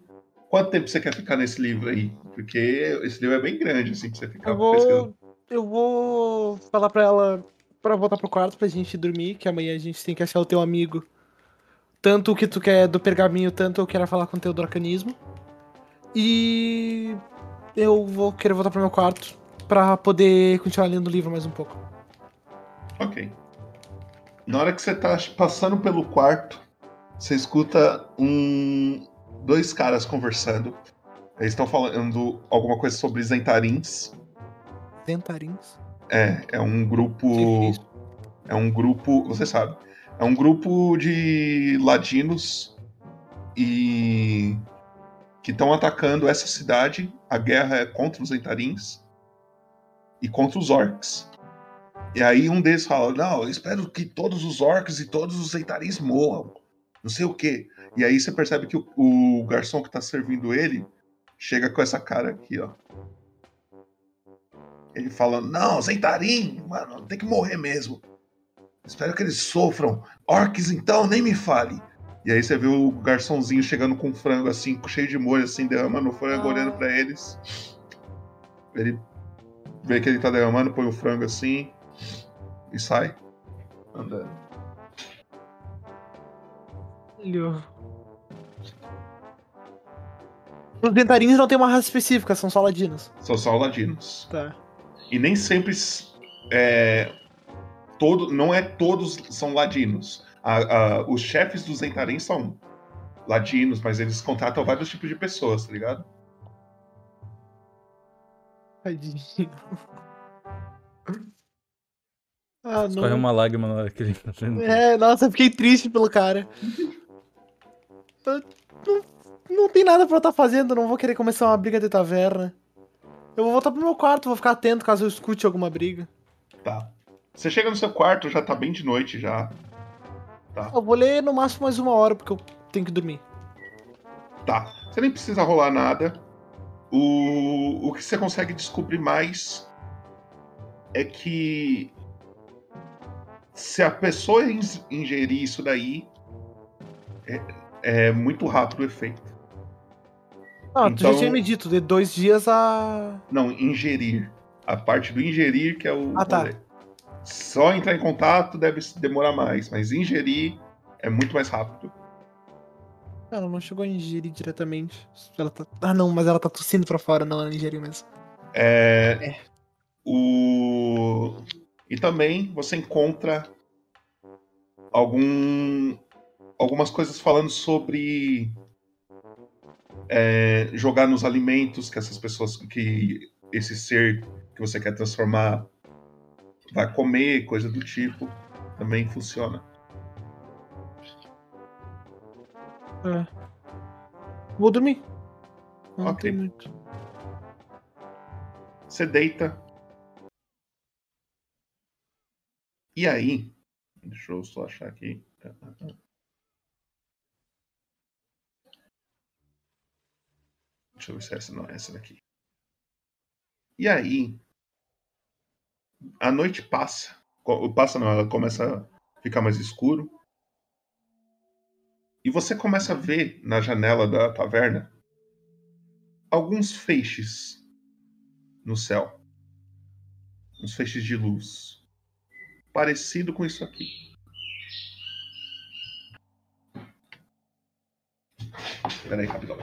Quanto tempo você quer ficar nesse livro aí? Porque esse livro é bem grande, assim, pra você ficar Eu vou. pesquisando. Eu vou falar pra ela pra voltar pro quarto pra gente dormir, que amanhã a gente tem que achar o teu amigo. Tanto o que tu quer do pergaminho, tanto eu quero falar com o teu dracanismo. E eu vou querer voltar pro meu quarto pra poder continuar lendo o livro mais um pouco. Ok. Na hora que você tá passando pelo quarto, você escuta um. dois caras conversando. Eles estão falando alguma coisa sobre Zentarins. Dentarins. É, é um grupo. É um grupo. Você sabe. É um grupo de ladinos e. que estão atacando essa cidade. A guerra é contra os Zentarins e contra os orcs. E aí um deles fala: Não, eu espero que todos os orcs e todos os Zentarins morram. Não sei o quê. E aí você percebe que o, o garçom que tá servindo ele chega com essa cara aqui, ó. Ele fala: Não, Zentarim, mano, tem que morrer mesmo. Espero que eles sofram. Orcs, então, nem me fale. E aí você vê o garçomzinho chegando com um frango assim, cheio de molho, assim, derramando o frango, olhando pra eles. Ele vê que ele tá derramando, põe o frango assim e sai andando. Os dentarinhos não tem uma raça específica, são só ladinos. São só ladinos. Tá. E nem sempre é, todo, não é todos são ladinos. A- a- os chefes dos Zentarim são ladinos, mas eles contratam vários tipos de pessoas, tá ligado? Tadinho. Ah, Escorre uma lágrima na hora que ele tá vendo. É, nossa, eu fiquei triste pelo cara. Não, não tem nada pra eu estar fazendo, não vou querer começar uma briga de taverna. Eu vou voltar pro meu quarto, vou ficar atento caso eu escute alguma briga. Tá. Você chega no seu quarto, já tá bem de noite já. Tá. Eu vou ler no máximo mais uma hora, porque eu tenho que dormir. Tá. Você nem precisa rolar nada. O, o que você consegue descobrir mais é que se a pessoa ingerir isso daí, é, é muito rápido o efeito. Ah, tu Então- já tinha me dito, de dois dias a. Não, ingerir. A parte do ingerir que é o. Ah, tá. Só entrar em contato deve demorar mais, mas ingerir é muito mais rápido. Ela não chegou a ingerir diretamente. Ela tá... Ah, não, mas ela tá tossindo pra fora, não, ela ingeriu mesmo. É, O... E também você encontra algum... algumas coisas falando sobre é, jogar nos alimentos que essas pessoas, que esse ser que você quer transformar vai comer, coisa do tipo. Também funciona. É. Vou dormir. Não Ok. muito. Você deita. E aí? Deixa eu só achar aqui. Deixa eu ver se é essa não é essa daqui. E aí? A noite passa. Passa não, ela começa a ficar mais escuro. E você começa a ver na janela da taverna alguns feixes no céu. Uns feixes de luz. Parecido com isso aqui. Peraí, rapidão.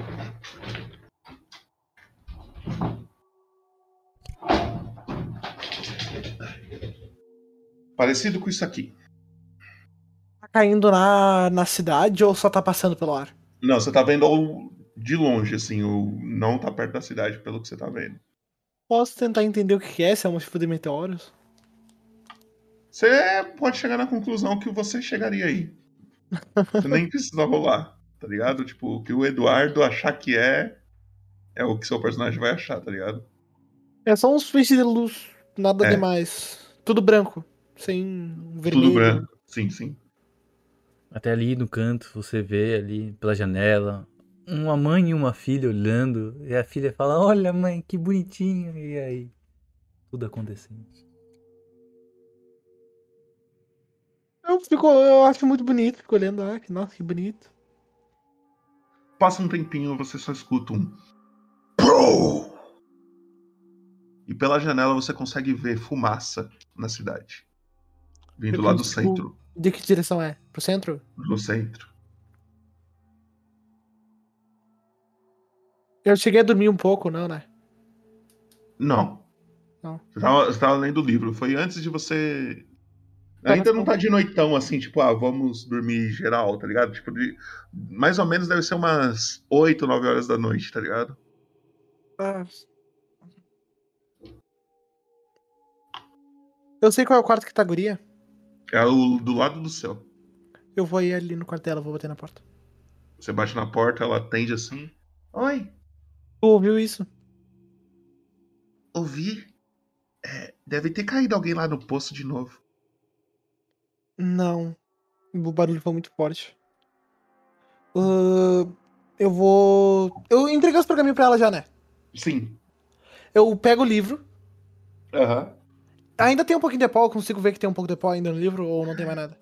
Parecido com isso aqui. Tá caindo na, na cidade ou só tá passando pelo ar? Não, você tá vendo de longe, assim, o não tá perto da cidade, pelo que você tá vendo. Posso tentar entender o que que é, se é um tipo de meteoros? Você pode chegar na conclusão que você chegaria aí. Você nem precisa rolar, tá ligado? Tipo, o que o Eduardo achar que é, é o que seu personagem vai achar, tá ligado? É só uns feixes de luz, nada É. demais. Tudo branco, sem vermelho. Tudo branco. Sim, sim. Até ali no canto, você vê ali pela janela uma mãe e uma filha olhando. E a filha fala: Olha, mãe, que bonitinho. E aí, tudo acontecendo. Eu, fico, eu acho muito bonito, fico olhando, ah, que- nossa, que bonito. Passa um tempinho, você só escuta um. Pro! E pela janela você consegue ver fumaça na cidade. Vindo lá do centro. De que direção é? Pro centro? Do centro. Eu cheguei a dormir um pouco, não, né? Não. Não. Você tava, você tava lendo o livro. Foi antes de você. Ainda não tá de noitão, assim, tipo, ah, vamos dormir geral, tá ligado? Tipo, de... mais ou menos deve ser umas 8, 9 horas da noite, tá ligado? Ah. Eu sei qual é o quarto que tá a guria. É o do lado do céu. Eu vou ir ali no quarto dela, vou bater na porta. Você bate na porta, ela atende assim. Oi, Tu ouviu isso? ouvi. É, deve ter caído alguém lá no poço de novo. Não. O barulho foi muito forte. Ahn, eu vou. Eu entreguei os pergaminhos pra ela já, né? Sim. Eu pego o livro. Aham. Ainda tem um pouquinho de pó, eu consigo ver que tem um pouco de pó ainda no livro ou não tem mais nada?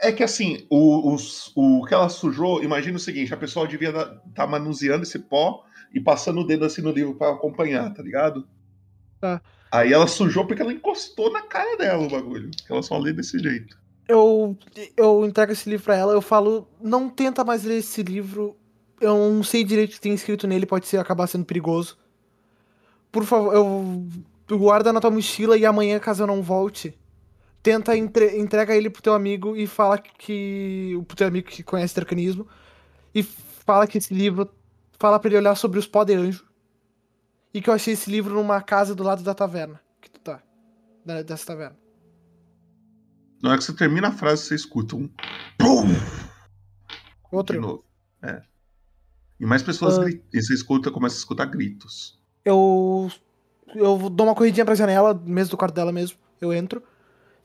É que assim, o, os- o, que ela sujou, imagina o seguinte, a pessoa devia estar tá manuseando esse pó e passando o dedo assim no livro pra acompanhar, tá ligado? Tá. Aí ela sujou porque ela encostou na cara dela o bagulho. Ela só lê desse jeito. Eu, eu entrego esse livro pra ela, eu falo, não tenta mais ler esse livro. Eu não sei direito o que tem escrito nele, pode ser acabar sendo perigoso. Por favor, eu guarda na tua mochila e amanhã, caso eu não volte, tenta entre, entrega ele pro teu amigo e fala que. pro teu amigo que conhece arcanismo. E fala que esse livro. Fala pra ele olhar sobre os pó de anjo. E que eu achei esse livro numa casa do lado da taverna. Que tu tá. da- dessa taverna. Na hora que você termina a frase, você escuta um. Pum! Outro. De novo. É. E mais pessoas Ah. gritam. E você escuta, começa a escutar gritos. Eu. Eu dou uma corridinha pra janela, mesmo do quarto dela mesmo. Eu entro.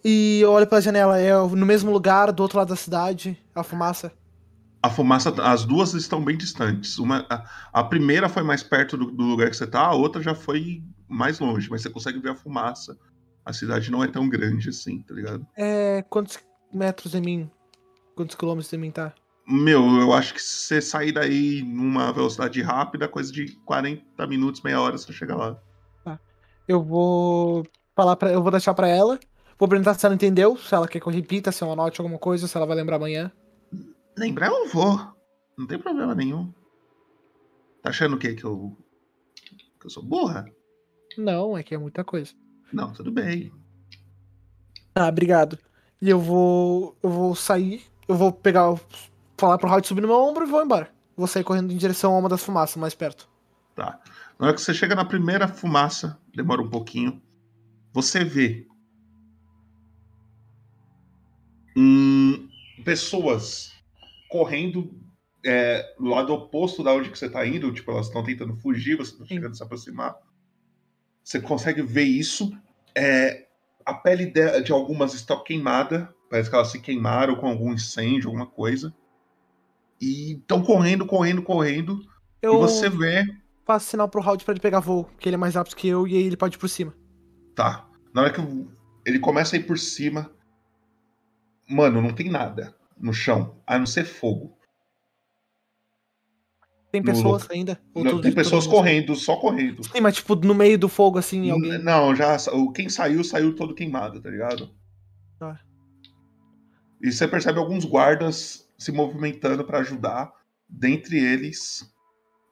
E eu olho pela janela, é no mesmo lugar, do outro lado da cidade, a fumaça. A fumaça, as duas estão bem distantes. Uma, a, a primeira foi mais perto do, do lugar que você tá, a outra já foi mais longe, mas você consegue ver a fumaça. A cidade não é tão grande assim, tá ligado? É. Quantos metros de mim? Quantos quilômetros de mim tá? Meu, eu acho que se você sair daí numa velocidade rápida, coisa de 40 minutos, meia hora, você chega lá. Eu vou falar para, eu vou deixar pra ela. Vou perguntar se ela entendeu, se ela quer que eu repita, se eu anote alguma coisa, se ela vai lembrar amanhã. Lembrar eu vou. Não tem problema nenhum. Tá achando o quê? Que eu. Que eu sou burra? Não, é que é muita coisa. Não, tudo bem. Tá, obrigado. E eu vou. Eu vou sair. Eu vou pegar. Falar pro Howard subir no meu ombro e vou embora. Vou sair correndo em direção a uma das fumaças mais perto. Tá. Na hora que você chega na primeira fumaça, demora um pouquinho, você vê hum, pessoas correndo é, do lado oposto da onde que você tá indo, tipo, elas estão tentando fugir, você tá chegando a se aproximar. Você consegue ver isso. É, a pele de, de algumas está queimada, parece que elas se queimaram com algum incêndio, alguma coisa. E estão correndo, correndo, correndo. Eu E você vê faço sinal pro Howard pra ele pegar voo, que ele é mais rápido que eu e aí ele pode ir por cima. Tá. Na hora que o- ele começa a ir por cima, mano, não tem nada no chão, a não ser fogo. Tem No pessoas loca- ainda? Não, tem pessoas correndo, só correndo. Sim, mas tipo, no meio do fogo, assim, alguém. Não, já quem saiu, saiu todo queimado, tá ligado? Tá. E você percebe alguns guardas se movimentando pra ajudar. Dentre eles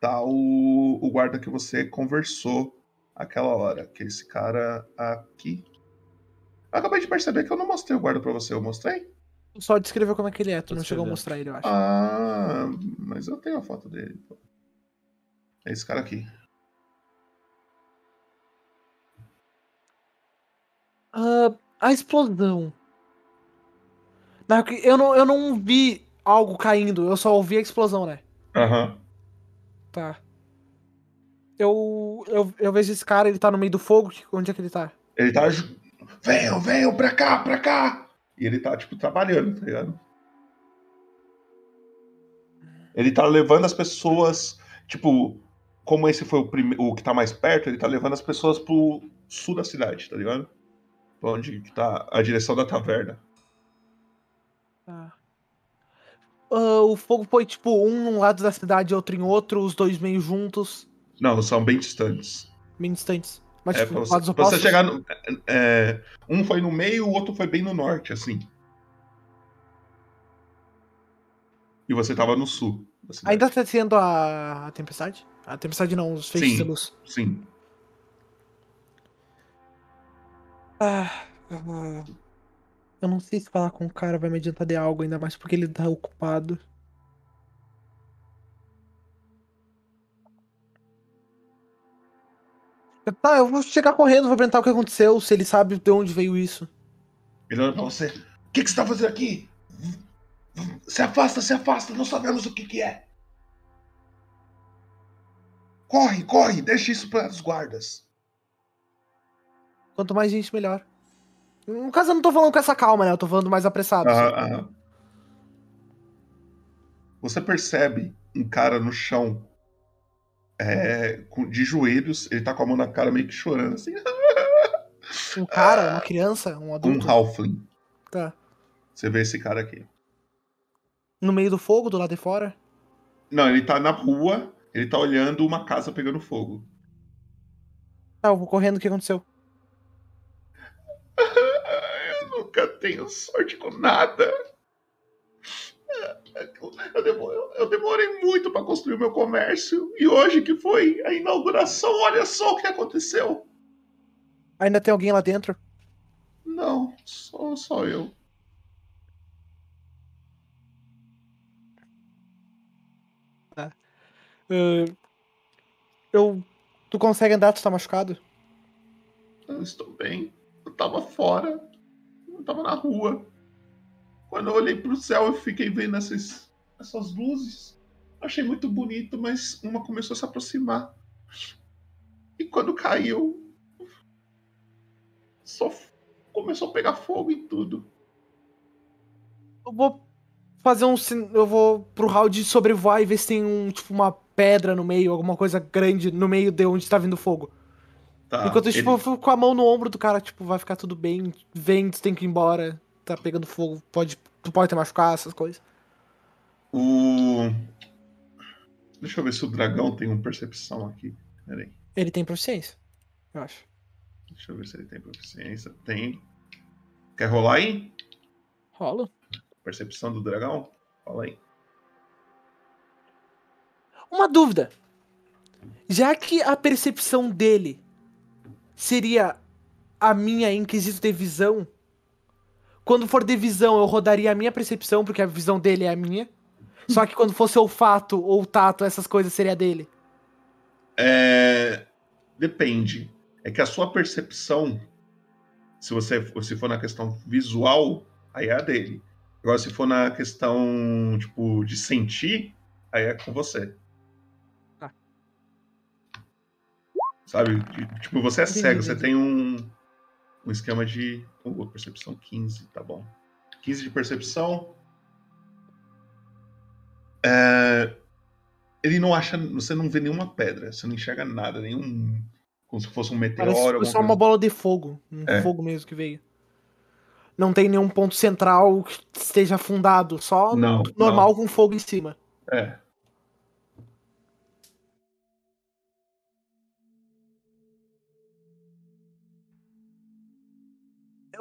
tá o, o guarda que você conversou aquela hora, que é esse cara aqui. Eu acabei de perceber que eu não mostrei o guarda pra você, eu mostrei? Só descreveu como é que ele é, tu não chegou a mostrar ele, eu acho. Ah, mas eu tenho a foto dele. É esse cara aqui. Ah, a explosão. Eu não, eu não vi algo caindo, eu só ouvi a explosão, né? Aham. Tá. Eu, eu, eu vejo esse cara, ele tá no meio do fogo, onde é que ele tá? Ele tá. Venham, venham pra cá, pra cá! E ele tá, tipo, trabalhando, tá ligado? Ele tá levando as pessoas, tipo, como esse foi o, prime... o que tá mais perto, ele tá levando as pessoas pro sul da cidade, tá ligado? Pra onde tá a direção da taverna. Tá. Ah, o fogo foi tipo um num lado da cidade outro em outro, os dois meio juntos, Não, são bem distantes. bem distantes. Mas é, tipo, pra você, pra você chegar no. é, um foi no meio, o outro foi bem no norte, assim. E você tava no sul. Ainda tá sendo a, a tempestade? A tempestade não, os feixes de Sim, luz. sim. Ah, ah, eu não sei se falar com o cara vai me adiantar de algo, ainda mais porque ele tá ocupado. Tá, eu vou chegar correndo, vou perguntar o que aconteceu, se ele sabe de onde veio isso. Ele olha pra você. O que, que você tá fazendo aqui? Se afasta, se afasta, não sabemos o que, que é. Corre, corre, deixa isso para os guardas. Quanto mais gente, melhor. No caso, eu não tô falando com essa calma, né? Eu tô falando mais apressado. Aham, aham. Você percebe um cara no chão, é, de joelhos, ele tá com a mão na cara meio que chorando, assim. Um cara, uma criança, um Um adulto. halfling. Tá. Você vê esse cara aqui. No meio do fogo, do lado de fora. Não, ele tá na rua, ele tá olhando uma casa pegando fogo. Tá, eu vou correndo, o que aconteceu? Nunca tenho sorte com nada. Eu demorei, muito para construir o meu comércio. E hoje que foi a inauguração, olha só o que aconteceu. Ainda tem alguém lá dentro? Não, só, só eu. Tá. Ah, eu. Tu consegue andar? Tu tá machucado? Eu estou bem. Eu tava fora. Eu tava na rua. Quando eu olhei pro céu, eu fiquei vendo essas, essas luzes. Achei muito bonito, mas uma começou a se aproximar. E quando caiu, só começou a pegar fogo em tudo. Eu vou fazer um. Eu vou pro de sobrevoar e ver se tem um, tipo, uma pedra no meio, alguma coisa grande no meio de onde tá vindo fogo. Tá, Enquanto ele- tipo, com a mão no ombro do cara, tipo, vai ficar tudo bem. Vem, tu tem que ir embora. Tá pegando fogo, pode, tu pode te machucar, essas coisas. O. Deixa eu ver se o dragão tem uma percepção aqui. Pera aí. Ele tem proficiência, eu acho. Deixa eu ver se ele tem proficiência. Tem. Quer rolar aí? Rola. Percepção do dragão? Fala aí. Uma dúvida. Já que a percepção dele seria a minha em quesito de visão, quando for de visão eu rodaria a minha percepção, porque a visão dele é a minha. Só que quando fosse olfato ou tato, essas coisas seria dele. É, Depende. É que a sua percepção, se você se for na questão visual, aí é a dele. Agora, se for na questão, tipo, de sentir, aí é com você. Sabe? Tipo, você é cego, você tem um, um esquema de. Oh, percepção 15, tá bom. 15 de percepção. É, Ele não acha. Você não vê nenhuma pedra, você não enxerga nada, nenhum. Como se fosse um meteoro. Parece alguma só uma coisa. bola de fogo. Um É. fogo mesmo que veio. Não tem nenhum ponto central que esteja afundado. Só Não, normal com fogo em cima. É.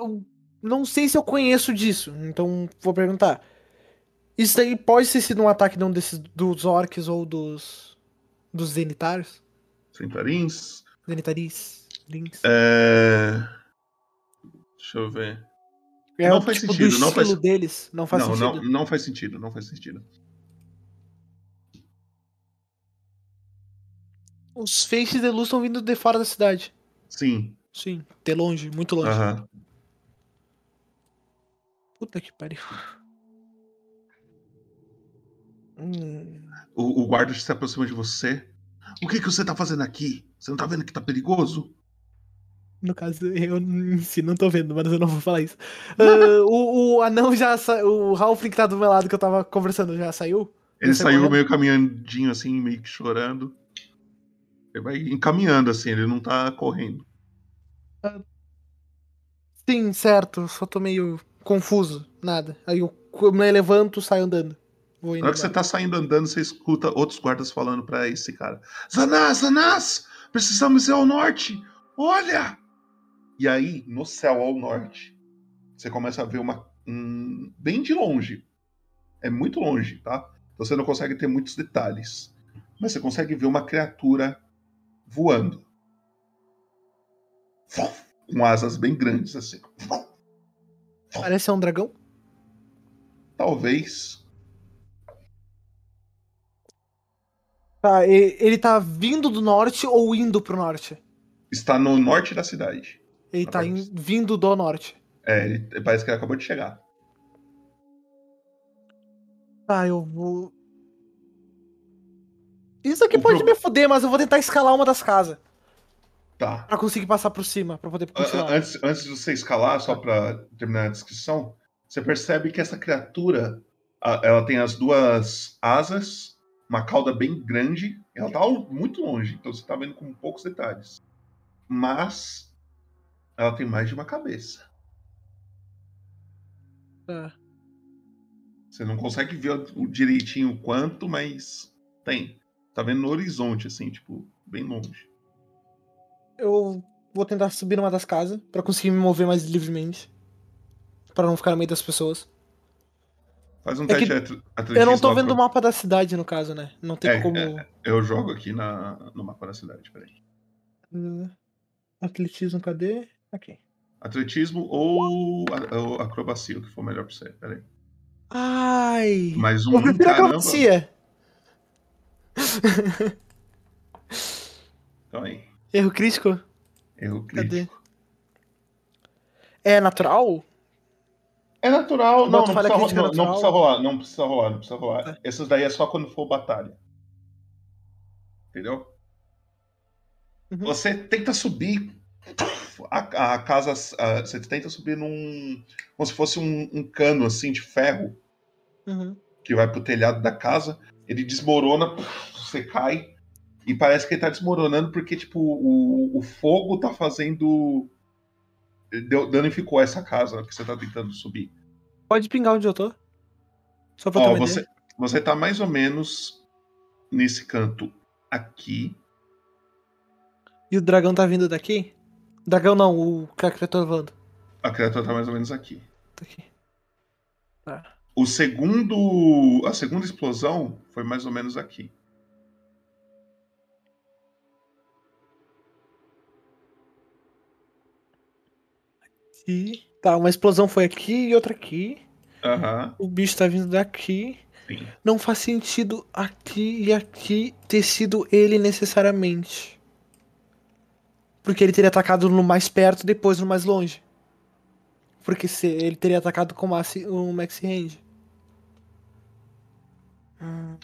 Eu não sei se eu conheço disso, então vou perguntar. Isso aí pode ter sido um ataque de um desses dos orcs ou dos dos zenitários? Centaurins. Zenitaris, links. É... Deixa eu ver. É não o faz tipo do sentido, não estilo faz... deles, não faz não, sentido. Não, não faz sentido, não faz sentido. Os feixes de luz estão vindo de fora da cidade. Sim. Sim, de longe, muito longe. Aham. Puta que pariu. Hum, O, o guarda se aproxima de você. O que, que você tá fazendo aqui? Você não tá vendo que tá perigoso? no caso, eu si não tô vendo, mas eu não vou falar isso. Ah, o, o anão já sa... O Ralph que tá do meu lado que eu tava conversando já saiu? Ele saiu correndo? meio caminhandinho assim, meio que chorando. Ele vai encaminhando assim, ele não tá correndo. Sim, certo. Só tô meio confuso. Nada. Aí eu eu me levanto, saio andando. Vou Na hora que você tá saindo andando, você escuta outros guardas falando pra esse cara: Zanás, Zanás! Precisamos ir ao norte! Olha! E aí, no céu ao norte, você começa a ver uma. Um, bem de longe. É muito longe, tá? Então você não consegue ter muitos detalhes. Mas você consegue ver uma criatura voando. Com asas bem grandes, assim. Parece ser um dragão? Talvez. Tá, e- ele tá vindo do norte ou indo pro norte? Está no norte da cidade. Ele tá in- vindo do norte. É, ele, parece que ele acabou de chegar. Tá, eu vou. Isso aqui pode me fuder, mas eu vou tentar escalar uma das casas. Tá. Pra conseguir passar por cima, pra poder continuar. Antes, antes de você escalar, só pra terminar a descrição, você percebe que essa criatura, ela tem as duas asas, uma cauda bem grande, ela tá muito longe, então você tá vendo com poucos detalhes. Mas ela tem mais de uma cabeça. Tá. Você não consegue ver o- direitinho o quanto, mas tem. Tá vendo no horizonte, assim, tipo, bem longe. Eu vou tentar subir numa das casas pra conseguir me mover mais livremente. Pra não ficar no meio das pessoas. Faz um É teste de atl- Eu atletismo. não tô vendo o mapa da cidade, no caso, né? Não tem É, como. é, eu jogo aqui na, no mapa da cidade, peraí. Uh, Atletismo, cadê? Aqui. Atletismo ou, ou acrobacia, o que for melhor pra você. Peraí. Ai! Mais um, Eu prefiro caramba. acrobacia. Então aí. Erro crítico? Erro Cadê? É natural? É natural, não, não precisa, crítica não, não natural. precisa rolar, não precisa rolar, não precisa rolar. Essas daí é só quando for batalha. Entendeu? Uhum. Você tenta subir a, a casa, a- você tenta subir num, como se fosse um, um cano assim de ferro Uhum. que vai pro telhado da casa, ele desmorona, você cai e parece que ele tá desmoronando porque tipo o, o fogo tá fazendo deu- danificou essa casa que você tá tentando subir. Pode pingar onde eu tô? Só pra Ó, você, ideia. você tá mais ou menos nesse canto aqui. E o dragão tá vindo daqui? Dragão não, o cara tá voando. A criatura tá mais ou menos aqui. Tá aqui. Tá. O segundo. A segunda explosão foi mais ou menos aqui. E... Tá, uma explosão foi aqui e outra aqui. Aham. O bicho tá vindo daqui. Sim. Não faz sentido aqui e aqui ter sido ele necessariamente. Porque ele teria atacado no mais perto, depois no mais longe. Porque se ele teria atacado com o maxi range. Hum.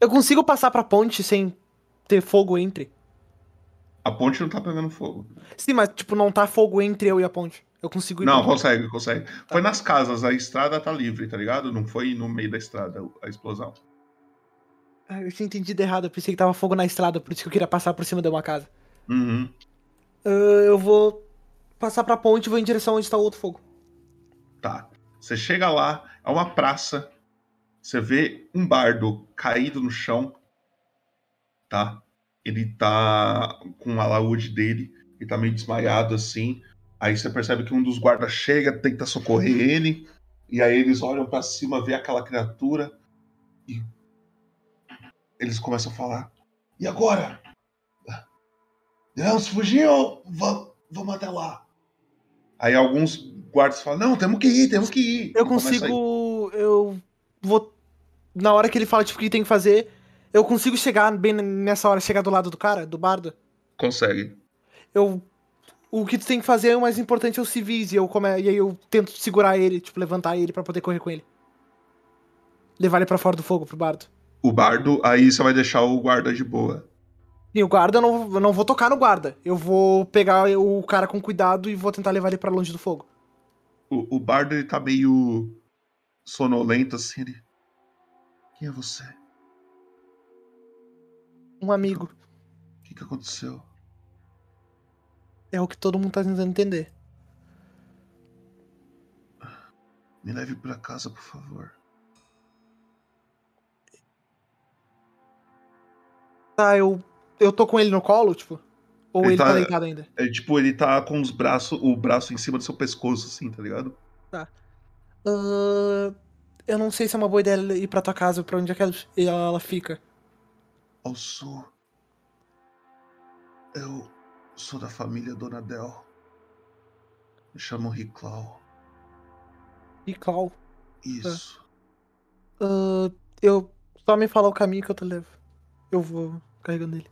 Eu consigo passar pra ponte sem ter fogo entre? A ponte não tá pegando fogo. Sim, mas tipo, não tá fogo entre eu e a ponte. Eu consigo ir Não, consegue, consegue. Foi nas casas, a estrada tá livre, tá ligado? Não foi no meio da estrada a explosão. Ah, eu tinha entendido errado, eu pensei que tava fogo na estrada, por isso que eu queria passar por cima de uma casa. Uhum. Ah, eu vou passar pra ponte e vou em direção onde tá o outro fogo. Tá. Você chega lá, é uma praça. Você vê um bardo caído no chão. Tá? Ele tá com o alaúde dele. Ele tá meio desmaiado assim. Aí você percebe que um dos guardas chega, tenta socorrer ele. E aí eles olham pra cima, vê aquela criatura. E eles começam a falar: E agora? Devemos fugir ou va- vamos até lá? Aí alguns guardas falam: Não, temos que ir, temos que ir. Eu a consigo. Eu vou. Na hora que ele fala, tipo, o que tem que fazer, eu consigo chegar bem nessa hora, chegar do lado do cara, do bardo. Consegue. Eu. O que tu tem que fazer é o mais importante é o civis, e eu come... e aí eu tento segurar ele, tipo, levantar ele pra poder correr com ele. Levar ele pra fora do fogo, pro bardo. O bardo, aí você vai deixar o guarda de boa. E o guarda, eu não, eu não vou tocar no guarda. Eu vou pegar o cara com cuidado e vou tentar levar ele pra longe do fogo. O, o bardo, ele tá meio sonolento assim. Ele... Quem é você? Um amigo. O que, que aconteceu? É o que todo mundo tá tentando entender. Me leve pra casa, por favor. Tá, eu. Eu tô com ele no colo, tipo? Ou ele, tá... deitado ainda? É, tipo, ele tá com os braços, o braço em cima do seu pescoço, assim, tá ligado? Tá. Ahn, eu não sei se é uma boa ideia ir pra tua casa, pra onde é que ela, ela fica. Ao sul. Eu sou da família Dona Del. Me chamam Riclau. E Clau. Isso. Ahn, eu. Só me falar o caminho que eu te levo. Eu vou carregando ele.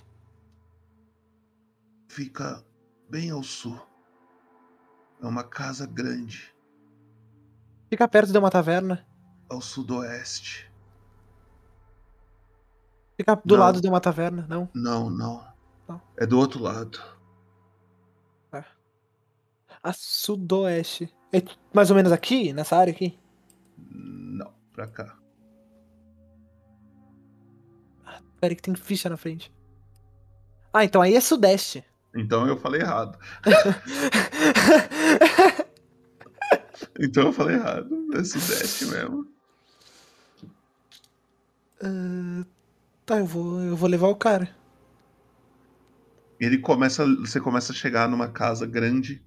Fica bem ao sul. É uma casa grande, Fica perto de uma taverna. ao sudoeste. Fica do Não. lado de uma taverna, não? Não, não. Não. É do outro lado. A sudoeste. É mais ou menos aqui? Nessa área aqui? Não, pra cá. Pera aí que tem ficha na frente. Ah, então aí é sudeste. Então eu falei errado. então eu falei errado. É sudeste mesmo. Ah, tá, eu vou, eu vou levar o cara. Ele começa. Você começa a chegar numa casa grande.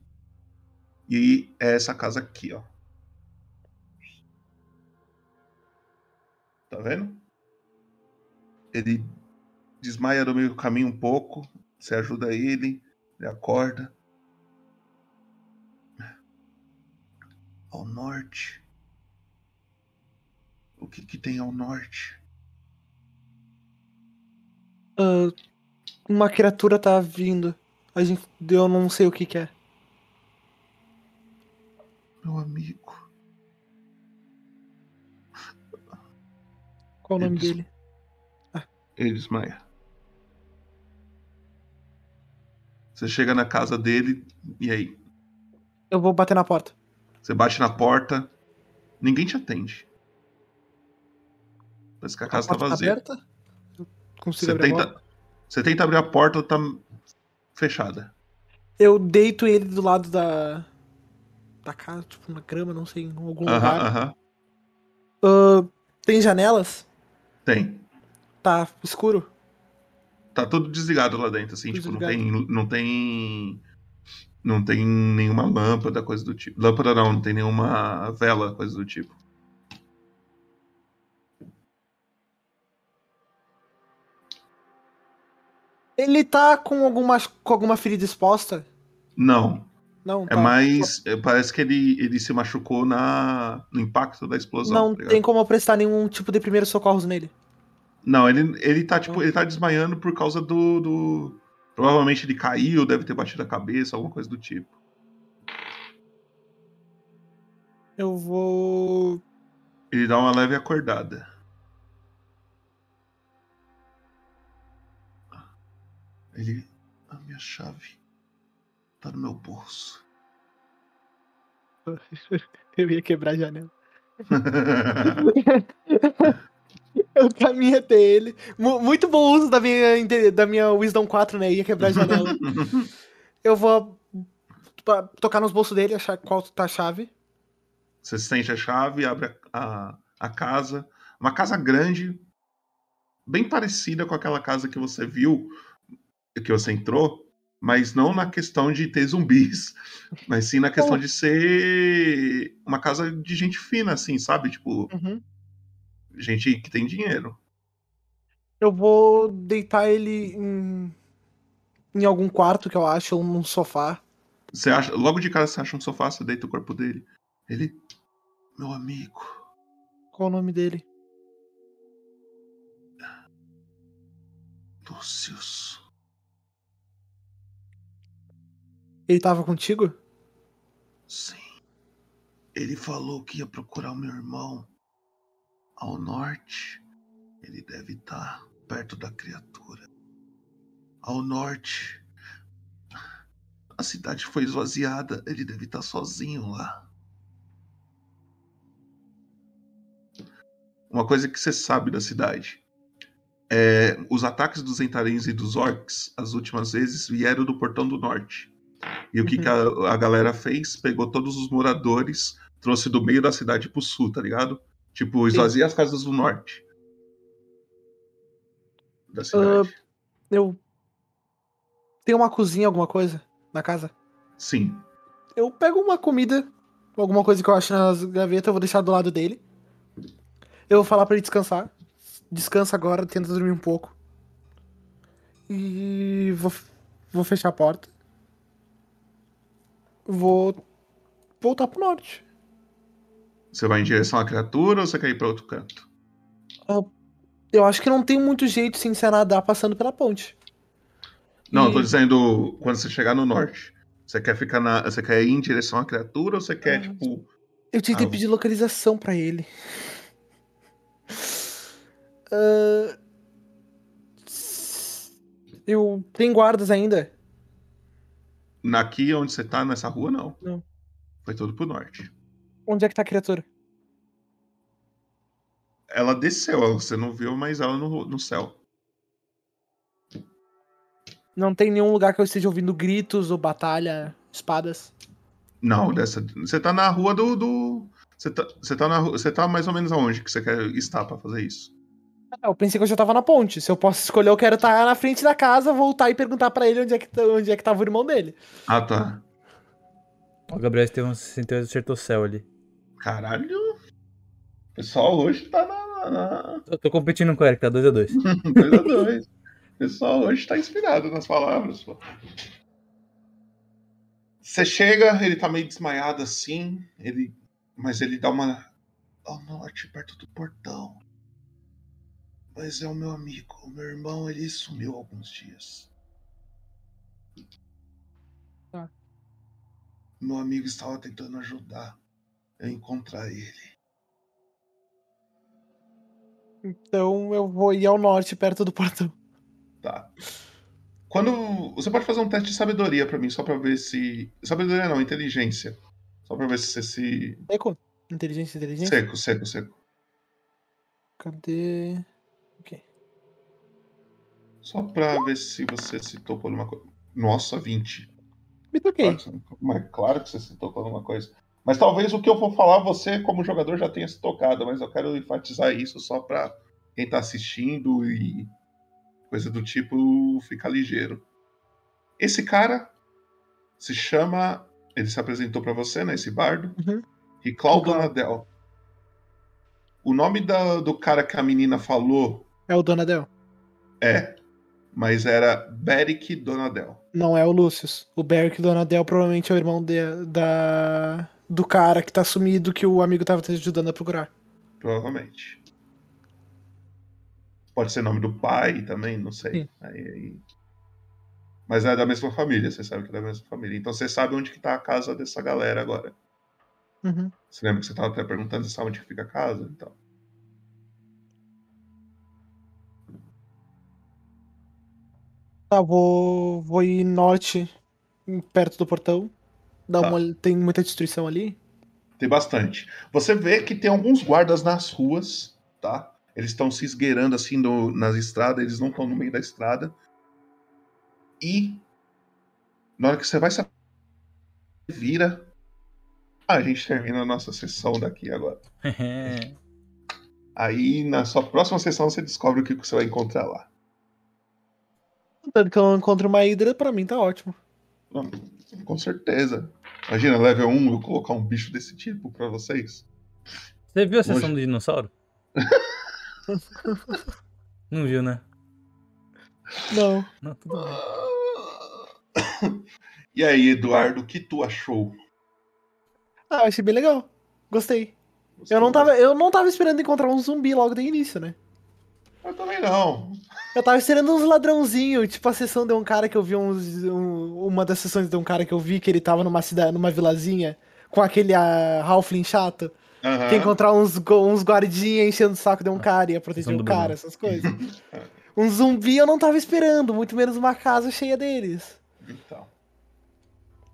E é essa casa aqui, ó. Tá vendo? Ele desmaia no meio do caminho um pouco. Você ajuda ele, ele acorda. Ao norte. O que que tem ao norte? Ah, uma criatura tá vindo. A gente, eu não sei o que que é. Meu amigo. Qual o nome Eles- dele? Ele desmaia. Você chega na casa dele e aí? Eu vou bater na porta. Você bate na porta, ninguém te atende. Parece que a casa a tá porta vazia. aberta? Consigo Você abrir tenta, agora? você tenta abrir a porta, tá fechada. Eu deito ele do lado da. Da casa, tipo, na grama, não sei, em algum Aham, lugar. aham. Ah, tem janelas? Tem. Tá escuro? Tá tudo desligado lá dentro, assim, Tudo tipo, não tem, não tem. Não tem nenhuma lâmpada, coisa do tipo. Lâmpada não, não tem nenhuma vela, coisa do tipo. Ele tá com alguma, com alguma ferida exposta? Não. Não, É tá. mais. é, Parece que ele, ele se machucou na, no impacto da explosão. Não tá tem como eu prestar nenhum tipo de primeiros socorros nele. Não, ele, ele tá, tipo, ele tá desmaiando por causa do, do. Provavelmente ele caiu, deve ter batido a cabeça, alguma coisa do tipo. Eu vou. Ele dá uma leve acordada. Ele. A minha chave. Tá no meu bolso. Eu ia quebrar a janela. Eu caminho até ele. Mu- Muito bom uso da minha, da minha Wisdom 4, né? Ia quebrar a janela. Eu vou tocar nos bolsos dele, achar qual tá a chave. Você sente a chave, abre a, a, a casa. Uma casa grande, bem parecida com aquela casa que você viu, que você entrou, mas não na questão de ter zumbis, mas sim na questão de ser uma casa de gente fina, assim, sabe? Tipo, Uhum. gente que tem dinheiro. Eu vou deitar ele em, em algum quarto que eu acho, ou num sofá. Você acha, logo de cara você acha um sofá, você deita o corpo dele. Ele, meu amigo, Qual o nome dele? Lúcius. Ele tava contigo? Sim. Ele falou que ia procurar o meu irmão ao norte. Ele deve estar perto da criatura. Ao norte. A cidade foi esvaziada. Ele deve estar sozinho lá. Uma coisa que você sabe da cidade. É, os ataques dos Entarins e dos Orcs, as últimas vezes, vieram do Portão do Norte. E o que, que a, a galera fez? Pegou todos os moradores, trouxe do meio da cidade pro sul, tá ligado? Tipo, esvazia as casas do norte. Da cidade. Ah, eu. Tem uma cozinha, alguma coisa na casa? Sim. Eu pego uma comida, alguma coisa que eu acho nas gavetas, eu vou deixar do lado dele. Eu vou falar pra ele descansar. Descansa agora, tenta dormir um pouco. E vou, vou fechar a porta. Vou voltar pro norte. Você vai em direção à criatura ou você quer ir pra outro canto? Ah, Eu acho que não tem muito jeito sem ser nadar passando pela ponte. Não, eu tô E- dizendo quando você chegar no norte. Você quer ficar na. Você quer ir em direção à criatura ou você quer, tipo. Eu tinha que Ah, pedir localização pra ele. Ah, Eu. Tem guardas ainda? Aqui onde você tá, nessa rua, não. Não. Foi tudo pro norte. Onde é que tá a criatura? Ela desceu, você não viu, mas ela no, no céu. Não tem nenhum lugar que eu esteja ouvindo gritos ou batalha, espadas. Não, dessa. Você tá na rua do. do você, tá, você, tá na, você tá mais ou menos aonde que você quer estar pra fazer isso? Eu pensei que eu já tava na ponte. Se eu posso escolher, eu quero estar na frente da casa, voltar e perguntar pra ele onde é que, tá- onde é que tava o irmão dele. Ah, tá. O Gabriel Estevam 68 acertou o céu ali. Caralho. O pessoal hoje tá na. na... Eu tô competindo com o Eric, tá 2x2. 2x2. O pessoal hoje tá inspirado nas palavras, pô. Você chega, ele tá meio desmaiado assim, ele. Mas ele dá uma. Ao norte, perto do portão. Mas é o meu amigo. O meu irmão, ele sumiu alguns dias. Tá. Meu amigo estava tentando ajudar a encontrar ele. Então eu vou ir ao norte, perto do portão. Tá. Quando. Você pode fazer um teste de sabedoria pra mim, só pra ver se. Sabedoria não, inteligência. Só pra ver se você se. Seco? Inteligência, inteligência? Seco, seco, seco. Cadê? Só pra ver se você se tocou numa coisa. Nossa, 20. Me toquei. Claro que, você- mas claro que você se tocou numa coisa. Mas talvez o que eu vou falar você, como jogador, já tenha se tocado, mas eu quero enfatizar isso só pra quem tá assistindo e coisa do tipo ficar ligeiro. Esse cara se chama. Ele se apresentou pra você, né? Esse bardo. Riclau Donadel. O nome da- do cara que a menina falou É o Donadel? é. Mas era Beric Donadel. Não é o Lucius. O Beric Donadel provavelmente é o irmão de- da, do cara que tá sumido que o amigo tava te ajudando a procurar. Provavelmente. Pode ser nome do pai também, não sei. Aí, aí- Mas é da mesma família, você sabe que é da mesma família. Então você sabe onde que tá a casa dessa galera agora. Uhum. Você lembra que você tava até perguntando se sabe onde que fica a casa? Então. Tá, vou, vou ir norte, perto do portão. Dá Tá. uma, tem muita destruição ali. Tem bastante. Você vê que tem alguns guardas nas ruas, tá? Eles estão se esgueirando assim no- nas estradas, eles não estão no meio da estrada. E na hora que você vai se vira, a gente termina a nossa sessão daqui agora. Aí na sua próxima sessão você descobre o que que você vai encontrar lá. Tanto que eu não encontro uma hidra, pra mim tá ótimo. Não, Com certeza. Imagina, level 1, eu colocar um bicho desse tipo pra vocês. Você viu a sessão Hoje- do dinossauro? Não viu, né? Não. Não, tudo bem. E aí, Eduardo, o que tu achou? Ah, eu achei bem legal. Gostei. Eu não, tava, eu não tava esperando encontrar um zumbi logo de início, né? Eu também não. Eu tava esperando uns ladrãozinhos, tipo a sessão de um cara que eu vi uns. um- uma das sessões de um cara que eu vi que ele tava numa cidade, numa vilazinha, com aquele uh, Halfling chato. Aham. Que encontrar uns, uns guardinhas enchendo o saco de um cara e ia proteger o cara, essas coisas. um zumbi eu não tava esperando, muito menos uma casa cheia deles. Então.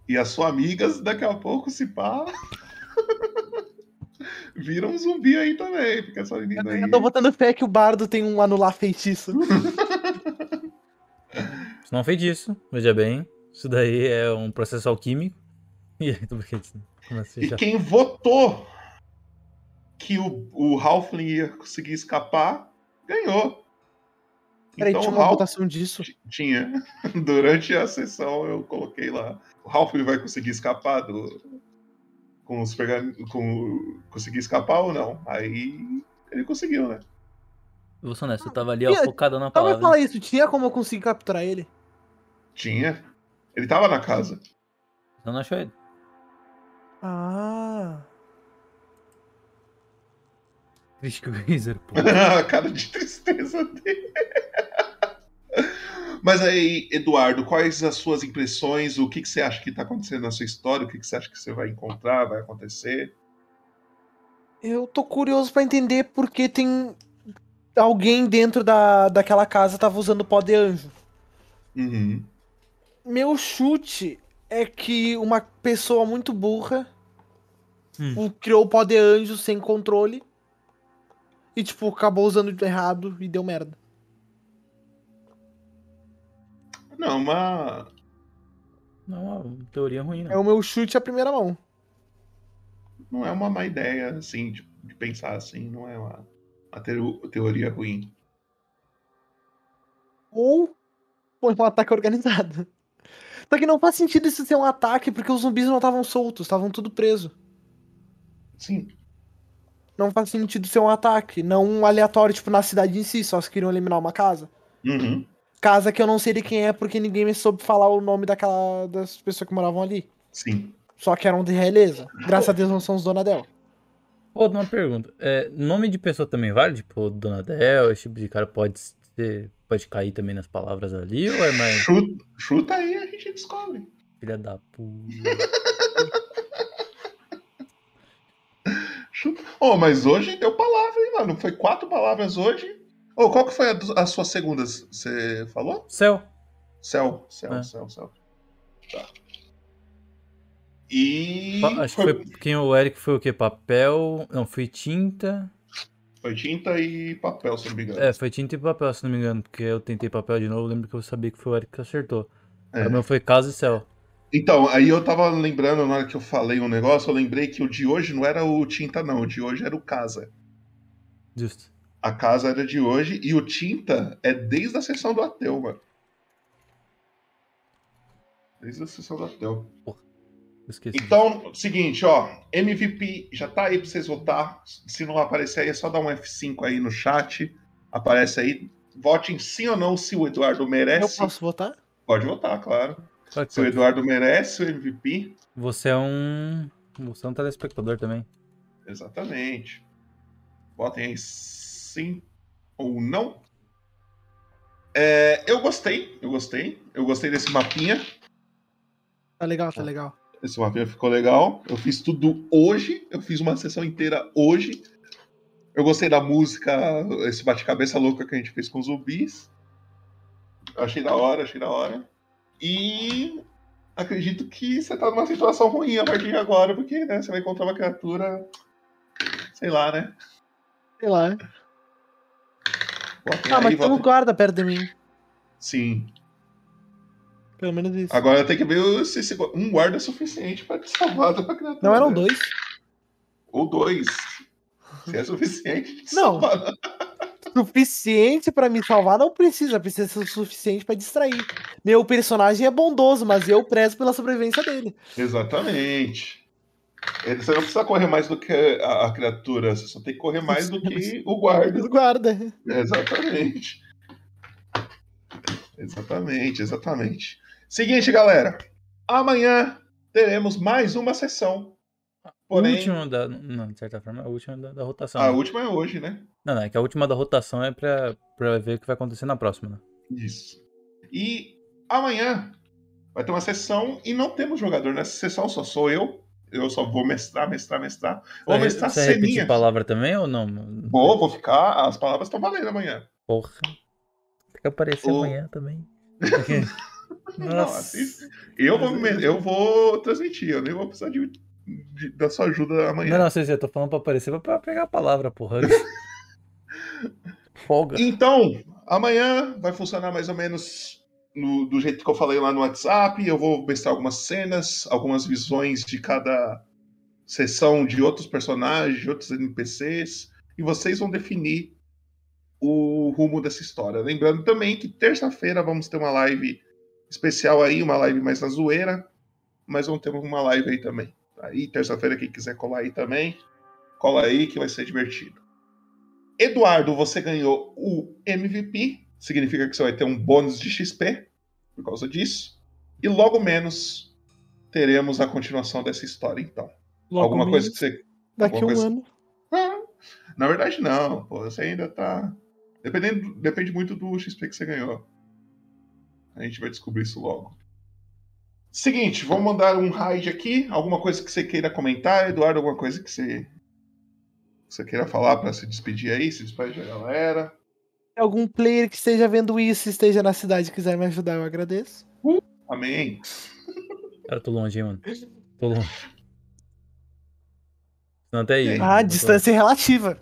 E as suas amigas, daqui a pouco, se pá. Viram um zumbi aí também, porque essa menina aí. Eu tô botando fé que o bardo tem um anular feitiço. Isso não é um feitiço, veja bem. Isso daí é um processo alquímico. E aí, tô assim E já? quem votou que o, o Halfling ia conseguir escapar, ganhou. Peraí, Então, tinha uma Half- votação disso? Tinha. Durante a sessão eu coloquei lá. O Halfling vai conseguir escapar do. Com os pergam... com Conseguir escapar ou não? Aí ele conseguiu, né? Eu vou ser honesto, eu tava ali, ó, focado na palavra. fala isso, tinha como eu conseguir capturar ele? Tinha. Ele tava na casa. Eu não achou ele. Ah. Triste que o Razer, pô. a cara de tristeza dele. Mas aí, Eduardo, quais as suas impressões? O que, que você acha que tá acontecendo na sua história? O que, que você acha que você vai encontrar, vai acontecer? Eu tô curioso pra entender porque tem alguém dentro da, daquela casa tava usando pó de anjo. Uhum. Meu chute é que uma pessoa muito burra o- criou o pó de anjo sem controle e, tipo, acabou usando errado e deu merda. Não, uma. Não é uma teoria ruim, não. É o meu chute à primeira mão. Não é uma má ideia, assim, de, de pensar assim, não é uma, uma teo- teoria ruim. Ou foi um ataque organizado. Só que não faz sentido isso ser um ataque, porque os zumbis não estavam soltos, estavam tudo preso. Sim. Não faz sentido ser um ataque, não um aleatório, tipo, na cidade em si, só se queriam eliminar uma casa. Uhum. Casa que eu não sei de quem é, porque ninguém me soube falar o nome daquela das pessoas que moravam ali. Sim. Só que eram de realeza. Graças a Deus não são os dona dela. Pô, uma pergunta. É, nome de pessoa também vale? Tipo, Donadel, esse tipo de cara pode ser. Pode cair também nas palavras ali, ou é mais. Chuta, chuta aí a gente descobre. Filha da puta. Chuta. Oh, mas hoje deu palavra, hein, mano? Foi quatro palavras hoje. Oh, qual que foi a, do- a sua segunda? Você falou? Céu. Céu, céu, É. céu, céu. Tá. E. Acho que foi quem o Eric foi o quê? Papel. Não, foi tinta. Foi tinta e papel, se não me engano. É, foi tinta e papel, se não me engano. Porque eu tentei papel de novo, lembro que eu sabia que foi o Eric que acertou. É. O meu foi casa e céu. Então, aí eu tava lembrando, na hora que eu falei um negócio, eu lembrei que o de hoje não era o tinta, não. O de hoje era o casa. Justo. A casa era de hoje e o tinta é desde a sessão do ateu, mano. Desde a sessão do ateu. Esqueci. Então, seguinte, ó. MVP já tá aí pra vocês votar. Se não aparecer aí, é só dar um F5 aí no chat. Aparece aí. Votem sim ou não se o Eduardo Eu merece. posso votar? Pode votar, claro. Que Se o pode. Eduardo merece o MVP. Você é um. Você é um telespectador também. Exatamente. Votem aí sim ou não. É, eu gostei, eu gostei. Eu gostei desse mapinha. Tá legal, tá legal. Esse mapinha ficou legal. Eu fiz tudo hoje. Eu fiz uma sessão inteira hoje. Eu gostei da música, esse bate-cabeça louca que a gente fez com zumbis. Achei da hora, achei da hora. E acredito que você tá numa situação ruim a partir de agora, porque né, você vai encontrar uma criatura. Sei lá, né? Sei lá. Ah, mas tem um guarda perto de mim. Sim. Pelo menos isso. Agora tem que ver se esse- um guarda é suficiente pra te salvar da criatura. Não eram dois? Ou dois. Se é suficiente Não. salvar. Suficiente pra me salvar não precisa, precisa ser o suficiente pra distrair. Meu personagem é bondoso, mas eu prezo pela sobrevivência dele. Exatamente. Ele- Você não precisa correr mais do que a, a criatura, você só tem que correr mais do que o guarda. O guarda. Exatamente. Exatamente, exatamente. Seguinte, galera. Amanhã teremos mais uma sessão. Porém, O último da. Não, de certa forma, a última da, da rotação. a né? última é hoje, né? Não, não, é que a última da rotação é pra, pra ver o que vai acontecer na próxima, né? Isso. E amanhã vai ter uma sessão e não temos jogador nessa sessão, só sou eu. Eu só vou mestrar, mestrar, mestrar. Vou Você- mestrar Você ceninhas. palavra também ou não? Vou, vou ficar. As palavras estão valendo amanhã. Porra. Tem que aparecer O- amanhã também. Não, Nossa. assiste. Eu vou, eu vou transmitir, eu nem vou precisar de, de- da sua ajuda amanhã. Não, não, se eu tô falando pra aparecer, pra pegar a palavra, porra. Folga. Então, amanhã vai funcionar mais ou menos no- do jeito que eu falei lá no WhatsApp. Eu vou mostrar algumas cenas, algumas visões de cada sessão de outros personagens, de outros NPCs, e vocês vão definir o rumo dessa história. Lembrando também que terça-feira vamos ter uma live especial aí, uma live mais na zoeira, mas vamos ter uma live aí também. Aí, terça-feira, quem quiser colar aí também, cola aí que vai ser divertido. Eduardo, você ganhou o MVP. Significa que você vai ter um bônus de XP por causa disso. E logo menos teremos a continuação dessa história, então. Logo Alguma coisa menos que você. Daqui alguma um coisa- ano. Ah, na verdade, não. Pô, você ainda tá. Dependendo, depende muito do XP que você ganhou. A gente vai descobrir isso logo. Seguinte, vamos mandar um raid aqui. Alguma coisa que você queira comentar, Eduardo? Alguma coisa que você, que você queira falar para se despedir aí? Se despede da galera. Algum player que esteja vendo isso, esteja na cidade e quiser me ajudar, eu agradeço. Amém. Cara, eu tô longe, hein, mano. Tô longe. Não, até aí. Ah, Eu tô- distância relativa.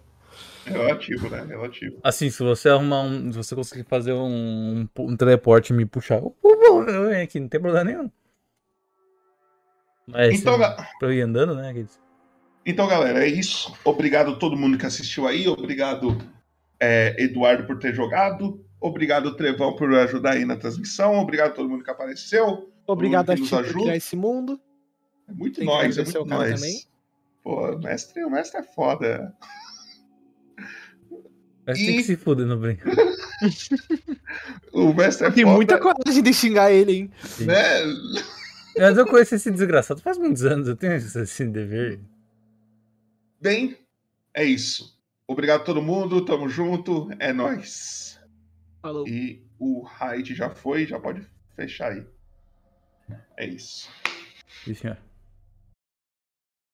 É relativo, né? Relativo. Assim, se você arrumar um. Se você conseguir fazer um, um, teleporte e me puxar, eu, venho aqui, não tem problema nenhum. Mas Então, ga- pra eu ir andando, né? Então, galera, é isso. Obrigado a todo mundo que assistiu aí. Obrigado, é, Eduardo, por ter jogado. Obrigado, Trevão, por ajudar aí na transmissão. Obrigado a todo mundo que apareceu. Obrigado a que ti nos por criar esse mundo. É muito Tem nós, é muito o cara nós. também. Pô, o mestre, o mestre é foda. Mas tem que se fuder no brinco. O mestre é Tem foda. muita coragem de xingar ele, hein? Né? Mas eu conheço esse desgraçado faz muitos anos, eu tenho esse dever. Bem, é isso. Obrigado a todo mundo, tamo junto, é nóis. Falou. E o raid já foi, já pode fechar aí. É isso. Sim, senhor.